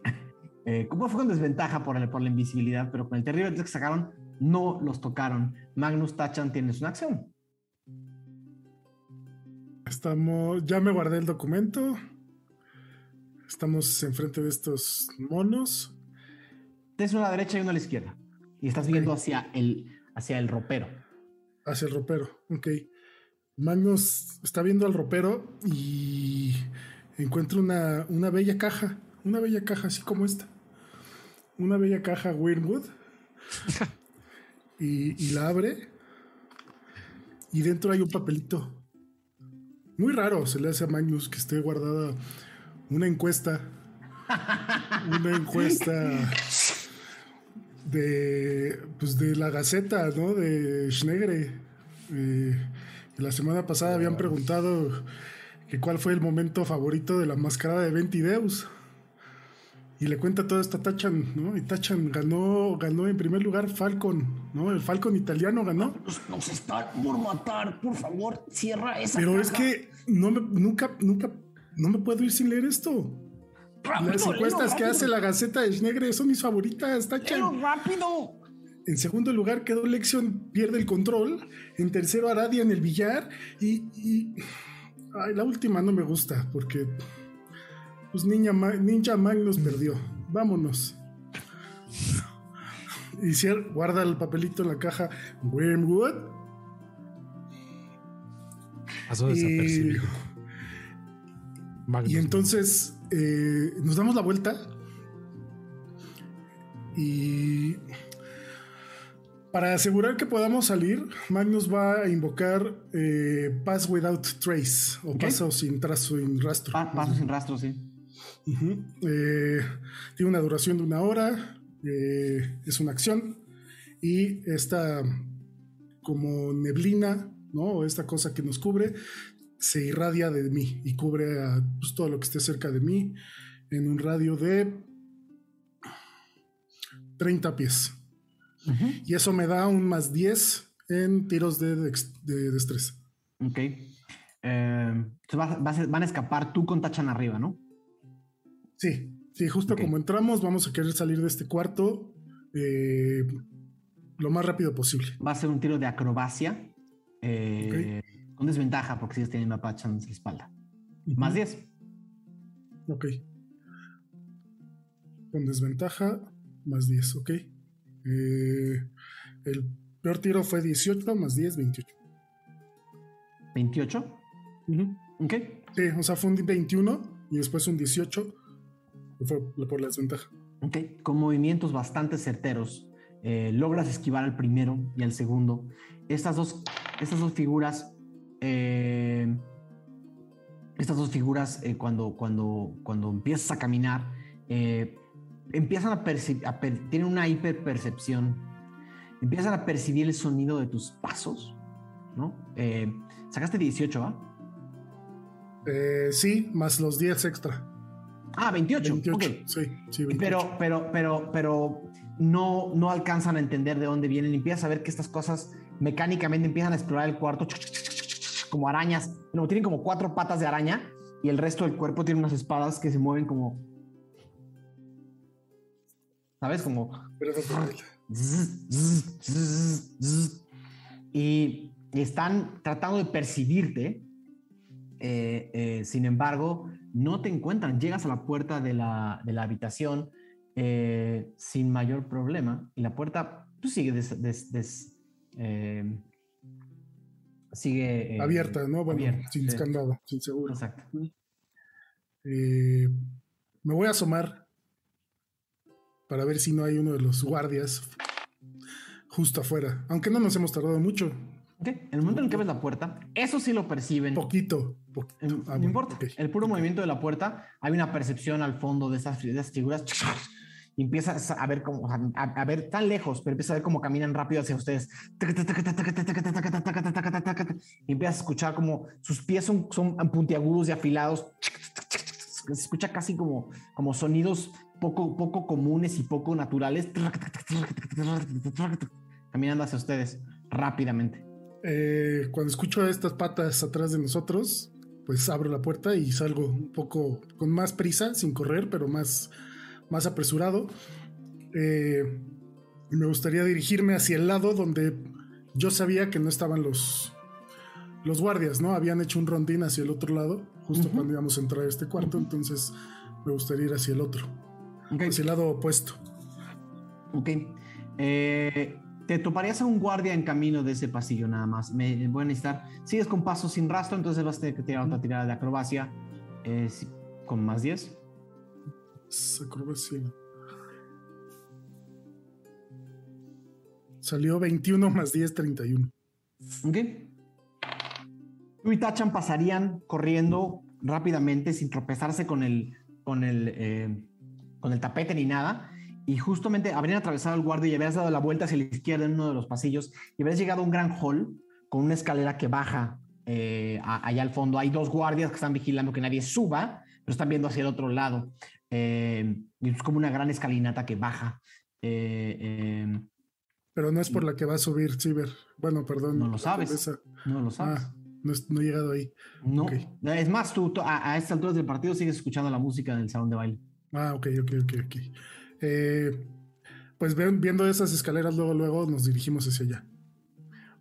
eh, fue con desventaja por, por la invisibilidad, pero con el terrible 3 que sacaron, no los tocaron. Magnus Tachan tienes una acción. Estamos, ya me guardé el documento. Estamos enfrente de estos monos. Tienes una a la derecha y una a la izquierda. Y estás viendo hacia el, hacia el ropero. Hacia el ropero, ok. Magnus está viendo al ropero y encuentra una, una bella caja. Una bella caja así como esta. Una bella caja Weirdwood. y, y la abre. Y dentro hay un papelito. Muy raro se le hace a Magnus que esté guardada una encuesta. Una encuesta de pues de la Gaceta, ¿no? De Schnegre. Eh, la semana pasada habían preguntado que cuál fue el momento favorito de la mascarada de Ventideus. Y le cuenta todo esto a Tachan, ¿no? Y Tachan ganó, ganó en primer lugar Falcon, ¿no? El Falcon italiano ganó. Nos está por matar, por favor, cierra esa. Pero es que no me, nunca, nunca, no me puedo ir sin leer esto. Las encuestas que hace la Gaceta de Schnegre son mis favoritas, Tachan. rápido! En segundo lugar quedó Lexion, pierde el control. En tercero Aradia en el billar. Y, y- ay, la última no me gusta porque pues Ninja, Ma- Ninja Magnus perdió. Vámonos. Y cier- guarda el papelito en la caja. Wormwood. Pasó Y, desapercibido. Magnus. y entonces eh, nos damos la vuelta. Y para asegurar que podamos salir, Magnus va a invocar eh, Pass Without Trace o paso sin trazo, sin rastro. Pa- paso sin rastro, sí. Eh, tiene una duración de una hora, eh, es una acción y esta como neblina, ¿no? O esta cosa que nos cubre, se irradia de mí y cubre a pues, todo lo que esté cerca de mí en un radio de 30 pies. Y eso me da un más 10 en tiros de, dex- de destreza. Ok. Eh, entonces vas- van a escapar tú con Tachan arriba, ¿no? Sí, sí, justo como entramos, vamos a querer salir de este cuarto eh, lo más rápido posible. Va a ser un tiro de acrobacia. eh, Con desventaja porque si tienen a Tachan en la espalda. Más 10. Ok. Con desventaja, más 10, ok. Eh, el peor tiro fue 18, más 10, 28. 28. Ok. Sí, o sea, fue un 21 y después un 18. que Fue por la desventaja. Ok, con movimientos bastante certeros, eh, logras esquivar al primero y al segundo. Estas dos, estas dos figuras, eh, estas dos figuras, eh, cuando, cuando, cuando empiezas a caminar, eh, empiezan a percibir, tienen una hiperpercepción empiezan a percibir el sonido de tus pasos, ¿no? Sacaste 18, ¿va? Eh, sí, más los 10 extra. Ah, 28. 28, ok. sí, sí, 28. Pero, pero, pero, pero no, no alcanzan a entender de dónde vienen. Empiezas a ver que estas cosas mecánicamente empiezan a explorar el cuarto como arañas. No, tienen como cuatro patas de araña y el resto del cuerpo tiene unas espadas que se mueven como. ¿Sabes? Como. Y están tratando de percibirte. Eh, eh, sin embargo, no te encuentran. Llegas a la puerta de la, de la habitación eh, sin mayor problema y la puerta pues, sigue des- des- des- eh, sigue eh, abierta, ¿no? Bueno, abierta, sin sí. candado, sin seguro. Exacto. Eh, me voy a asomar para ver si no hay uno de los guardias justo afuera. Aunque no nos hemos tardado mucho. Ok, En el momento en que ves la puerta, eso sí lo perciben. Poquito. poquito. Eh, Ah, no bueno, importa. El puro movimiento de la puerta, hay una percepción al fondo de esas, de esas figuras. Y empiezas a ver cómo, a, a ver tan lejos, pero empiezas a ver cómo caminan rápido hacia ustedes. Y empiezas a escuchar como sus pies son, son puntiagudos y afilados. Se escucha casi como, como sonidos poco, poco comunes y poco naturales. Caminando hacia ustedes rápidamente. Eh, cuando escucho estas patas atrás de nosotros, pues abro la puerta y salgo un poco con más prisa, sin correr, pero más, más apresurado. Eh, me gustaría dirigirme hacia el lado donde yo sabía que no estaban los, los guardias, ¿no? Habían hecho un rondín hacia el otro lado, justo cuando íbamos a entrar a este cuarto, entonces me gustaría ir hacia el otro, hacia el lado opuesto. Ok. Eh, te toparías a un guardia en camino de ese pasillo nada más. Me voy a necesitar. Sigues con paso sin rastro, entonces vas a tener que tirar otra tirada de acrobacia eh, con más 10. Acrobacia. Salió 21 más 10, 31. Ok. Tú y Tachan pasarían corriendo rápidamente sin tropezarse con el, con el, eh, con el tapete ni nada. Y justamente habrían atravesado el guardia y habrías dado la vuelta hacia la izquierda en uno de los pasillos y habrías llegado a un gran hall con una escalera que baja eh, allá al fondo. Hay dos guardias que están vigilando que nadie suba, pero están viendo hacia el otro lado. Eh, y es como una gran escalinata que baja. Eh, eh, Pero no es por la que va a subir Ciber. Bueno, perdón. No lo sabes. no lo sabes. Ah, no, no he llegado ahí. No, es más, tú tú- a, a estas alturas del partido sigues escuchando la música del salón de baile. Ah, ok, ok, ok, ok. Eh, pues ven- viendo esas escaleras, luego, luego nos dirigimos hacia allá.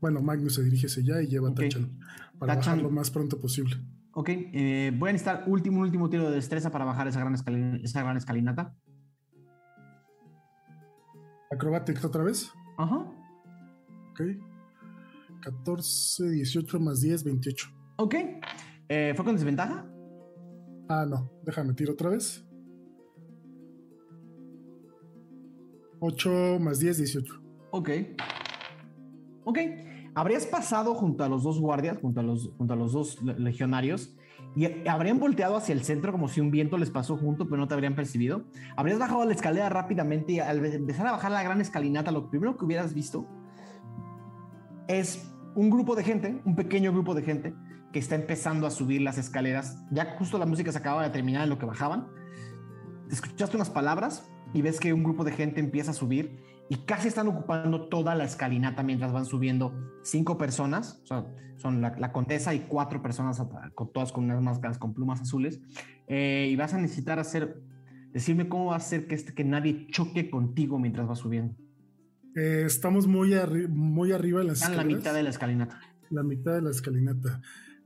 Bueno, Magnus se dirige hacia allá y lleva a. Tachan para Tachan- bajar lo más pronto posible. Ok, eh, voy a necesitar último, último tiro de destreza para bajar esa gran, escalin- esa gran escalinata. Acrobatics otra vez. Ajá. Ok. 14, 18 más 10, 28. Ok. Eh, ¿Fue con desventaja? Ah, no. Déjame tiro otra vez. 8 más 10, 18. Ok. Ok. Habrías pasado junto a los dos guardias, junto a los, junto a los dos le- legionarios, y habrían volteado hacia el centro como si un viento les pasó junto, pero no te habrían percibido. Habrías bajado la escalera rápidamente y al empezar a bajar la gran escalinata, lo primero que hubieras visto es un grupo de gente, un pequeño grupo de gente que está empezando a subir las escaleras. Ya justo la música se acaba de terminar en lo que bajaban. Escuchaste unas palabras y ves que un grupo de gente empieza a subir y casi están ocupando toda la escalinata mientras van subiendo cinco personas, o sea, son la, la, condesa y cuatro personas, con, todas con unas máscaras con plumas azules, eh, y vas a necesitar hacer, decirme cómo va a ser que, este, que nadie choque contigo mientras vas subiendo. Eh, estamos muy, muy arriba de la escalinata. la mitad de la escalinata. La mitad de la escalinata.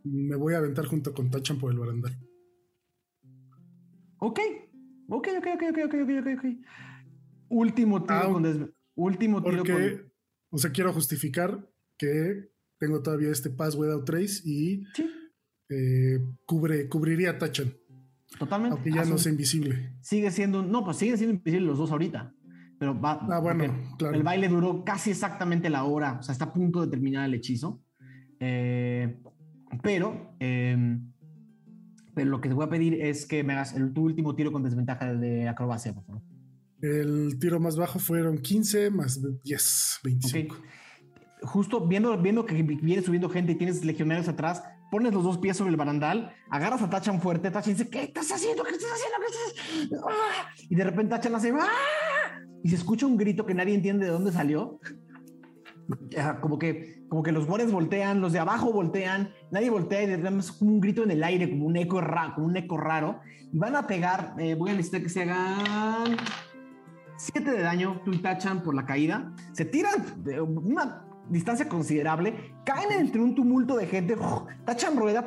Me voy a aventar junto con Tachan por el barandal. Ok, ok, ok, ok, ok, ok, ok. Último ah, tiro con desventaja último tiro con... Porque, o sea, quiero justificar que tengo todavía este Pass Without Trace y Sí, eh, cubre, cubriría Tachan, totalmente. aunque ya Haz no sea invisible. Sigue siendo, no, pues siguen siendo invisibles los dos ahorita. Pero va. Ah, bueno, claro. El baile duró casi exactamente la hora, o sea, está a punto de terminar el hechizo. Eh, pero, eh, pero lo que te voy a pedir es que me hagas el, tu último tiro con desventaja de acrobacia, por favor. El tiro más bajo fueron 15 más 10, 25. Ok. Justo viendo, viendo que viene subiendo gente y tienes legionarios atrás, pones los dos pies sobre el barandal, agarras a Tachan fuerte, Tachan dice, ¿qué estás haciendo? ¿Qué estás haciendo? ¿Qué estás ¡Ah! Y de repente Tachan hace, ¡Ah! y se escucha un grito que nadie entiende de dónde salió. Como que, como que los guardias voltean, los de abajo voltean, nadie voltea y como un grito en el aire, como un eco, ra- como un eco raro. Y van a pegar, eh, voy a necesitar que se hagan 7 de daño, tú y Tachan por la caída. Se tiran de una distancia considerable, caen entre un tumulto de gente, Tachan rueda,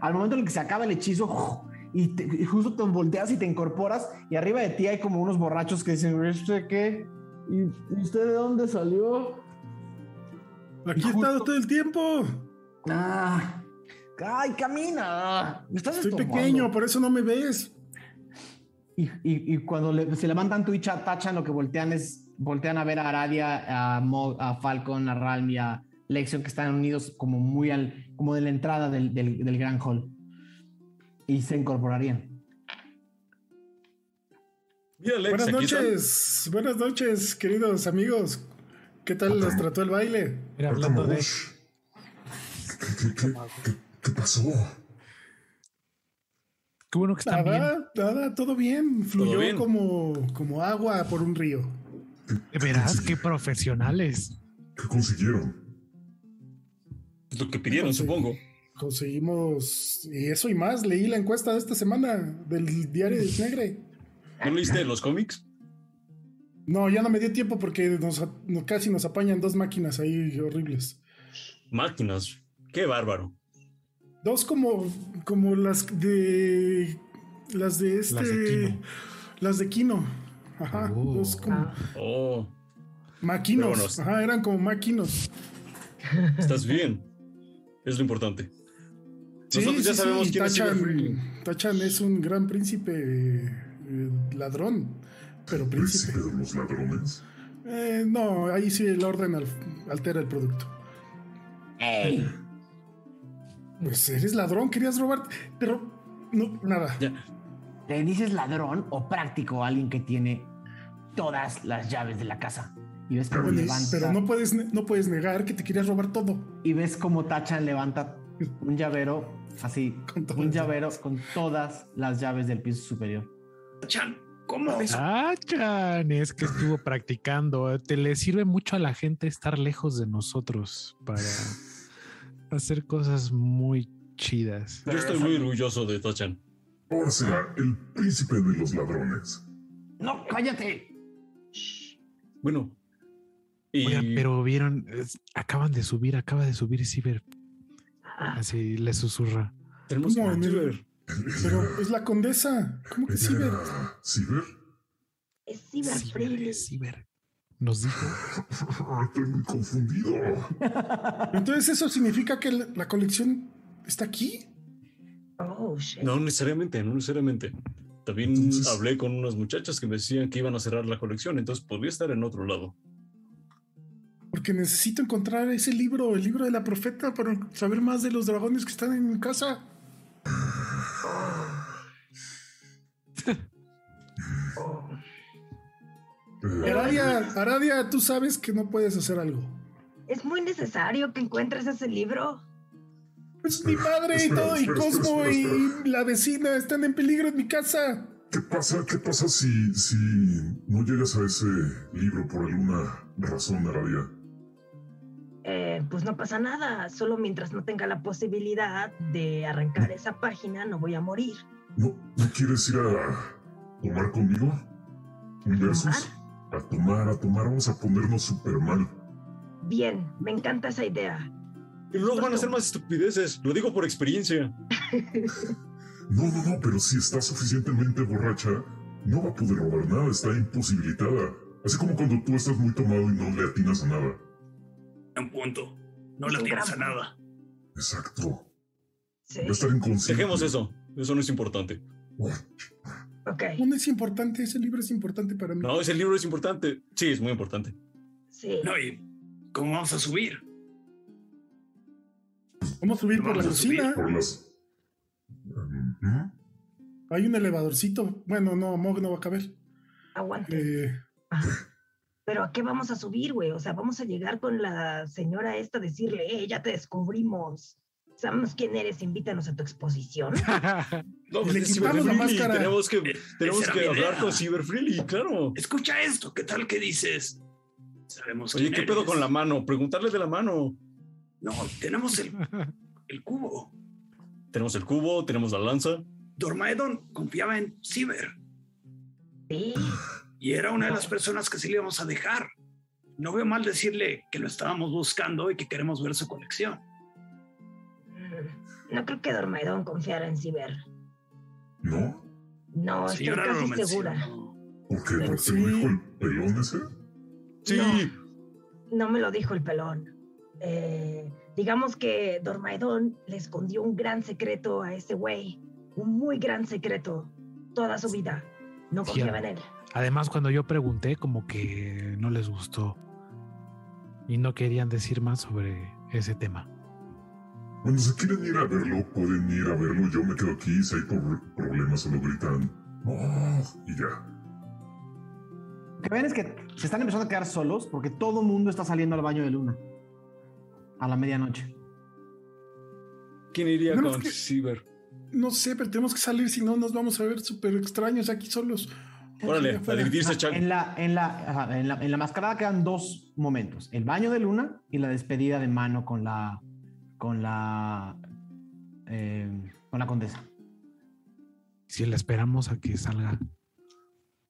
al momento en el que se acaba el hechizo, y, te- y justo te volteas y te incorporas, y arriba de ti hay como unos borrachos que dicen, ¿este qué? ¿Y usted de dónde salió? Aquí he estado todo el tiempo. Ah, ¡Ay, camina! Me estás Estoy pequeño, por eso no me ves. Y, y- y cuando le- se levantan Twitch a Tachan, lo que voltean es voltean a ver a Aradia, a, Mo- a Falcon, a Ralm y a Lexion que están unidos como muy al, como de la entrada del, del, del gran hall. Y se incorporarían. Mira, Lex, Buenas están. noches, buenas noches, queridos amigos. ¿Qué tal les trató el baile? Mira, hablando de. Artamosh. ¿Qué, qué, qué, qué- qué pasó? Qué bueno que están bien. Nada, nada, todo bien. Fluyó bien. Como, como agua por un río. De veras, qué profesionales. ¿Qué consiguieron? Lo que pidieron, supongo. Conseguimos y eso y más. Leí la encuesta de esta semana del diario de Negre. ¿No leíste los cómics? No, ya no me dio tiempo porque nos, no- casi nos apañan dos máquinas ahí horribles. Máquinas. Qué bárbaro. Dos como, como las de las de este Las de Kino. las de Kino. Ajá, Oh. dos como Ah, Oh, maquinos. Bueno, Ajá, eran como maquinos. estás bien. Es lo importante. Sí, Nosotros ya sí, sabemos sí, quién es Silver Freely. Tachan, Tachan es un gran príncipe eh, ladrón, pero príncipe. ¿Príncipe de los ladrones? Eh, no, ahí sí el orden al- altera el producto. ¡Ey! Pues eres ladrón, querías robar, pero no, nada. ¿Le dices ladrón o práctico a alguien que tiene todas las llaves de la casa? Y ves cómo levanta. pero no puedes, no puedes negar que te querías robar todo. Y ves cómo Tachan levanta un llavero, así, Con todas un las llavero con todas las llaves del piso superior. Chan, ¿cómo eso? Ah, Chan, es que estuvo practicando. Te le sirve mucho a la gente estar lejos de nosotros para hacer cosas muy chidas. Yo estoy muy orgulloso de Tachan. Ahora será el príncipe de los ladrones. ¡No, cállate! Bueno. Y Oigan, pero vieron, Es- acaban de subir, acaba de subir Ciber. Así le susurra. tenemos ¿Cómo? que él Pero es la condesa. ¿Cómo que era ¿Ciber? es Cyber Ciber, Freely. es Ciber. Nos dijo. Estoy muy confundido. Entonces eso significa que la, colección está aquí. Oh, shit. No necesariamente, no necesariamente. También Entonces- hablé con unas muchachas que me decían que iban a cerrar la colección, entonces podría estar en otro lado. Porque necesito encontrar ese libro, el libro de la profeta, para saber más de los dragones que están en mi casa. Oh, Aradia, Aradia, tú sabes que no puedes hacer algo. es muy necesario que encuentres ese libro. Es mi padre y todo, y espera, espera, Cosmo espera, y la vecina están en peligro en mi casa. ¿Qué pasa, qué pasa si, si no llegas a ese libro por alguna razón, Aradia? Eh, pues no pasa nada, solo mientras no tenga la posibilidad de arrancar esa página no voy a morir. ¿No, ¿No quieres ir a tomar conmigo? ¿Un versus? A tomar, a tomar, vamos a ponernos súper mal. Bien, me encanta esa idea. Y luego van a hacer más estupideces, lo digo por experiencia. No, no, no, pero si está suficientemente borracha, no va a poder robar nada, está imposibilitada. Así como cuando tú estás muy tomado y no le atinas a nada. Un punto. No le un tienes a nada. Exacto. Sí, Va a estar inconsciente. Dejemos eso, eso no es importante. Ok, ¿Dónde es importante? Ese libro es importante para mí. No, ese libro es importante. Sí, es muy importante. sí. No, y ¿cómo vamos a subir? Vamos a subir por la Vamos cocina. Por las... ¿Mm? Hay un elevadorcito. Bueno, no, Mog no va a caber. Aguante. Eh. Pero ¿a qué vamos a subir, güey? O sea, vamos a llegar con la señora esta a decirle, eh, ya te descubrimos. Sabemos quién eres, invítanos a tu exposición. No, Le es quitamos la máscara. Tenemos que, tenemos esa que hablar idea. con Cyber Freely, claro. Escucha esto, ¿qué tal que dices? Sabemos Oye, quién ¿qué pedo con la mano? Preguntarle de la mano. No, tenemos el, el cubo. Tenemos el cubo, tenemos la lanza. Dormaedon confiaba en Ciber Sí, y era una de las personas que sí le íbamos a dejar. No veo mal decirle que lo estábamos buscando y que queremos ver su colección. No creo que Dormaedón confiara en Ciber. ¿No? No, estoy casi segura. ¿Por qué? ¿Porque sí. lo dijo el pelón ese? Sí, No me lo dijo el pelón. Eh, digamos que Dormaedón le escondió un gran secreto a ese güey. Un muy gran secreto. Toda su vida. No confiaba en él. Además, cuando yo pregunté, como que no les gustó y no querían decir más sobre ese tema. Bueno, si quieren ir a verlo, pueden ir a verlo. Yo me quedo aquí. Si hay pro- problemas, solo gritan. ¡Oh! Y ya. Lo que ven es que se están empezando a quedar solos porque todo el mundo está saliendo al baño de luna a la medianoche. ¿quién iría con que- Cyber? no sé, pero tenemos que salir, si no nos vamos a ver súper extraños aquí solos. Órale, a dividirse, Chuck. En la, en, la, en, la, en la mascarada quedan dos momentos: el baño de luna y la despedida de mano con la con la eh, con la condesa. Si la esperamos a que salga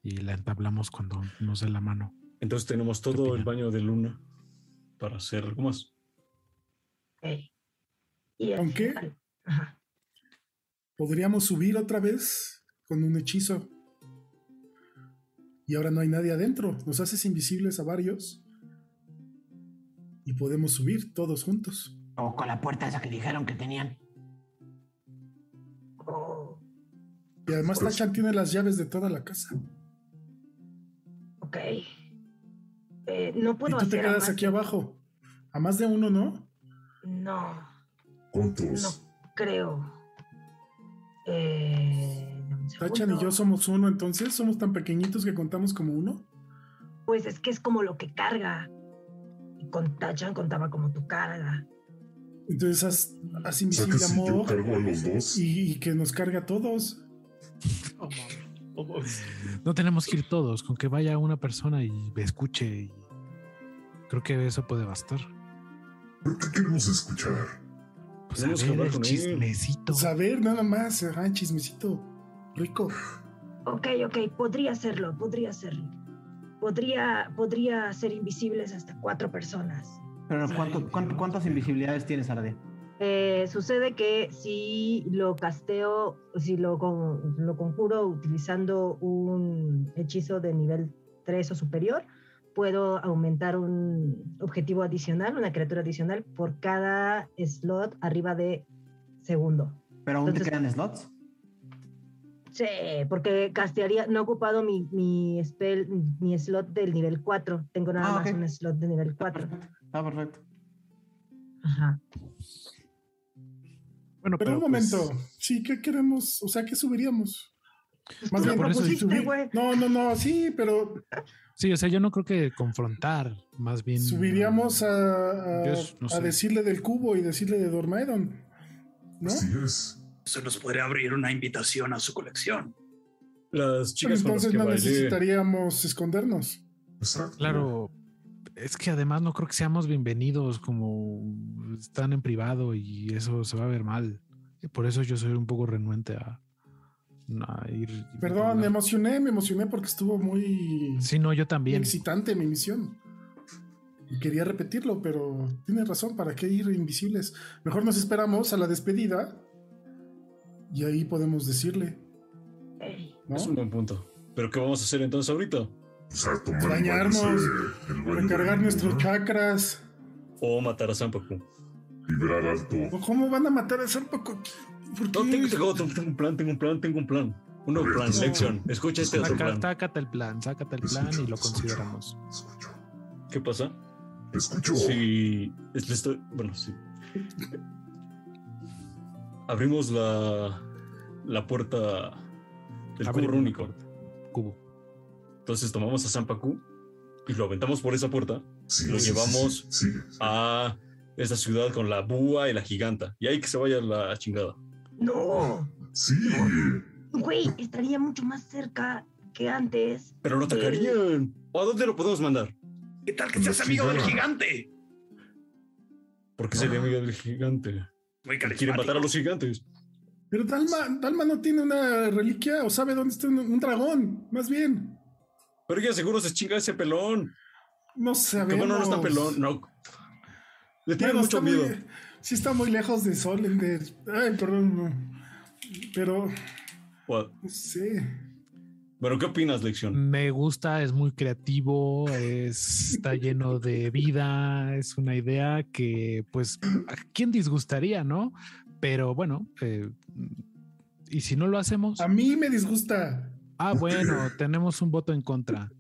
y la entablamos cuando nos dé la mano. Entonces tenemos ¿Qué todo el baño de luna para hacer algo más. Y Aunque- Ajá. Podríamos subir otra vez con un hechizo. Y ahora no hay nadie adentro. Nos haces invisibles a varios. Y podemos subir todos juntos. O con la puerta esa que dijeron que tenían. Oh, Y además Pues- Tachan tiene las llaves de toda la casa. ok. Eh, no Y puedo tú te hacer quedas más- aquí abajo. A más de uno, ¿no? No, ¿Cuántos? no creo. Eh, Tachan y yo somos uno, entonces somos tan pequeñitos que contamos como uno. Pues es que es como lo que carga. Y con Tachan contaba como tu carga. Entonces haz, haz invisible a si yo Mo cargo a los dos. y, y que nos carga a todos. Oh, oh, oh. No tenemos que ir todos, con que vaya una persona y me escuche. y creo que eso puede bastar. ¿Pero qué queremos escuchar? Pues a Tenemos que ver el chismecito. Saber nada más, ajá, chismecito. Rico. Ok, ok, podría hacerlo, podría hacerlo. Podría, podría ser invisibles hasta cuatro personas. Pero ¿cuánto- cuánto- ¿cuántas invisibilidades tienes, Arde? Eh, sucede que si lo casteo, si lo, con- lo conjuro utilizando un hechizo de nivel 3 o superior, puedo aumentar un objetivo adicional, una criatura adicional, por cada slot arriba de segundo. ¿Pero aún te quedan slots? Sí, porque castearía, no he ocupado mi, mi spell, mi slot del nivel 4. Tengo nada Ah, más un slot de nivel 4. Perfecto. Está perfecto. Ajá. Bueno, Pero un pues, momento. Sí, ¿qué queremos? O sea, ¿qué subiríamos? Más Tú bien, lo por eso propusiste, subir- güey. No, no, no, sí, pero Sí, o sea, yo no creo que confrontar, más bien. subiríamos a, a, no decirle del cubo y decirle de Dormaedon. ¿No? Así es. Eso nos podría abrir una invitación a su colección. Las Pero chicas con las entonces que no bailé. necesitaríamos escondernos. Exacto. Claro, es que además no creo que seamos bienvenidos como están en privado y eso se va a ver mal. Por eso yo soy un poco renuente a, a ir. Perdón, me emocioné, me emocioné porque estuvo muy Sí, no, yo también. excitante mi misión. Y quería repetirlo, pero tiene razón, ¿para qué ir invisibles? Mejor nos esperamos a la despedida y ahí podemos decirle, ¿no? Es un buen punto. ¿Pero qué vamos a hacer entonces ahorita? O sea, tomar Bañarnos, baño ese, el baño de Recargar nuestros chakras. O matar a Zampacu. Vibrar alto. ¿O ¿Cómo van a matar a Zarpaco? ¿Por No, qué? tengo, tengo, un plan, tengo un plan, tengo un plan. Un nuevo plan, No. lección. Escucha este otro Saca- plan. sácate el plan, sácate el plan y lo Escucho, consideramos. Escucho. ¿Qué pasa? Escucho. Estoy, bueno, sí. Abrimos la, la puerta del cubo Abrimos rúnico. Cubo. Entonces tomamos a Zampacú y lo aventamos por esa puerta. Sí, Lo sí, sí, llevamos sí, sí. a esta ciudad con la búa y la giganta. Y ahí que se vaya la chingada. No, Sí, güey, estaría mucho más cerca que antes. Pero lo atacarían. ¿O a dónde lo podemos mandar? ¿Qué tal que seas amigo del gigante? ¿Por qué sería amigo del gigante? Muy Quieren matar a los gigantes. Pero Dalma, Dalma no tiene una reliquia o sabe dónde está un, un dragón, más bien. Pero ella seguro se chinga ese pelón. No Que sabemos. bueno, no está pelón. No. Le Bueno, mucho muy- miedo. sí está muy lejos de Sol, de, ay, perdón. no. Pero, What? no sé. Bueno, ¿qué opinas, Lección? Me gusta, es muy creativo, es- está lleno de vida, es una idea que, pues, ¿a quién disgustaría, no? Pero bueno, eh, y si no lo hacemos, A mí me disgusta. Ah, bueno, tenemos un voto en contra.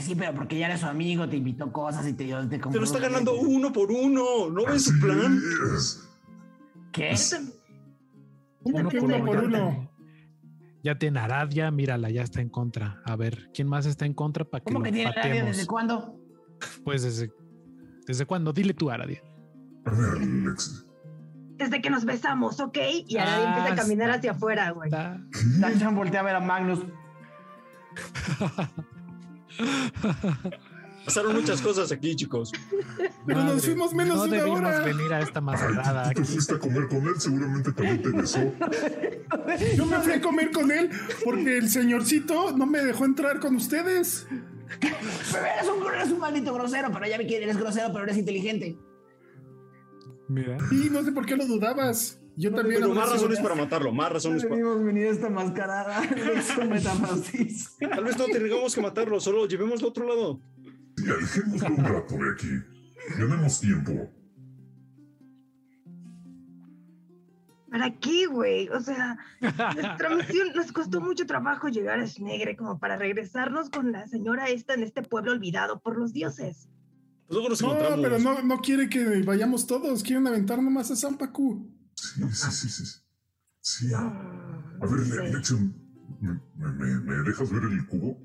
Sí, pero porque ya eres su amigo, te invitó cosas y te dio. Te Te lo está ganando uno por uno. ¿No ves su plan? es. ¿Qué? Yo Uno por Uno por uno. Ya tiene Aradia, mírala, ya está en contra. A ver, ¿quién más está en contra para que ¿Cómo que tiene pateemos? ¿Desde cuándo? Pues desde, ¿desde cuándo? Dile tú, Aradia. A ver. Desde que nos besamos, ¿ok? Y ahora Ah, empieza a caminar hacia afuera, güey. Danchan voltea a ver a Magnus. Pasaron muchas cosas aquí, chicos. Pero nos fuimos menos no de una debimos hora. venir a esta Ay, mascarada tú te aquí. fuiste a comer con él, seguramente también te besó. Yo me fui a comer con él porque el señorcito no me dejó entrar con ustedes. Pero eres un, eres un maldito grosero, pero ya vi que eres grosero, pero eres inteligente. Mira. Y no sé por qué lo dudabas. Yo también. Pero más razones para matarlo, más razones para... Debimos venir a esta mascarada. Tal vez no tengamos que matarlo, solo llevémoslo a otro lado. Y alejémoslo un rato de aquí. Ganemos tiempo. ¿Para qué, güey? O sea, nuestra misión nos costó mucho trabajo llegar a Snegre como para regresarnos con la señora esta en este pueblo olvidado por los dioses. Pues luego nos No, encontramos. pero no, no quiere que vayamos todos. Quieren aventar nomás a Zampacu. Sí, sí, sí, sí. Sí. A ver, no Le- sé. Lexion, ¿me, me, me- me dejas ver el cubo?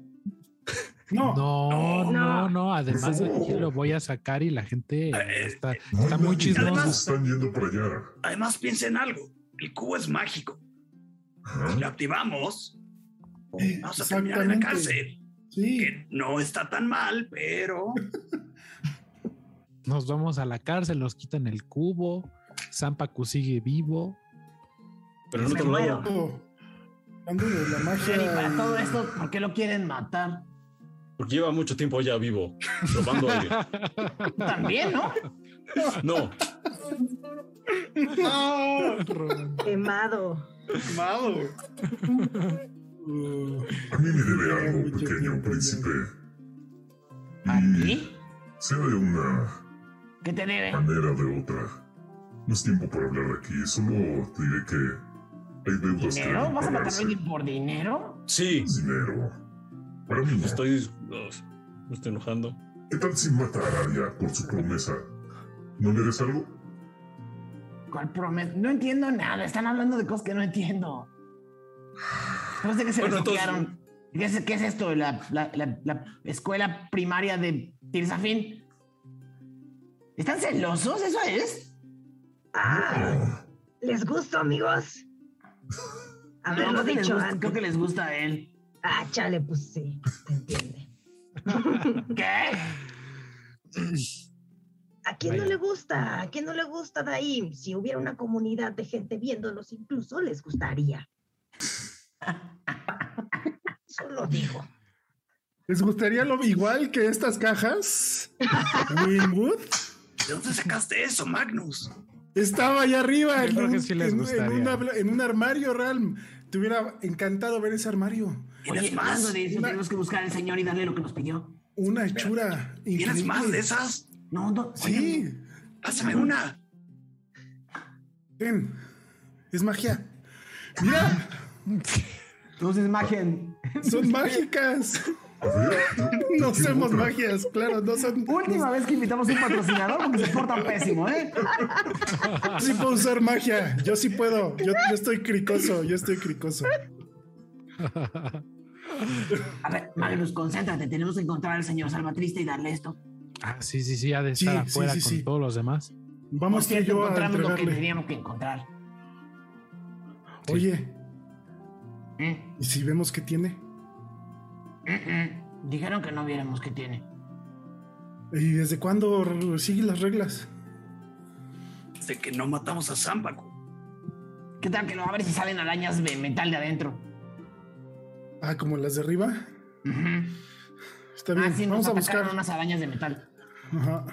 No. No, no, No. no. Además, aquí lo voy a sacar y la gente Eh, está, No está muy chismosa. todos están yendo para allá. Además, piensa en algo. El cubo es mágico. Si lo activamos, Eh, vamos a terminar en la cárcel. Sí. Que no está tan mal, pero Nos vamos a la cárcel, nos quitan el cubo. Zampacu sigue vivo. Pero lado. Oh, Hablando de la magia. Y para todo esto, ¿por qué lo quieren matar? Porque lleva mucho tiempo ya vivo, probando aire. También, ¿no? No, Quemado. Amado. Uh, A mí me debe algo, pequeño príncipe. ¿A Y ti? sea de una ¿Qué te debe? manera o de otra. No es tiempo para hablar de aquí, solo te diré que hay deudas que ¿Dinero? deben ¿Vas a matar a por dinero? sí, Es dinero. Para mí no. estoy. me estoy enojando. ¿Qué tal si mata a Aradia por su promesa? ¿No le des algo? ¿Cuál promesa? No entiendo nada. Están hablando de cosas que no entiendo. No sé qué se Bueno, entonces-. ¿Qué es, qué es esto? ¿La, la, la, la escuela primaria de Tirzafin? ¿Están celosos? ¿Eso es? Ah, ¿Les gusto, amigos? No, Haberlo les dicho gusta, antes. creo que les gusta a él. Ah, chale, pues sí, se entiende. ¿Qué? ¿A quién no le gusta? ¿A quién no le gusta de ahí? Si hubiera una comunidad de gente viéndolos, incluso les gustaría. Solo digo. ¿Les gustaría lo igual que estas cajas? Winwood. ¿de dónde sacaste eso, Magnus? Estaba allá arriba Yo en creo que sí les en- en una- en un armario, Realm. Te hubiera encantado ver ese armario. ¿Tienes Oye, más? de eso, Una- tenemos que buscar al señor y darle lo que nos pidió. Una hechura ¿Tienes más de esas? No, no. Sí. Pásame una. Ven. Es magia. Mira, Entonces, magia. son mágicas. No hacemos otra. magias, claro, no son. Última vez que invitamos a un patrocinador porque se portan pésimo, ¿eh? Sí puedo usar magia. Yo sí puedo. Yo, yo estoy cricoso. Yo estoy cricoso. A ver, Magnus, concéntrate. Tenemos que encontrar al señor Salvatriste y darle esto. Ah, sí, sí, sí, ha de estar sí, afuera sí, con sí. todos los demás. Vamos Por cierto, yo a encontramos lo que teníamos que encontrar. Oye, ¿Mm? ¿y si vemos qué tiene? Mm, mm. Dijeron que no viéramos qué tiene. ¿Y desde cuándo sigue las reglas? Desde que no matamos a Zampaco. ¿Qué tal que lo abres y salen arañas de metal de adentro? Ah, como las de arriba. Ujú. Está bien, Ah, sí, vamos nos a buscar unas arañas de metal. Ajá.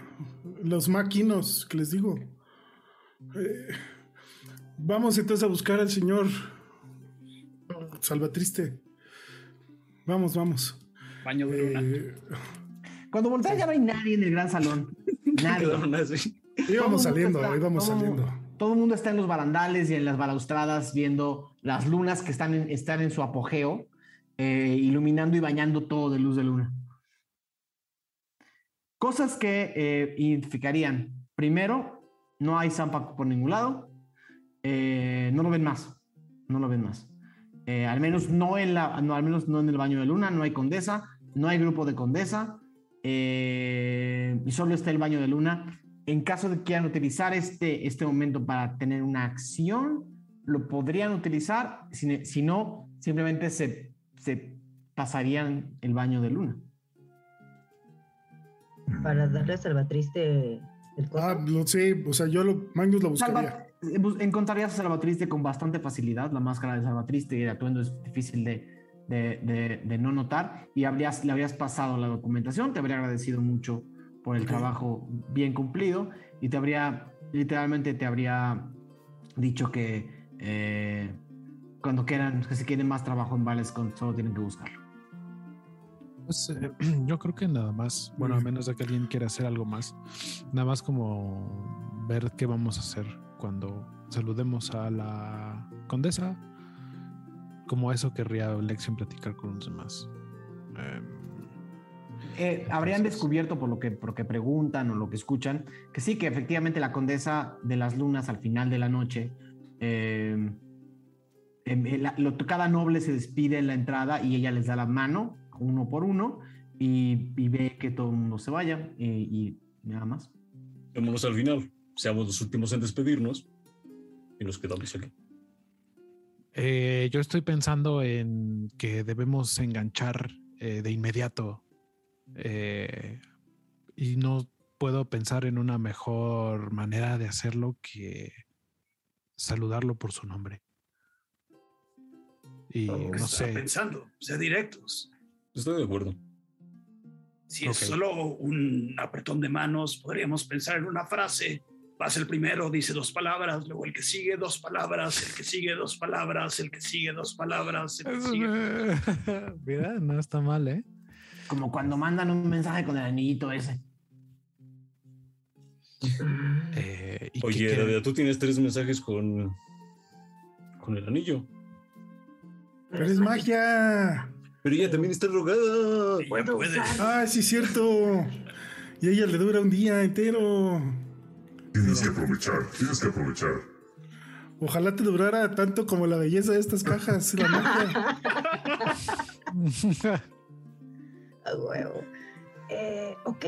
los máquinos que les digo. Eh, vamos entonces a buscar al señor Salvatriste. Vamos, vamos. Baño de luna. Eh, Cuando volteas ya no hay nadie en el gran salón. Nadie. Íbamos saliendo, está- íbamos todo- saliendo. Todo el mundo está en los barandales y en las balaustradas viendo las lunas que están en, están en su apogeo, eh, iluminando y bañando todo de luz de luna. Cosas que eh, identificarían. Primero, no hay Zampaco por ningún lado. Eh, no lo ven más. No lo ven más. Eh, al menos no en la, no, al menos no en el baño de luna, no hay condesa, no hay grupo de condesa. eh, y solo está el baño de luna. En caso de que quieran utilizar este, este momento para tener una acción, lo podrían utilizar. Si, si no, simplemente se, se pasarían el baño de luna. Para darle a Salvatriste el costo. Ah, lo sé, o sea, yo lo, Magnus lo buscaría. Salva- encontrarías a Salvatriste con bastante facilidad. La máscara de Salvatriste y el atuendo es difícil de, de- de- de no notar. Y habrías, le habrías pasado la documentación, te habría agradecido mucho por el trabajo bien cumplido. Y te habría, literalmente te habría dicho que eh, cuando quieran, que si quieren más trabajo en Valescon, solo tienen que buscarlo. Pues, eh, yo creo que nada más, bueno, a menos de que alguien quiera hacer algo más, nada más como ver qué vamos a hacer cuando saludemos a la condesa, como eso querría Lexion platicar con los demás. Em, Eh, habrían Entonces- descubierto por lo que por lo que preguntan o lo que escuchan que sí que efectivamente la condesa de las lunas al final de la noche eh, em, eh, la- lo- cada noble se despide en la entrada y ella les da la mano uno por uno y, y ve que todo el mundo se vaya y, y nada más Vámonos al final. Seamos los últimos en despedirnos y nos quedamos aquí. eh, yo estoy pensando en que debemos enganchar eh, de inmediato eh, y no puedo pensar en una mejor manera de hacerlo que saludarlo por su nombre. Y ¿Qué no sé, pensando? Sé directos. Estoy de acuerdo. Si es solo un apretón de manos, podríamos pensar en una frase. Pasa el primero, dice dos palabras, luego el que sigue dos palabras, el que sigue dos palabras, el que sigue dos palabras, el que sigue... Mira, no está mal, ¿eh? como cuando mandan un mensaje con el anillito ese Eh, ¿y qué Oye? David, tú tienes tres mensajes con, con el anillo. Pero es magia. Pero ella también está drogada. Puede. Ah, sí, cierto. Y a ella le dura un día entero. Tienes que aprovechar, tienes que aprovechar. Ojalá te durara tanto como la belleza de estas cajas. La magia. A huevo. Eh, ok,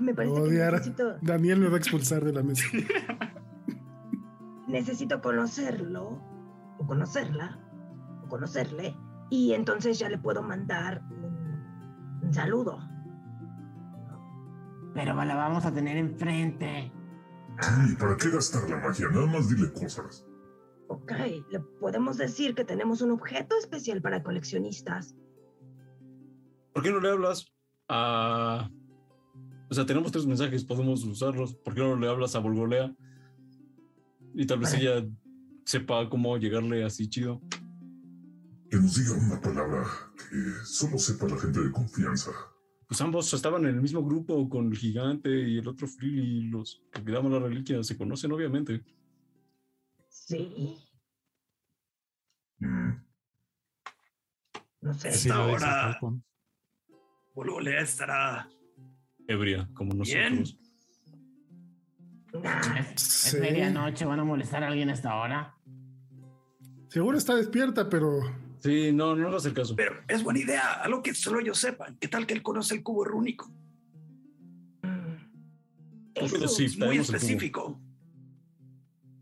me parece que necesito, Daniel me va a expulsar de la mesa. necesito conocerlo, o conocerla, o conocerle, y entonces ya le puedo mandar un, un saludo. pero la vamos a tener enfrente Sí, ¿para qué gastar la magia? Nada más dile cosas. Ok, le podemos decir que tenemos un objeto especial para coleccionistas. ¿Por qué no le hablas a... O sea, tenemos tres mensajes, podemos usarlos. ¿Por qué no le hablas a Volgolea? Y tal vez ella sepa cómo llegarle así chido. Que nos diga una palabra que solo sepa la gente de confianza. Pues ambos estaban en el mismo grupo con el gigante y el otro Free y los que cuidamos la reliquia. Se conocen, obviamente. Sí, Mm, no sé. Esta hora-. Volvolea estará Ebria, como Bien. nosotros. Ah, es, es Sí. medianoche van a molestar a alguien a esta hora Seguro está despierta, pero Sí, no, no hagas el caso. Pero es buena idea, algo que solo ellos sepan. ¿Qué tal que él conoce el cubo rúnico? Eso Pero sí, Es muy específico.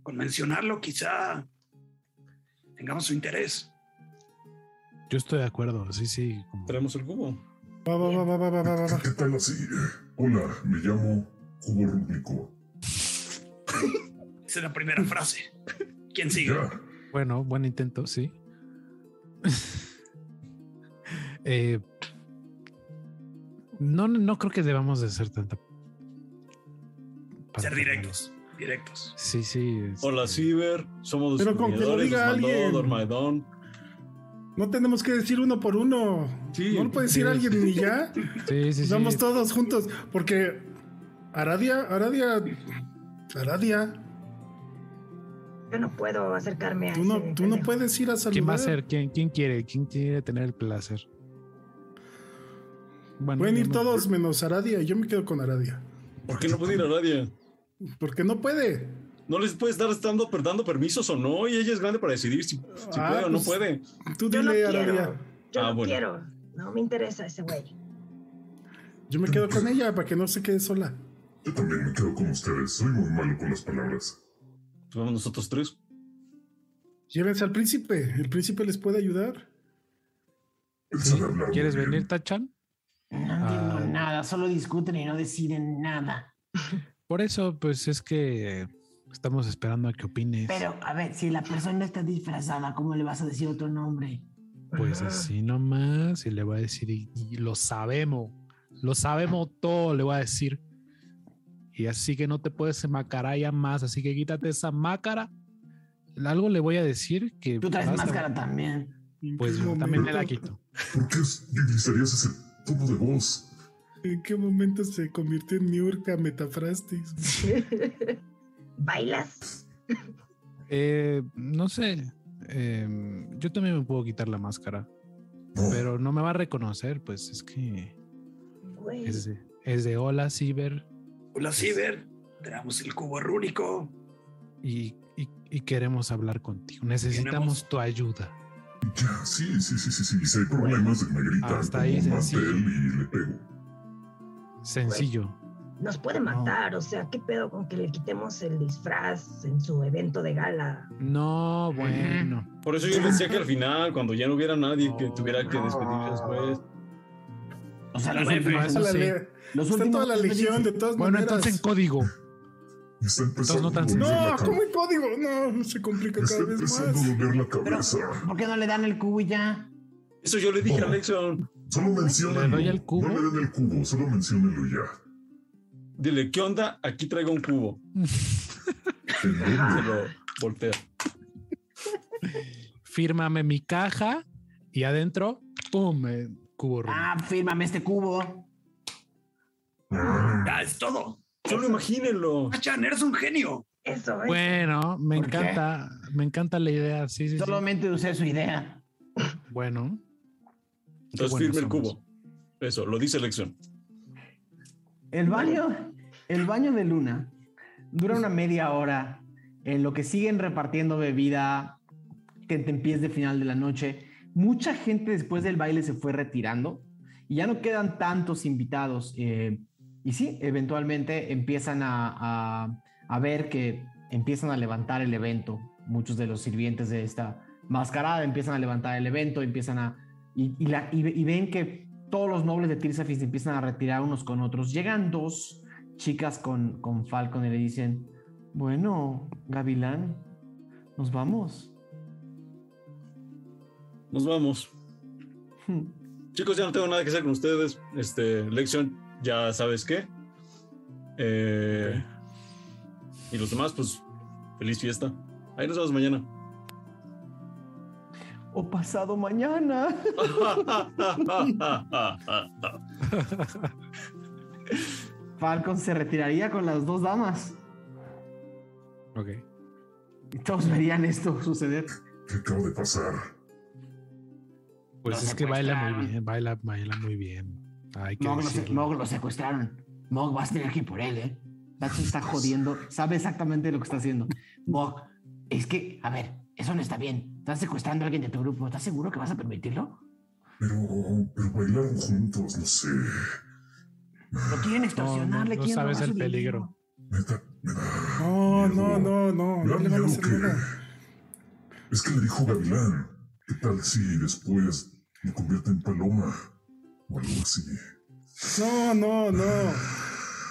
Con mencionarlo quizá tengamos su interés. Yo estoy de acuerdo, sí, sí. como- Traemos el cubo. Va, va, va, va, va, va, va, va. ¿Qué tal así? Hola, me llamo Cubo Rúnico. Esa es la primera frase. ¿Quién sigue? Ya, Bueno, buen intento, sí. Eh, no, no creo que debamos de ser tanta. Ser directos. Directos. Sí, sí. este, Hola, Ciber. Somos Pero con que lo diga alguien. No tenemos que decir uno por uno. Sí, no lo puede decir sí. alguien y ya. Sí, sí, sí. Vamos todos juntos. Porque Aradia, Aradia, Aradia, Yo no puedo acercarme a tú no, ese tú no puedes ir a saludar. ¿Quién va a ser? ¿Quién, quién quiere? ¿Quién quiere tener el placer? Bueno, Pueden ir todos menos Aradia. Yo me quedo con Aradia. ¿Por qué no puede ir a nadie? Porque no puede. No les puede estar dando, dando permisos o no, y ella es grande para decidir si, si Ah, puede o no pues, puede. Tú Yo no dile, quiero. Aradia. Yo Ah, no bueno. quiero. No me interesa ese güey. Yo me quedo con ella para que no se quede sola. yo también me quedo con ustedes. Soy muy malo con las palabras. Vamos nosotros tres. Llévense al príncipe. El príncipe les puede ayudar. ¿Quieres venir, Tachan? No entiendo Ah. nada, solo discuten y no deciden nada. Por eso, pues es que estamos esperando a que opines. Pero, a ver, si la persona está disfrazada, ¿cómo le vas a decir otro nombre? Pues así nomás, y le voy a decir, y, y lo sabemos, lo sabemos todo, le voy a decir. Y así que no te puedes enmascarar ya más, así que quítate esa máscara. Algo le voy a decir que. Tú traes a- máscara también. ¿En Pues yo también me la quito. ¿Por qué utilizarías ese tono de voz? ¿En qué momento se convirtió en Niurka Metafrastis? ¿Bailas? Eh, no sé, eh, yo también me puedo quitar la máscara, No, pero no me va a reconocer, pues es que Güey. es de, es de hola, Ciber, Hola, Ciber. Tenemos el cubo rúnico. y, y- y queremos hablar contigo. Necesitamos tu ayuda. ya, sí, sí, sí, sí, sí. Si hay problemas, me gritan Hasta ahí sencillo. y le pego. Sencillo. Nos puede matar, o sea, ¿qué pedo con que le quitemos el disfraz en su evento de gala? No, bueno. Por eso yo decía que al final, cuando ya no hubiera nadie que tuviera que despedir después. O sea, Bueno, la le- los está últimos toda la legión de todas Bueno, maneras. entonces en código. Está empezando no tan No. ¿cómo en código? No, se complica está cada vez empezando a más. doler la Pero, cabeza. ¿por qué no le dan el cubo y ya? Eso yo le dije a Lexon. Solo menciónenlo. ¿Le doy el cubo? No le den el cubo, solo menciónenlo ya. Dile, ¿qué onda? Aquí traigo un cubo. Voltea. Fírmame mi caja y adentro, ¡pum! cubo. Ah, fírmame este cubo. Ah, Ya es todo. Solo imagínenlo. Achan, eres un genio. Eso es. Bueno, me encanta, me encanta la idea. Sí, sí, sí. Solamente usé su idea. Bueno, Entonces firme el cubo. Eso, lo dice Lexon. El baño, el baño de Luna dura una media hora en lo que siguen repartiendo bebida tentempiés de final de la noche. Mucha gente después del baile se fue retirando y ya no quedan tantos invitados. eh, y sí, eventualmente empiezan a, a- a ver que empiezan a levantar el evento. Muchos de los sirvientes de esta mascarada empiezan a levantar el evento, empiezan a... Y, y la- y ve- y ven que todos los nobles de Tirsafis empiezan a retirar unos con otros. Llegan dos chicas con, con Falcon y le dicen, bueno, Gavilán, nos vamos. Nos vamos. Chicos, ya no tengo nada que hacer con ustedes. Este, Lexion, ya sabes qué. Eh, Y los demás, pues, feliz fiesta. Ahí nos vemos mañana. O pasado mañana. Falcon se retiraría con las dos damas. ok. Y todos verían esto suceder. ¿Qué acaba de pasar? Pues es que baila muy bien, baila, baila muy bien. Hay que Mog lo, se- decirlo. Mog lo secuestraron. Mog vas a tener que ir por él, ¿eh? Dachi está jodiendo. Sabe exactamente lo que está haciendo. Mog, Es que, a ver, eso no está bien. Estás secuestrando a alguien de tu grupo. ¿Estás seguro que vas a permitirlo? Pero, pero bailaron juntos, no sé. Lo quieren extorsionar, No, no, le no quieren sabes el peligro. dinero. Neta, me da. No, no, miedo. no, no, Me no da le van a miedo hacer que- nada. Es que le dijo Gavilán. ¿Qué tal si después me convierte en paloma? O algo así. No, no, no.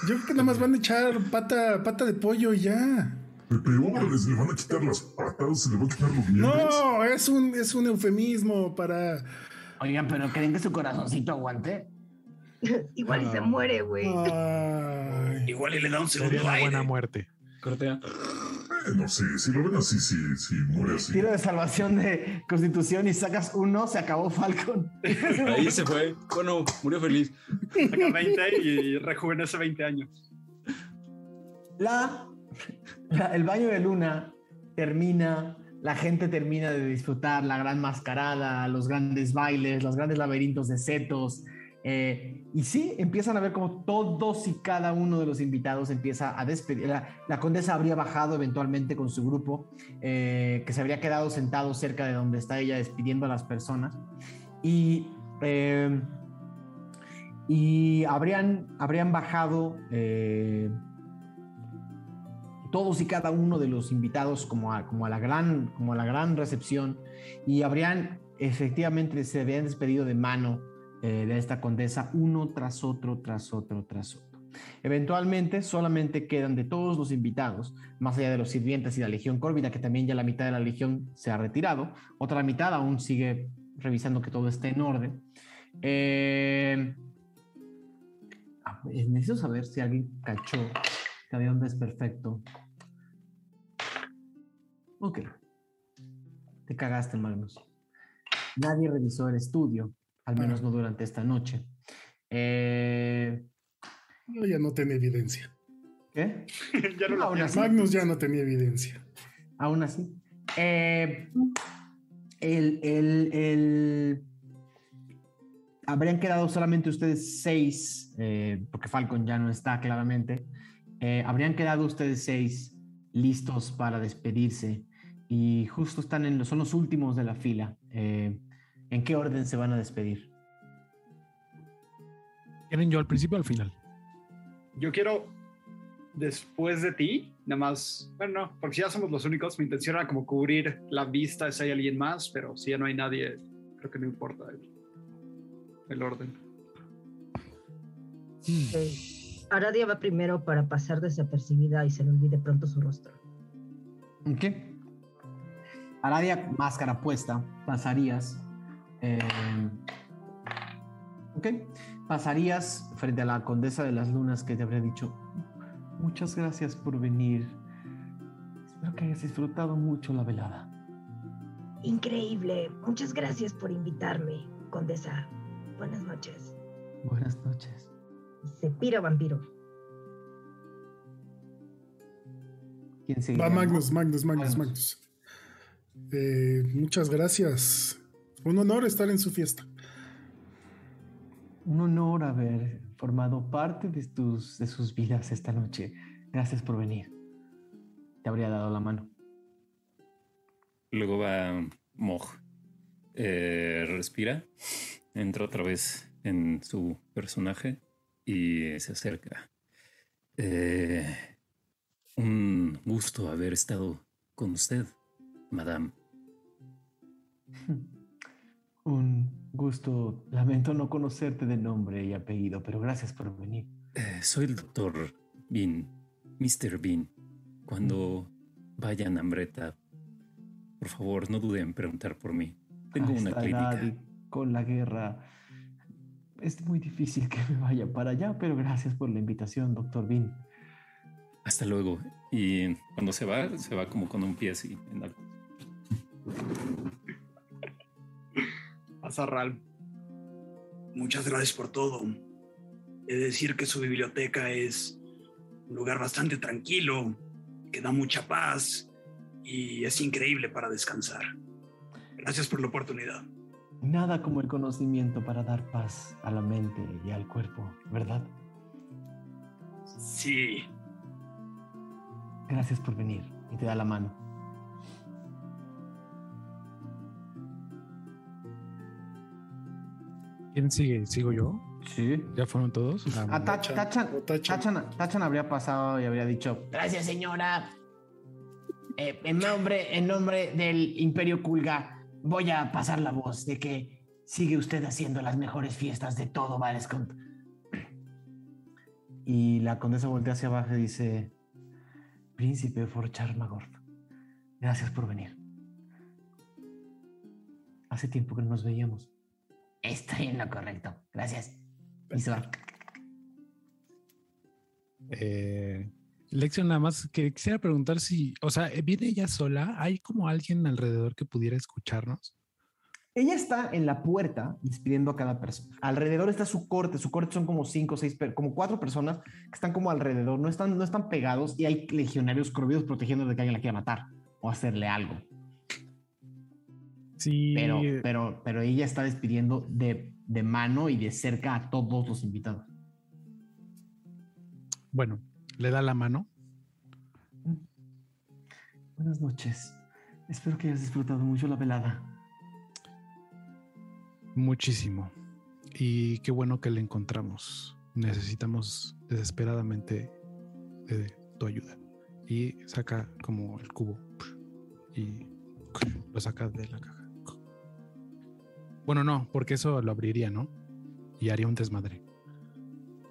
Yo creo que nada más van a echar pata, pata de pollo y ya. Pe- Peor, les le van a quitar las patas, se le van a quitar los miembros. No, es un, es un eufemismo para. Oigan, pero ¿creen que su corazoncito aguante? Igual y se Ah. muere, güey. Igual y le da un Sería segundo una buena muerte. Cortea. Eh, no sé, si lo ven así, si, si muere así. Tiro de salvación de constitución y sacas uno, se acabó Falcon. Ahí se fue. Bueno, murió feliz. Saca 20 y rejuvenece 20 años. La, la- el baño de luna termina, la gente termina de disfrutar la gran mascarada, los grandes bailes, los grandes laberintos de setos. Eh, y sí, empiezan a ver como todos y cada uno de los invitados empieza a despedir. La, condesa habría bajado eventualmente con su grupo, eh, que se habría quedado sentado cerca de donde está ella despidiendo a las personas. Y, eh, y habrían, habrían bajado todos y cada uno de los invitados como a, como a, la, gran, como a la gran recepción y habrían efectivamente se habían despedido de mano eh, de esta condesa uno tras otro, tras otro, tras otro. Eventualmente solamente quedan de todos los invitados, más allá de los sirvientes y la legión córvida, que también ya la mitad de la legión se ha retirado, otra mitad aún sigue revisando que todo esté en orden. Eh, ah, necesito saber si alguien cachó que había un desperfecto. Ok. Te cagaste, Magnus. Nadie revisó el estudio, al menos no durante esta noche. Eh, No, ya no tenía evidencia. ¿Qué? ya no Aún así. Magnus ya no tenía evidencia. Aún así. Eh, el, el- el- Habrían quedado solamente ustedes seis, eh, porque Falcon ya no está claramente. Eh, habrían quedado ustedes seis listos para despedirse y justo están en los, son los últimos de la fila. Eh, ¿En qué orden se van a despedir? ¿Quieren yo al principio o al final? Yo quiero, después de ti, nada más, bueno, no, porque si ya somos los únicos, mi intención era como cubrir la vista si hay alguien más, pero si ya no hay nadie, creo que no importa el, el orden. Ok. Aradia va primero para pasar desapercibida y se le olvide pronto su rostro. Ok. Aradia, máscara puesta, pasarías. Eh, ok. Pasarías frente a la condesa de las lunas que te habría dicho: Muchas gracias por venir. Espero que hayas disfrutado mucho la velada. Increíble. Muchas gracias por invitarme, condesa. Buenas noches. Buenas noches. Se pira vampiro. ¿Quién sigue? Va Magnus, Magnus, Magnus, Magnus. Magnus. Eh, muchas gracias. Un honor estar en su fiesta. Un honor haber formado parte de, tus, de sus vidas esta noche. Gracias por venir. Te habría dado la mano. Luego va Moj. Eh, respira. Entra otra vez en su personaje y se acerca. Eh, un gusto haber estado con usted, madame. Un gusto. Lamento no conocerte de nombre y apellido, pero gracias por venir. Eh, soy el doctor Bean, Mr. Bean. Cuando vayan a Ambreta, por favor, no duden en preguntar por mí. Tengo A una esta clínica. con la guerra es muy difícil que me vaya para allá, pero gracias por la invitación, doctor Bean. Hasta luego. Y cuando se va, se va como con un pie así en alto. Muchas gracias por todo. He de decir que su biblioteca es un lugar bastante tranquilo, que da mucha paz y es increíble para descansar. Gracias por la oportunidad. Nada como el conocimiento para dar paz a la mente y al cuerpo, ¿verdad? Sí, Gracias por venir y te da la mano. ¿Quién sigue? ¿Sigo yo? Sí. ¿Ya fueron todos? Ah, Ah, Ta- Tachan, Tachan, o Tachan. Tachan- Tachan habría pasado y habría dicho, Gracias, señora. Eh, en, nombre, en nombre del Imperio Kulga, voy a pasar la voz de que sigue usted haciendo las mejores fiestas de todo Valescont. y la condesa voltea hacia abajo y dice, Príncipe Forchar Magorth, gracias por venir. Hace tiempo que no nos veíamos. Estoy en lo correcto. Gracias. Y se va. Eh, Lección, nada más que quisiera preguntar si, o sea, ¿viene ella sola? ¿Hay como alguien alrededor que pudiera escucharnos? Ella está en la puerta despidiendo a cada persona. Alrededor está su corte. Su corte son como cinco seis, como cuatro personas que están como alrededor. No están, no están pegados y hay legionarios corvidos protegiendo de que alguien la quiera matar o hacerle algo. Sí, Pero, pero, pero ella está despidiendo de, de mano y de cerca a todos los invitados. bueno, le da la mano. Buenas noches. Espero que hayas disfrutado mucho la velada. Muchísimo. Y qué bueno que le encontramos. Necesitamos desesperadamente de tu ayuda. Y saca como el cubo y lo saca de la caja. Bueno, no, porque eso lo abriría, ¿no? Y haría un desmadre.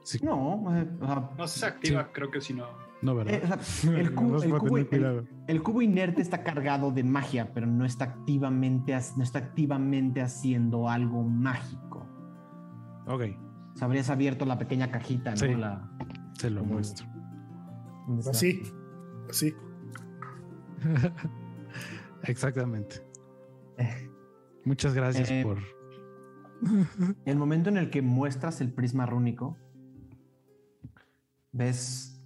Sí, No, eh, o sea, No se activa, creo que si no. no, ¿verdad? eh, o sea, el, cubo, Vamos el a cubo- tener el- cuidado. el cubo inerte está cargado de magia, pero no está activamente, no está activamente haciendo algo mágico. Ok, O sea, habrías abierto la pequeña cajita, ¿no? Sí. La, se lo Como- muestro. Así, así. Exactamente. Muchas gracias Eh, por. El momento en el que muestras el prisma rúnico, ves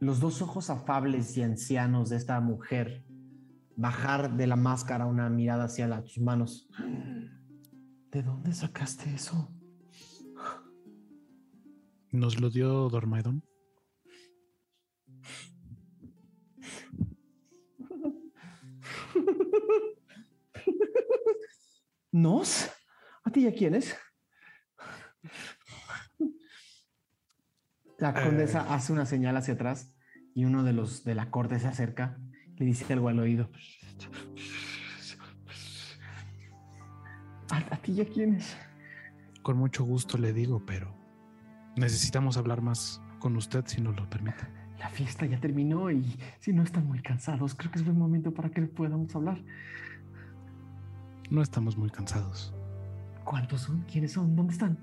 los dos ojos afables y ancianos de esta mujer bajar de la máscara una mirada hacia la- tus manos. ¿De dónde sacaste eso? Nos lo dio Dormaedon. ¿Nos? ¿A ti y a quiénes? La condesa hace una señal hacia atrás y uno de los de la corte se acerca, le dice algo al oído. ¿A, a ti y a quiénes? Con mucho gusto le digo, pero necesitamos hablar más con usted si nos lo permite. La fiesta ya terminó y si no están muy cansados, creo que es buen momento para que podamos hablar. No estamos muy cansados. ¿Cuántos son? ¿Quiénes son? ¿Dónde están?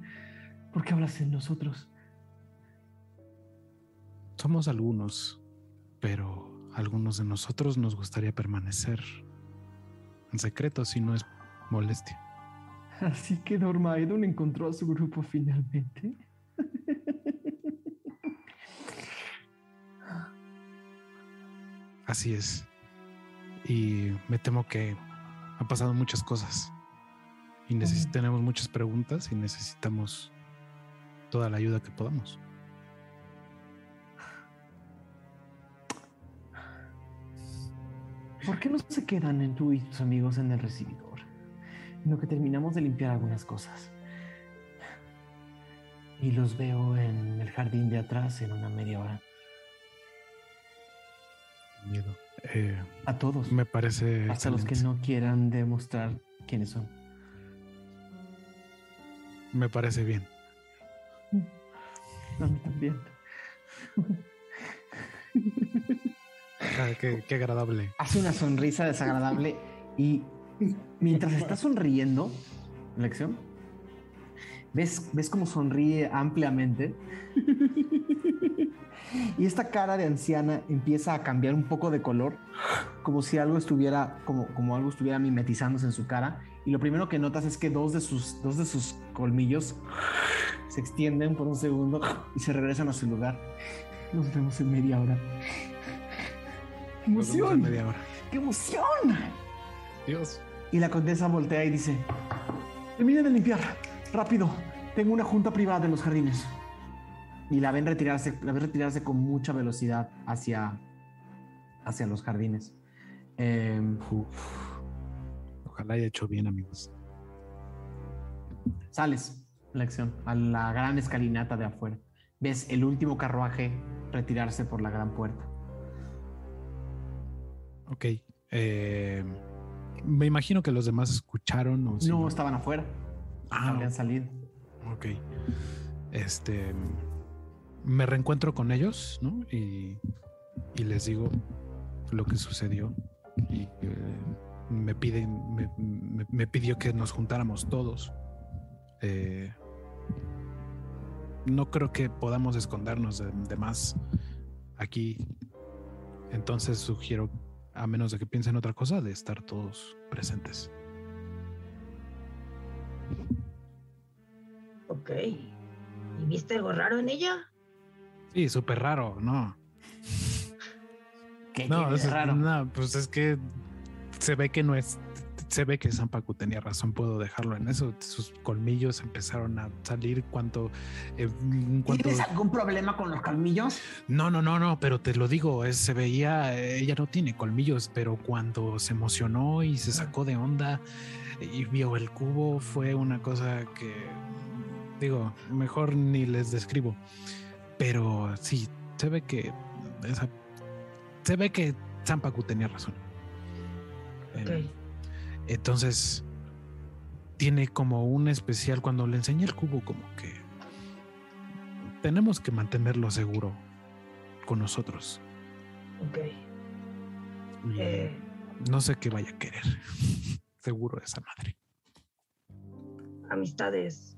¿Por qué hablas de nosotros? Somos algunos, pero algunos de nosotros nos gustaría permanecer en secreto si no es molestia. Así que Dormaedon encontró a su grupo finalmente. Así es. Y me temo que han pasado muchas cosas. Y neces- Mm. tenemos muchas preguntas y necesitamos toda la ayuda que podamos. ¿Por qué no se quedan en tú y tus amigos en el recibidor? En lo que terminamos de limpiar algunas cosas. Y los veo en el jardín de atrás en una media hora. Miedo. Eh, A todos. me parece. hasta los que no quieran demostrar quiénes son. Me parece bien. A mí también. Ah, qué, qué agradable. Hace una sonrisa desagradable y mientras está sonriendo, lección, ves, ves cómo sonríe ampliamente y esta cara de anciana empieza a cambiar un poco de color, como si algo estuviera, como, como algo estuviera mimetizándose en su cara. Y lo primero que notas es que dos de sus, dos de sus colmillos se extienden por un segundo y se regresan a su lugar. Nos vemos en media hora. ¡Emoción! media hora. ¡Qué emoción! Dios. Y la condesa voltea y dice: Terminen de limpiar, rápido. Tengo una junta privada en los jardines. Y la ven retirarse, la ven retirarse con mucha velocidad hacia, hacia los jardines. Em, Ojalá haya hecho bien, amigos. sales. la acción, a la gran escalinata de afuera. Ves el último carruaje retirarse por la gran puerta. Ok. eh, me imagino que los demás escucharon. O si No estaban afuera, Ah, habían salido. ok. Este. Me reencuentro con ellos, ¿no? Y, y les digo lo que sucedió. Y eh, me piden, me, me- me pidió que nos juntáramos todos. Eh, no creo que podamos escondernos de, de más aquí. Entonces sugiero, a menos de que piensen otra cosa, de estar todos presentes. Ok. ¿Y viste algo raro en ella? Sí, súper raro, ¿no? ¿Qué No, es, raro? no, pues es que se ve que no es. Se ve que Zampacu tenía razón, puedo dejarlo en eso. Sus colmillos empezaron a salir cuanto. eh, cuanto ¿Tienes algún problema con los colmillos? no, no, no, no, pero te lo digo, es- se veía, ella no tiene colmillos, pero cuando se emocionó y se sacó de onda y vio el cubo, fue una cosa que, digo, mejor ni les describo. Pero sí, se ve que esa- se ve que Zampacu tenía razón. Ok. Eh, entonces, tiene como un especial cuando le enseñé el cubo, como que tenemos que mantenerlo seguro con nosotros. Ok. Y Eh, no sé qué vaya a querer. Seguro esa madre. amistades.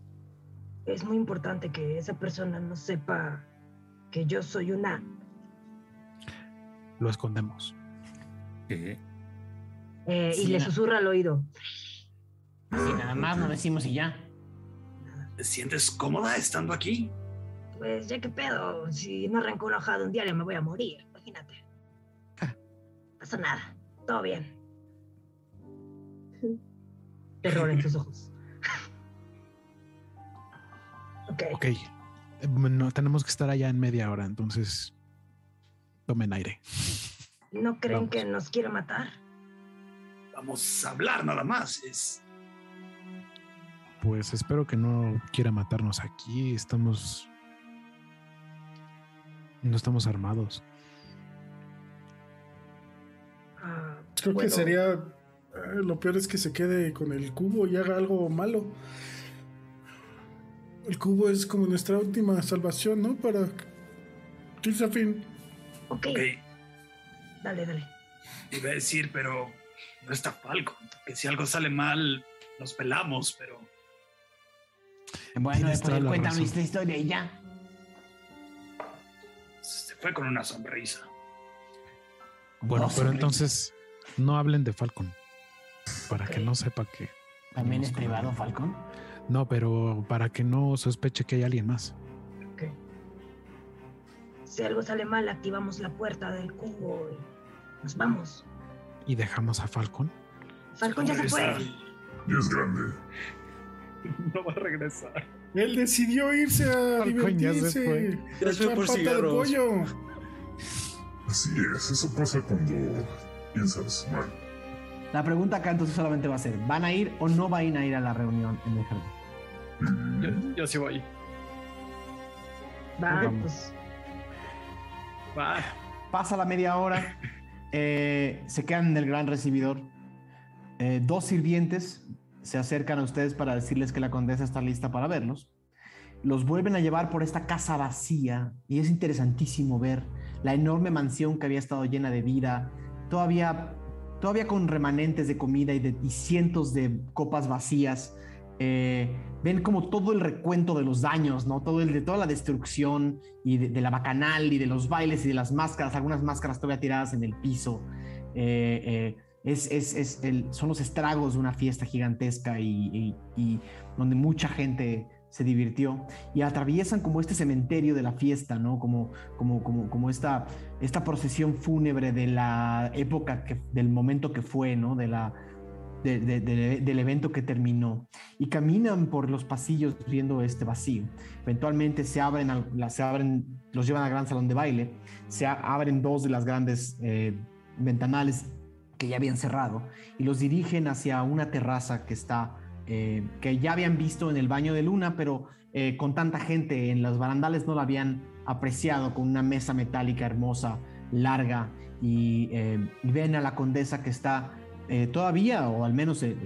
Es muy importante que esa persona no sepa que yo soy una. Lo escondemos. ¿Qué? eh, y le susurra al oído. Así nada más lo decimos y ya. ¿Te sientes cómoda estando aquí? Pues ya que pedo, si no arranco una hoja de un diario me voy a morir, imagínate. Ah. Pasa nada, todo bien. Terror en sus ojos. Ok, Ok. Eh, No, tenemos que estar allá en media hora, entonces tomen aire. ¿no creen vamos. que nos quiere matar? Vamos a hablar nada más. Es Pues espero que no quiera matarnos aquí. Estamos. No estamos armados. Ah, Creo bueno, que sería. eh, lo peor es que se quede con el cubo y haga algo malo. El cubo es como nuestra última salvación, ¿no? Para. Tirsafin. Ok, ok, dale, dale. iba a decir, pero no está Falco. Que si algo sale mal, nos pelamos, pero Bueno, después razón. esta historia y ya. se fue con una sonrisa. Bueno, No, pero entonces no hablen de Falcon. Para que no sepa que. También es privado. Falcon. No, pero para que no sospeche que hay alguien más. Ok. Si algo sale mal, activamos la puerta del cubo y nos vamos. Y dejamos a Falcon. Falcon ya se fue. Regresar. Y es grande. No va a regresar. Él decidió irse a Falcón ya se divertirse. fue. Ya se fue echar por pata de cigarros. pollo. Así es, eso pasa cuando piensas mal. La pregunta acá entonces solamente va a ser, ¿van a ir o no van a ir a la reunión en el jardín? Yo, yo sí voy. Va, Vamos. pues. Va. Pasa la media hora, eh, se quedan en el gran recibidor. Eh, dos sirvientes se acercan a ustedes para decirles que la condesa está lista para verlos. Los vuelven a llevar por esta casa vacía y es interesantísimo ver la enorme mansión que había estado llena de vida, todavía, todavía con remanentes de comida y, de, y cientos de copas vacías. Eh, ven como todo el recuento de los daños, ¿no? Todo el de toda la destrucción y de, de la bacanal y de los bailes y de las máscaras, algunas máscaras todavía tiradas en el piso. Eh, eh, es, es, es el, son los estragos de una fiesta gigantesca y, y- y donde mucha gente se divirtió y atraviesan como este cementerio de la fiesta, ¿no? Como, como, como, como esta, esta procesión fúnebre de la época, que, del momento que fue, ¿no? De la, de- de- de- del evento que terminó y caminan por los pasillos viendo este vacío. Eventualmente se abren, se abren los llevan al gran salón de baile, se abren dos de las grandes eh, ventanales que ya habían cerrado y los dirigen hacia una terraza que está eh, que ya habían visto en el baño de luna, pero eh, con tanta gente en los barandales no la habían apreciado con una mesa metálica hermosa, larga, y, eh, y ven a la condesa que está eh, todavía, o al menos eh,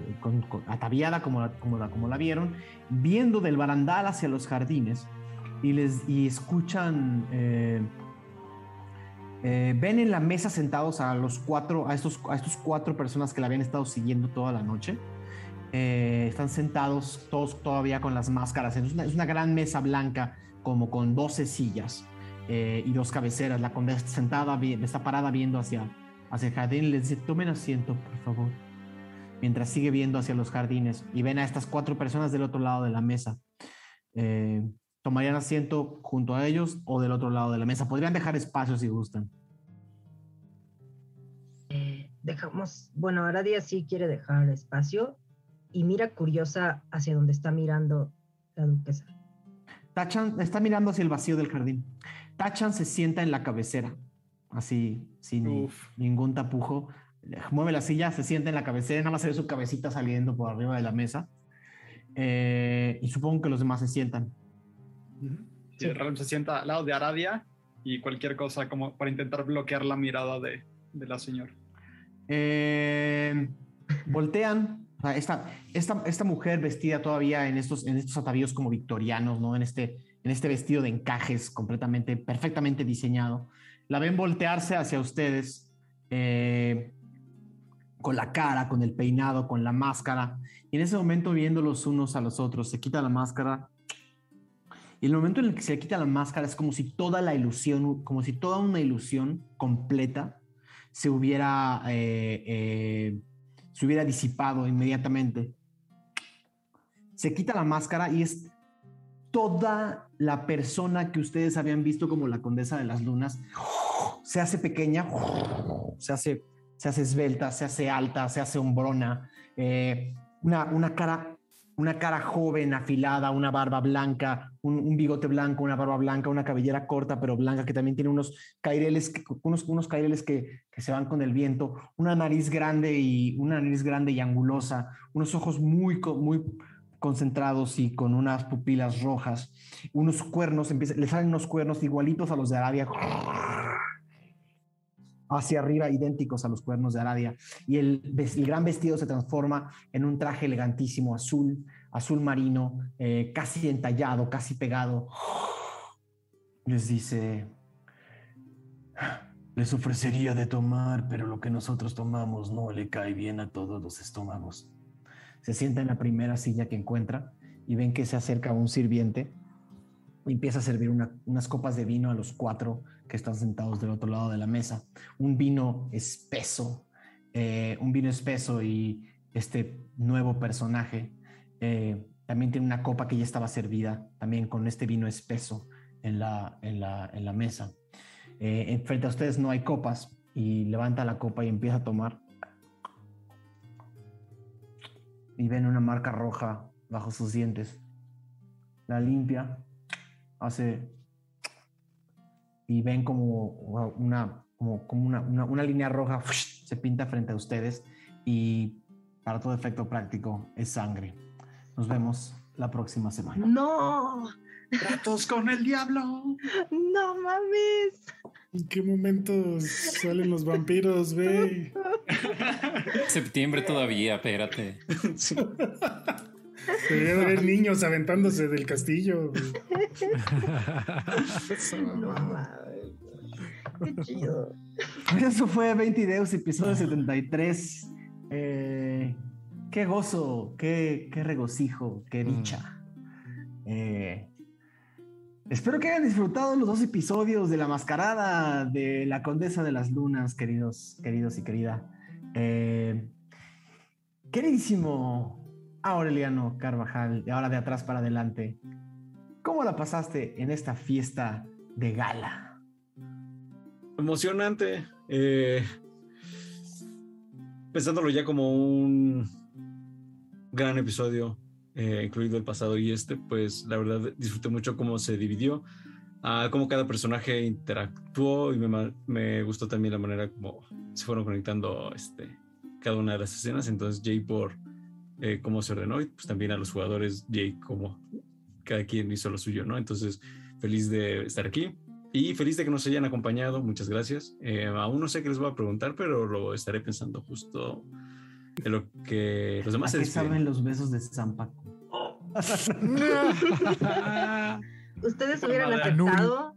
ataviada como la, como, la, vieron, viendo del barandal hacia los jardines y, les, y escuchan, eh, ven en la mesa sentados a los cuatro, a estos, a estos cuatro personas que la habían estado siguiendo toda la noche. Están sentados todos todavía con las máscaras. Es una, es una gran mesa blanca como con 12 sillas y dos cabeceras. La condesa sentada, está parada viendo hacia, hacia el jardín y les dice, tomen asiento, por favor. Mientras sigue viendo hacia los jardines y ven a estas cuatro personas del otro lado de la mesa. Eh, tomarían asiento junto a ellos o del otro lado de la mesa. Podrían dejar espacio si gustan. Eh, dejamos, bueno, Aradia sí quiere dejar espacio y mira curiosa hacia donde está mirando la duquesa. Tachan está mirando hacia el vacío del jardín. Tachan se sienta en la cabecera, así, sin Uf. ningún tapujo. Mueve la silla, se sienta en la cabecera, nada más se ve su cabecita saliendo por arriba de la mesa. Eh, y supongo que los demás se sientan. Sí, Ram se sienta al lado de Aradia y cualquier cosa como para intentar bloquear la mirada de, de la señora. Eh, voltean. esta, esta, esta mujer vestida todavía en estos, en estos atavíos como victorianos, ¿no? En este, en este vestido de encajes completamente, perfectamente diseñado. La ven voltearse hacia ustedes eh, con la cara, con el peinado, con la máscara. Y en ese momento, viendo los unos a los otros, se quita la máscara. Y el momento en el que se quita la máscara es como si toda la ilusión, como si toda una ilusión completa se hubiera, eh, eh, se hubiera disipado inmediatamente. Se quita la máscara y es toda la persona que ustedes habían visto como la condesa de las lunas. Se hace pequeña, se hace, se hace esbelta, se hace alta, se hace hombrona. eh, una, una cara una cara joven, afilada, una barba blanca, un, un bigote blanco, una barba blanca, una cabellera corta pero blanca que también tiene unos caireles, unos, unos caireles que, que se van con el viento, una nariz grande y una nariz grande y angulosa, unos ojos muy, muy concentrados y con unas pupilas rojas, unos cuernos, empieza- le salen unos cuernos igualitos a los de Arabia, hacia arriba, idénticos a los cuernos de Aradia. Y el gran vestido se transforma en un traje elegantísimo, azul, azul marino, eh, casi entallado, casi pegado. Les dice, les ofrecería de tomar, pero lo que nosotros tomamos no le cae bien a todos los estómagos. Se sienta en la primera silla que encuentra y ven que se acerca un sirviente y empieza a servir una- unas copas de vino a los cuatro que están sentados del otro lado de la mesa. Un vino espeso, eh, un vino espeso y este nuevo personaje eh, también tiene una copa que ya estaba servida, también con este vino espeso en la, en la, en la mesa. Eh, en- frente a ustedes no hay copas y levanta la copa y empieza a tomar. Y ven una marca roja bajo sus dientes. La limpia, hace y ven como una, como, como una, una, una línea roja se pinta frente a ustedes y para todo efecto práctico es sangre. Nos vemos la próxima semana. No, ¡Tratos con el diablo! no mames. ¿En qué momento salen los vampiros, güey? Septiembre todavía, espérate. Sí. Debería de haber niños aventándose del castillo. No mames. Qué chido. Eso fue 20 Deus, episodio 73. Eh, qué gozo, qué, qué regocijo, qué dicha. Eh, espero que hayan disfrutado los dos episodios de la mascarada de la Condesa de las Lunas, queridos, queridos y querida. Eh, queridísimo Aureliano Carvajal, de ahora de atrás para adelante, ¿cómo la pasaste en esta fiesta de gala? Emocionante. eh, pensándolo ya como un gran episodio, eh, incluido el pasado y este, pues la verdad disfruté mucho cómo se dividió, ah, cómo cada personaje interactuó y me, me gustó también la manera como se fueron conectando este, cada una de las escenas. Entonces, Jay por eh, cómo se ordenó y pues también a los jugadores Jake como cada quien hizo lo suyo, ¿no? Entonces, feliz de estar aquí y feliz de que nos hayan acompañado. Muchas gracias. Eh, aún no sé qué les voy a preguntar, pero lo estaré pensando justo de lo que los demás ¿A se qué saben los besos de San Paco? ¿Ustedes hubieran aceptado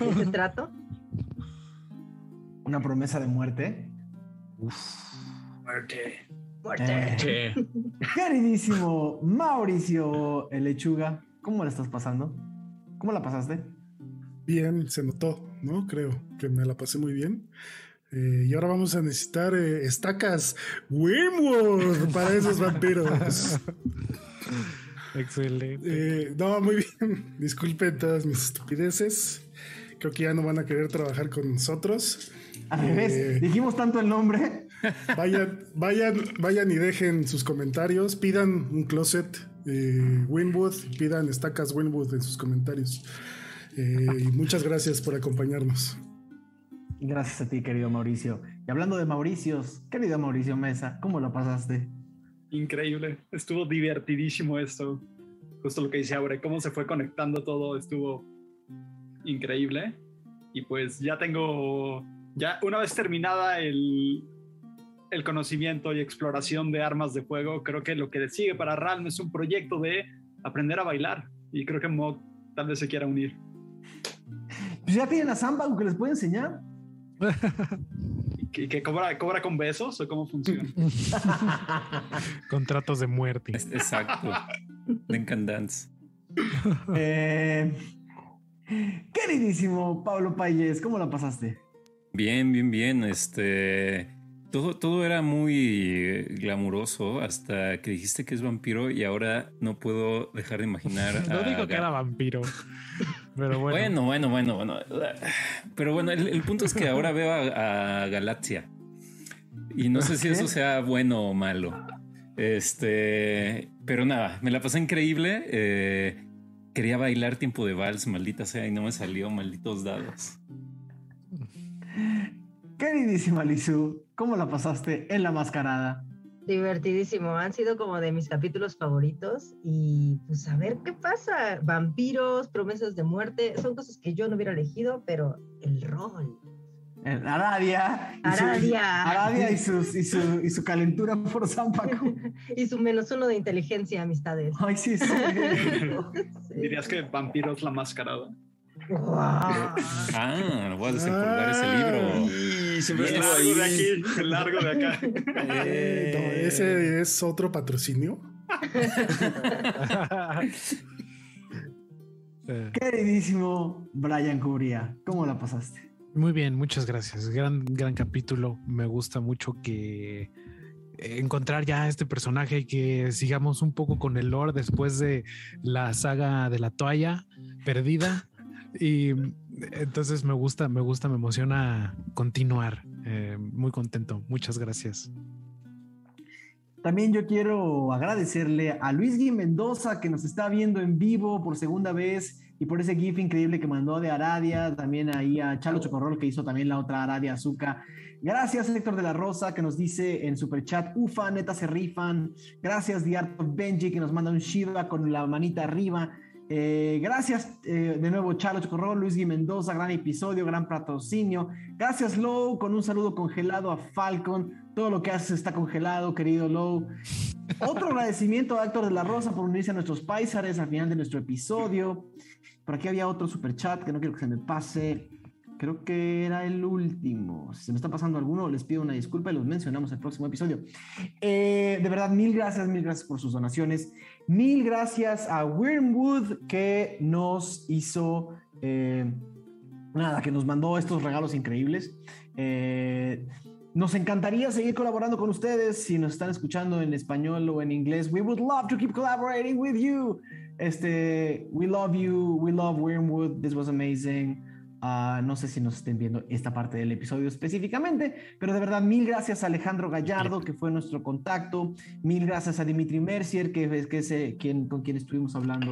ese trato? Una promesa de muerte. Muerte. Muerte. Eh, Che, queridísimo Mauricio el Lechuga, ¿cómo la estás pasando? ¿Cómo la pasaste? Bien, se notó, ¿no? Creo que me la pasé muy bien. Eh, y ahora vamos a necesitar eh, estacas Winwood para esos vampiros. Excelente. Eh, no, muy bien. Disculpen todas mis estupideces. Creo que ya no van a querer trabajar con nosotros. Al revés, Eh, dijimos tanto el nombre. Vayan, vayan, vayan y dejen sus comentarios. Pidan un closet eh, Winwood, pidan estacas Winwood en sus comentarios. Eh, y muchas gracias por acompañarnos. Gracias a ti, querido Mauricio. Y hablando de Mauricios, querido Mauricio Mesa, ¿cómo la pasaste? Increíble. Estuvo divertidísimo esto. Justo lo que dice Aure, cómo se fue conectando todo, estuvo increíble. Y pues ya tengo, ya una vez terminada el, el conocimiento y exploración de armas de fuego, creo que lo que sigue para Ralm es un proyecto de aprender a bailar. Y creo que Mog tal vez se quiera unir. Pues ya tienen a Samba que les puede enseñar. ¿Y que, cobra, cobra con besos o cómo funciona? Contratos de muerte. Exacto. Duncan Dance. Eh, queridísimo Pablo Payés, ¿cómo la pasaste? Bien, bien, bien. Este. Todo, todo era muy glamuroso hasta que dijiste que es vampiro y ahora no puedo dejar de imaginar. No a digo que era vampiro. Pero bueno. Bueno, bueno, bueno, bueno. Pero bueno, el, el punto es que ahora veo a, a Galaxia. Y no sé si eso sea bueno o malo. Este, pero nada, me la pasé increíble. Eh, quería bailar tiempo de vals, maldita sea, y no me salió, malditos dados. Queridísima Lizu, ¿cómo la pasaste en la mascarada? Divertidísimo, han sido como de mis capítulos favoritos y pues a ver qué pasa. Vampiros, promesas de muerte, son cosas que yo no hubiera elegido, pero el rol. Eh, Aradia. y su-. Aradia y, sus- y su, y su calentura por San Paco. y su menos uno de inteligencia, amistades. Ay, sí, sí. Sí. Dirías que vampiro es la mascarada. Guau. Ah, voy a desempolvar ese libro. Y siempre Yes. Largo de aquí, largo de acá. Eh, no, ese es otro patrocinio. Queridísimo Brian Cubría, ¿cómo la pasaste? Muy bien, muchas gracias. Gran, gran capítulo. Me gusta mucho que encontrar ya este personaje y que sigamos un poco con el lore después de la saga de la toalla perdida. Y entonces me gusta, me gusta, me emociona continuar. Eh, muy contento. Muchas gracias. También yo quiero agradecerle a Luis Gui Mendoza que nos está viendo en vivo por segunda vez y por ese GIF increíble que mandó de Aradia, también ahí a Chalo Chocorrol que hizo también la otra Aradia Azúcar. Gracias Héctor de la Rosa que nos dice en Superchat, ufa, neta se rifan. Gracias Diarto Benji que nos manda un Shiva con la manita arriba. Eh, gracias eh, de nuevo Chalo Chocorrol, Luis Gui Mendoza, gran episodio, gran patrocinio. Gracias Low con un saludo congelado a Falcon. Todo lo que haces está congelado, querido Low. Otro agradecimiento a Héctor de la Rosa por unirse a nuestros paisares al final de nuestro episodio. Por aquí había otro super chat que no quiero que se me pase. Creo que era el último. Si se me está pasando alguno, les pido una disculpa y los mencionamos en el próximo episodio. Eh, de verdad, mil gracias, mil gracias por sus donaciones. Mil gracias a Wormwood que nos hizo, eh, nada, que nos mandó estos regalos increíbles. Eh, nos encantaría seguir colaborando con ustedes si nos están escuchando en español o en inglés. We would love to keep collaborating with you. Este, we love you, we love Wormwood. This was amazing. Ah, no sé si nos estén viendo esta parte del episodio específicamente, pero de verdad mil gracias a Alejandro Gallardo, que fue nuestro contacto. Mil gracias a Dimitri Mercier, que es, que eh, quien, con quien estuvimos hablando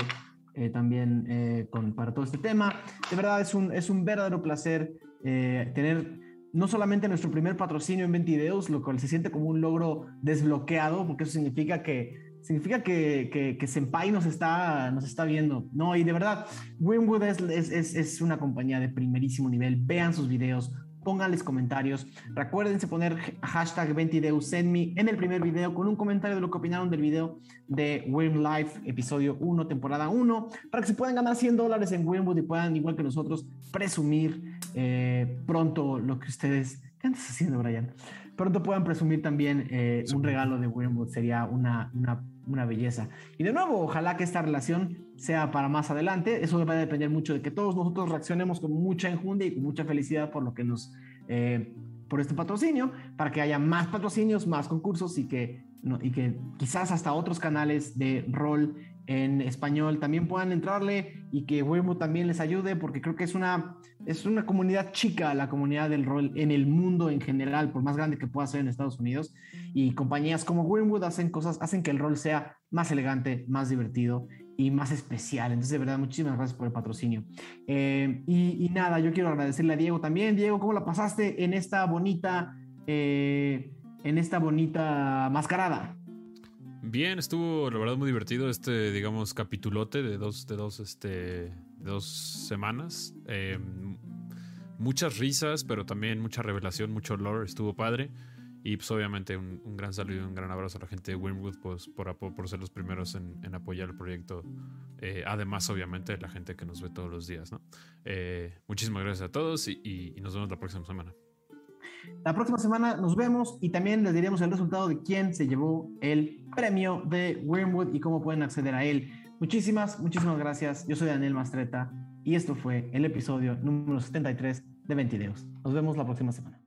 eh, también eh, para todo este tema. De verdad es un, es un verdadero placer tener no solamente nuestro primer patrocinio en 20 videos, lo cual se siente como un logro desbloqueado, porque eso significa que significa que, que, que, Senpai nos está, nos está viendo. No, y de verdad, Winwood es, es, es, una compañía de primerísimo nivel. Vean sus videos, pónganles comentarios. Recuérdense poner hashtag 20 sendme en el primer video con un comentario de lo que opinaron del video de Wim Life, episodio 1, temporada 1, para que se puedan ganar 100 dólares en Winwood y puedan, igual que nosotros, presumir eh, pronto lo que ustedes... ¿Qué andas haciendo, Brian? Pronto puedan presumir también eh, un regalo de Winwood. Sería una, una una belleza. Y de nuevo, ojalá que esta relación sea para más adelante. Eso va a depender mucho de que todos nosotros reaccionemos con mucha enjundia y con mucha felicidad por lo que nos, eh, por este patrocinio, para que haya más patrocinios, más concursos y que, y que quizás hasta otros canales de rol en español también puedan entrarle y que Wemo también les ayude porque creo que es una, es una comunidad chica la comunidad del rol en el mundo en general, por más grande que pueda ser en Estados Unidos y compañías como Winwood hacen cosas, hacen que el rol sea más elegante, más divertido y más especial. Entonces, de verdad, muchísimas gracias por el patrocinio. Eh, y, nada, yo quiero agradecerle a Diego también. Diego, ¿cómo la pasaste en esta bonita, eh, en esta bonita mascarada? Bien, estuvo la verdad muy divertido este, digamos, capitulote de dos, de dos, este, dos semanas. Eh, muchas risas, pero también mucha revelación, mucho lore, estuvo padre. Y pues obviamente un, gran saludo y un gran abrazo a la gente de Winwood pues, por, por ser los primeros en, apoyar el proyecto. Eh, además, obviamente, la gente que nos ve todos los días. ¿no? Eh, muchísimas gracias a todos y nos vemos la próxima semana. La próxima semana nos vemos y también les diremos el resultado de quién se llevó el premio de Wormwood y cómo pueden acceder a él. Muchísimas, muchísimas gracias. Yo soy Daniel Mastreta y esto fue el episodio número 73 de Ventideos. Nos vemos la próxima semana.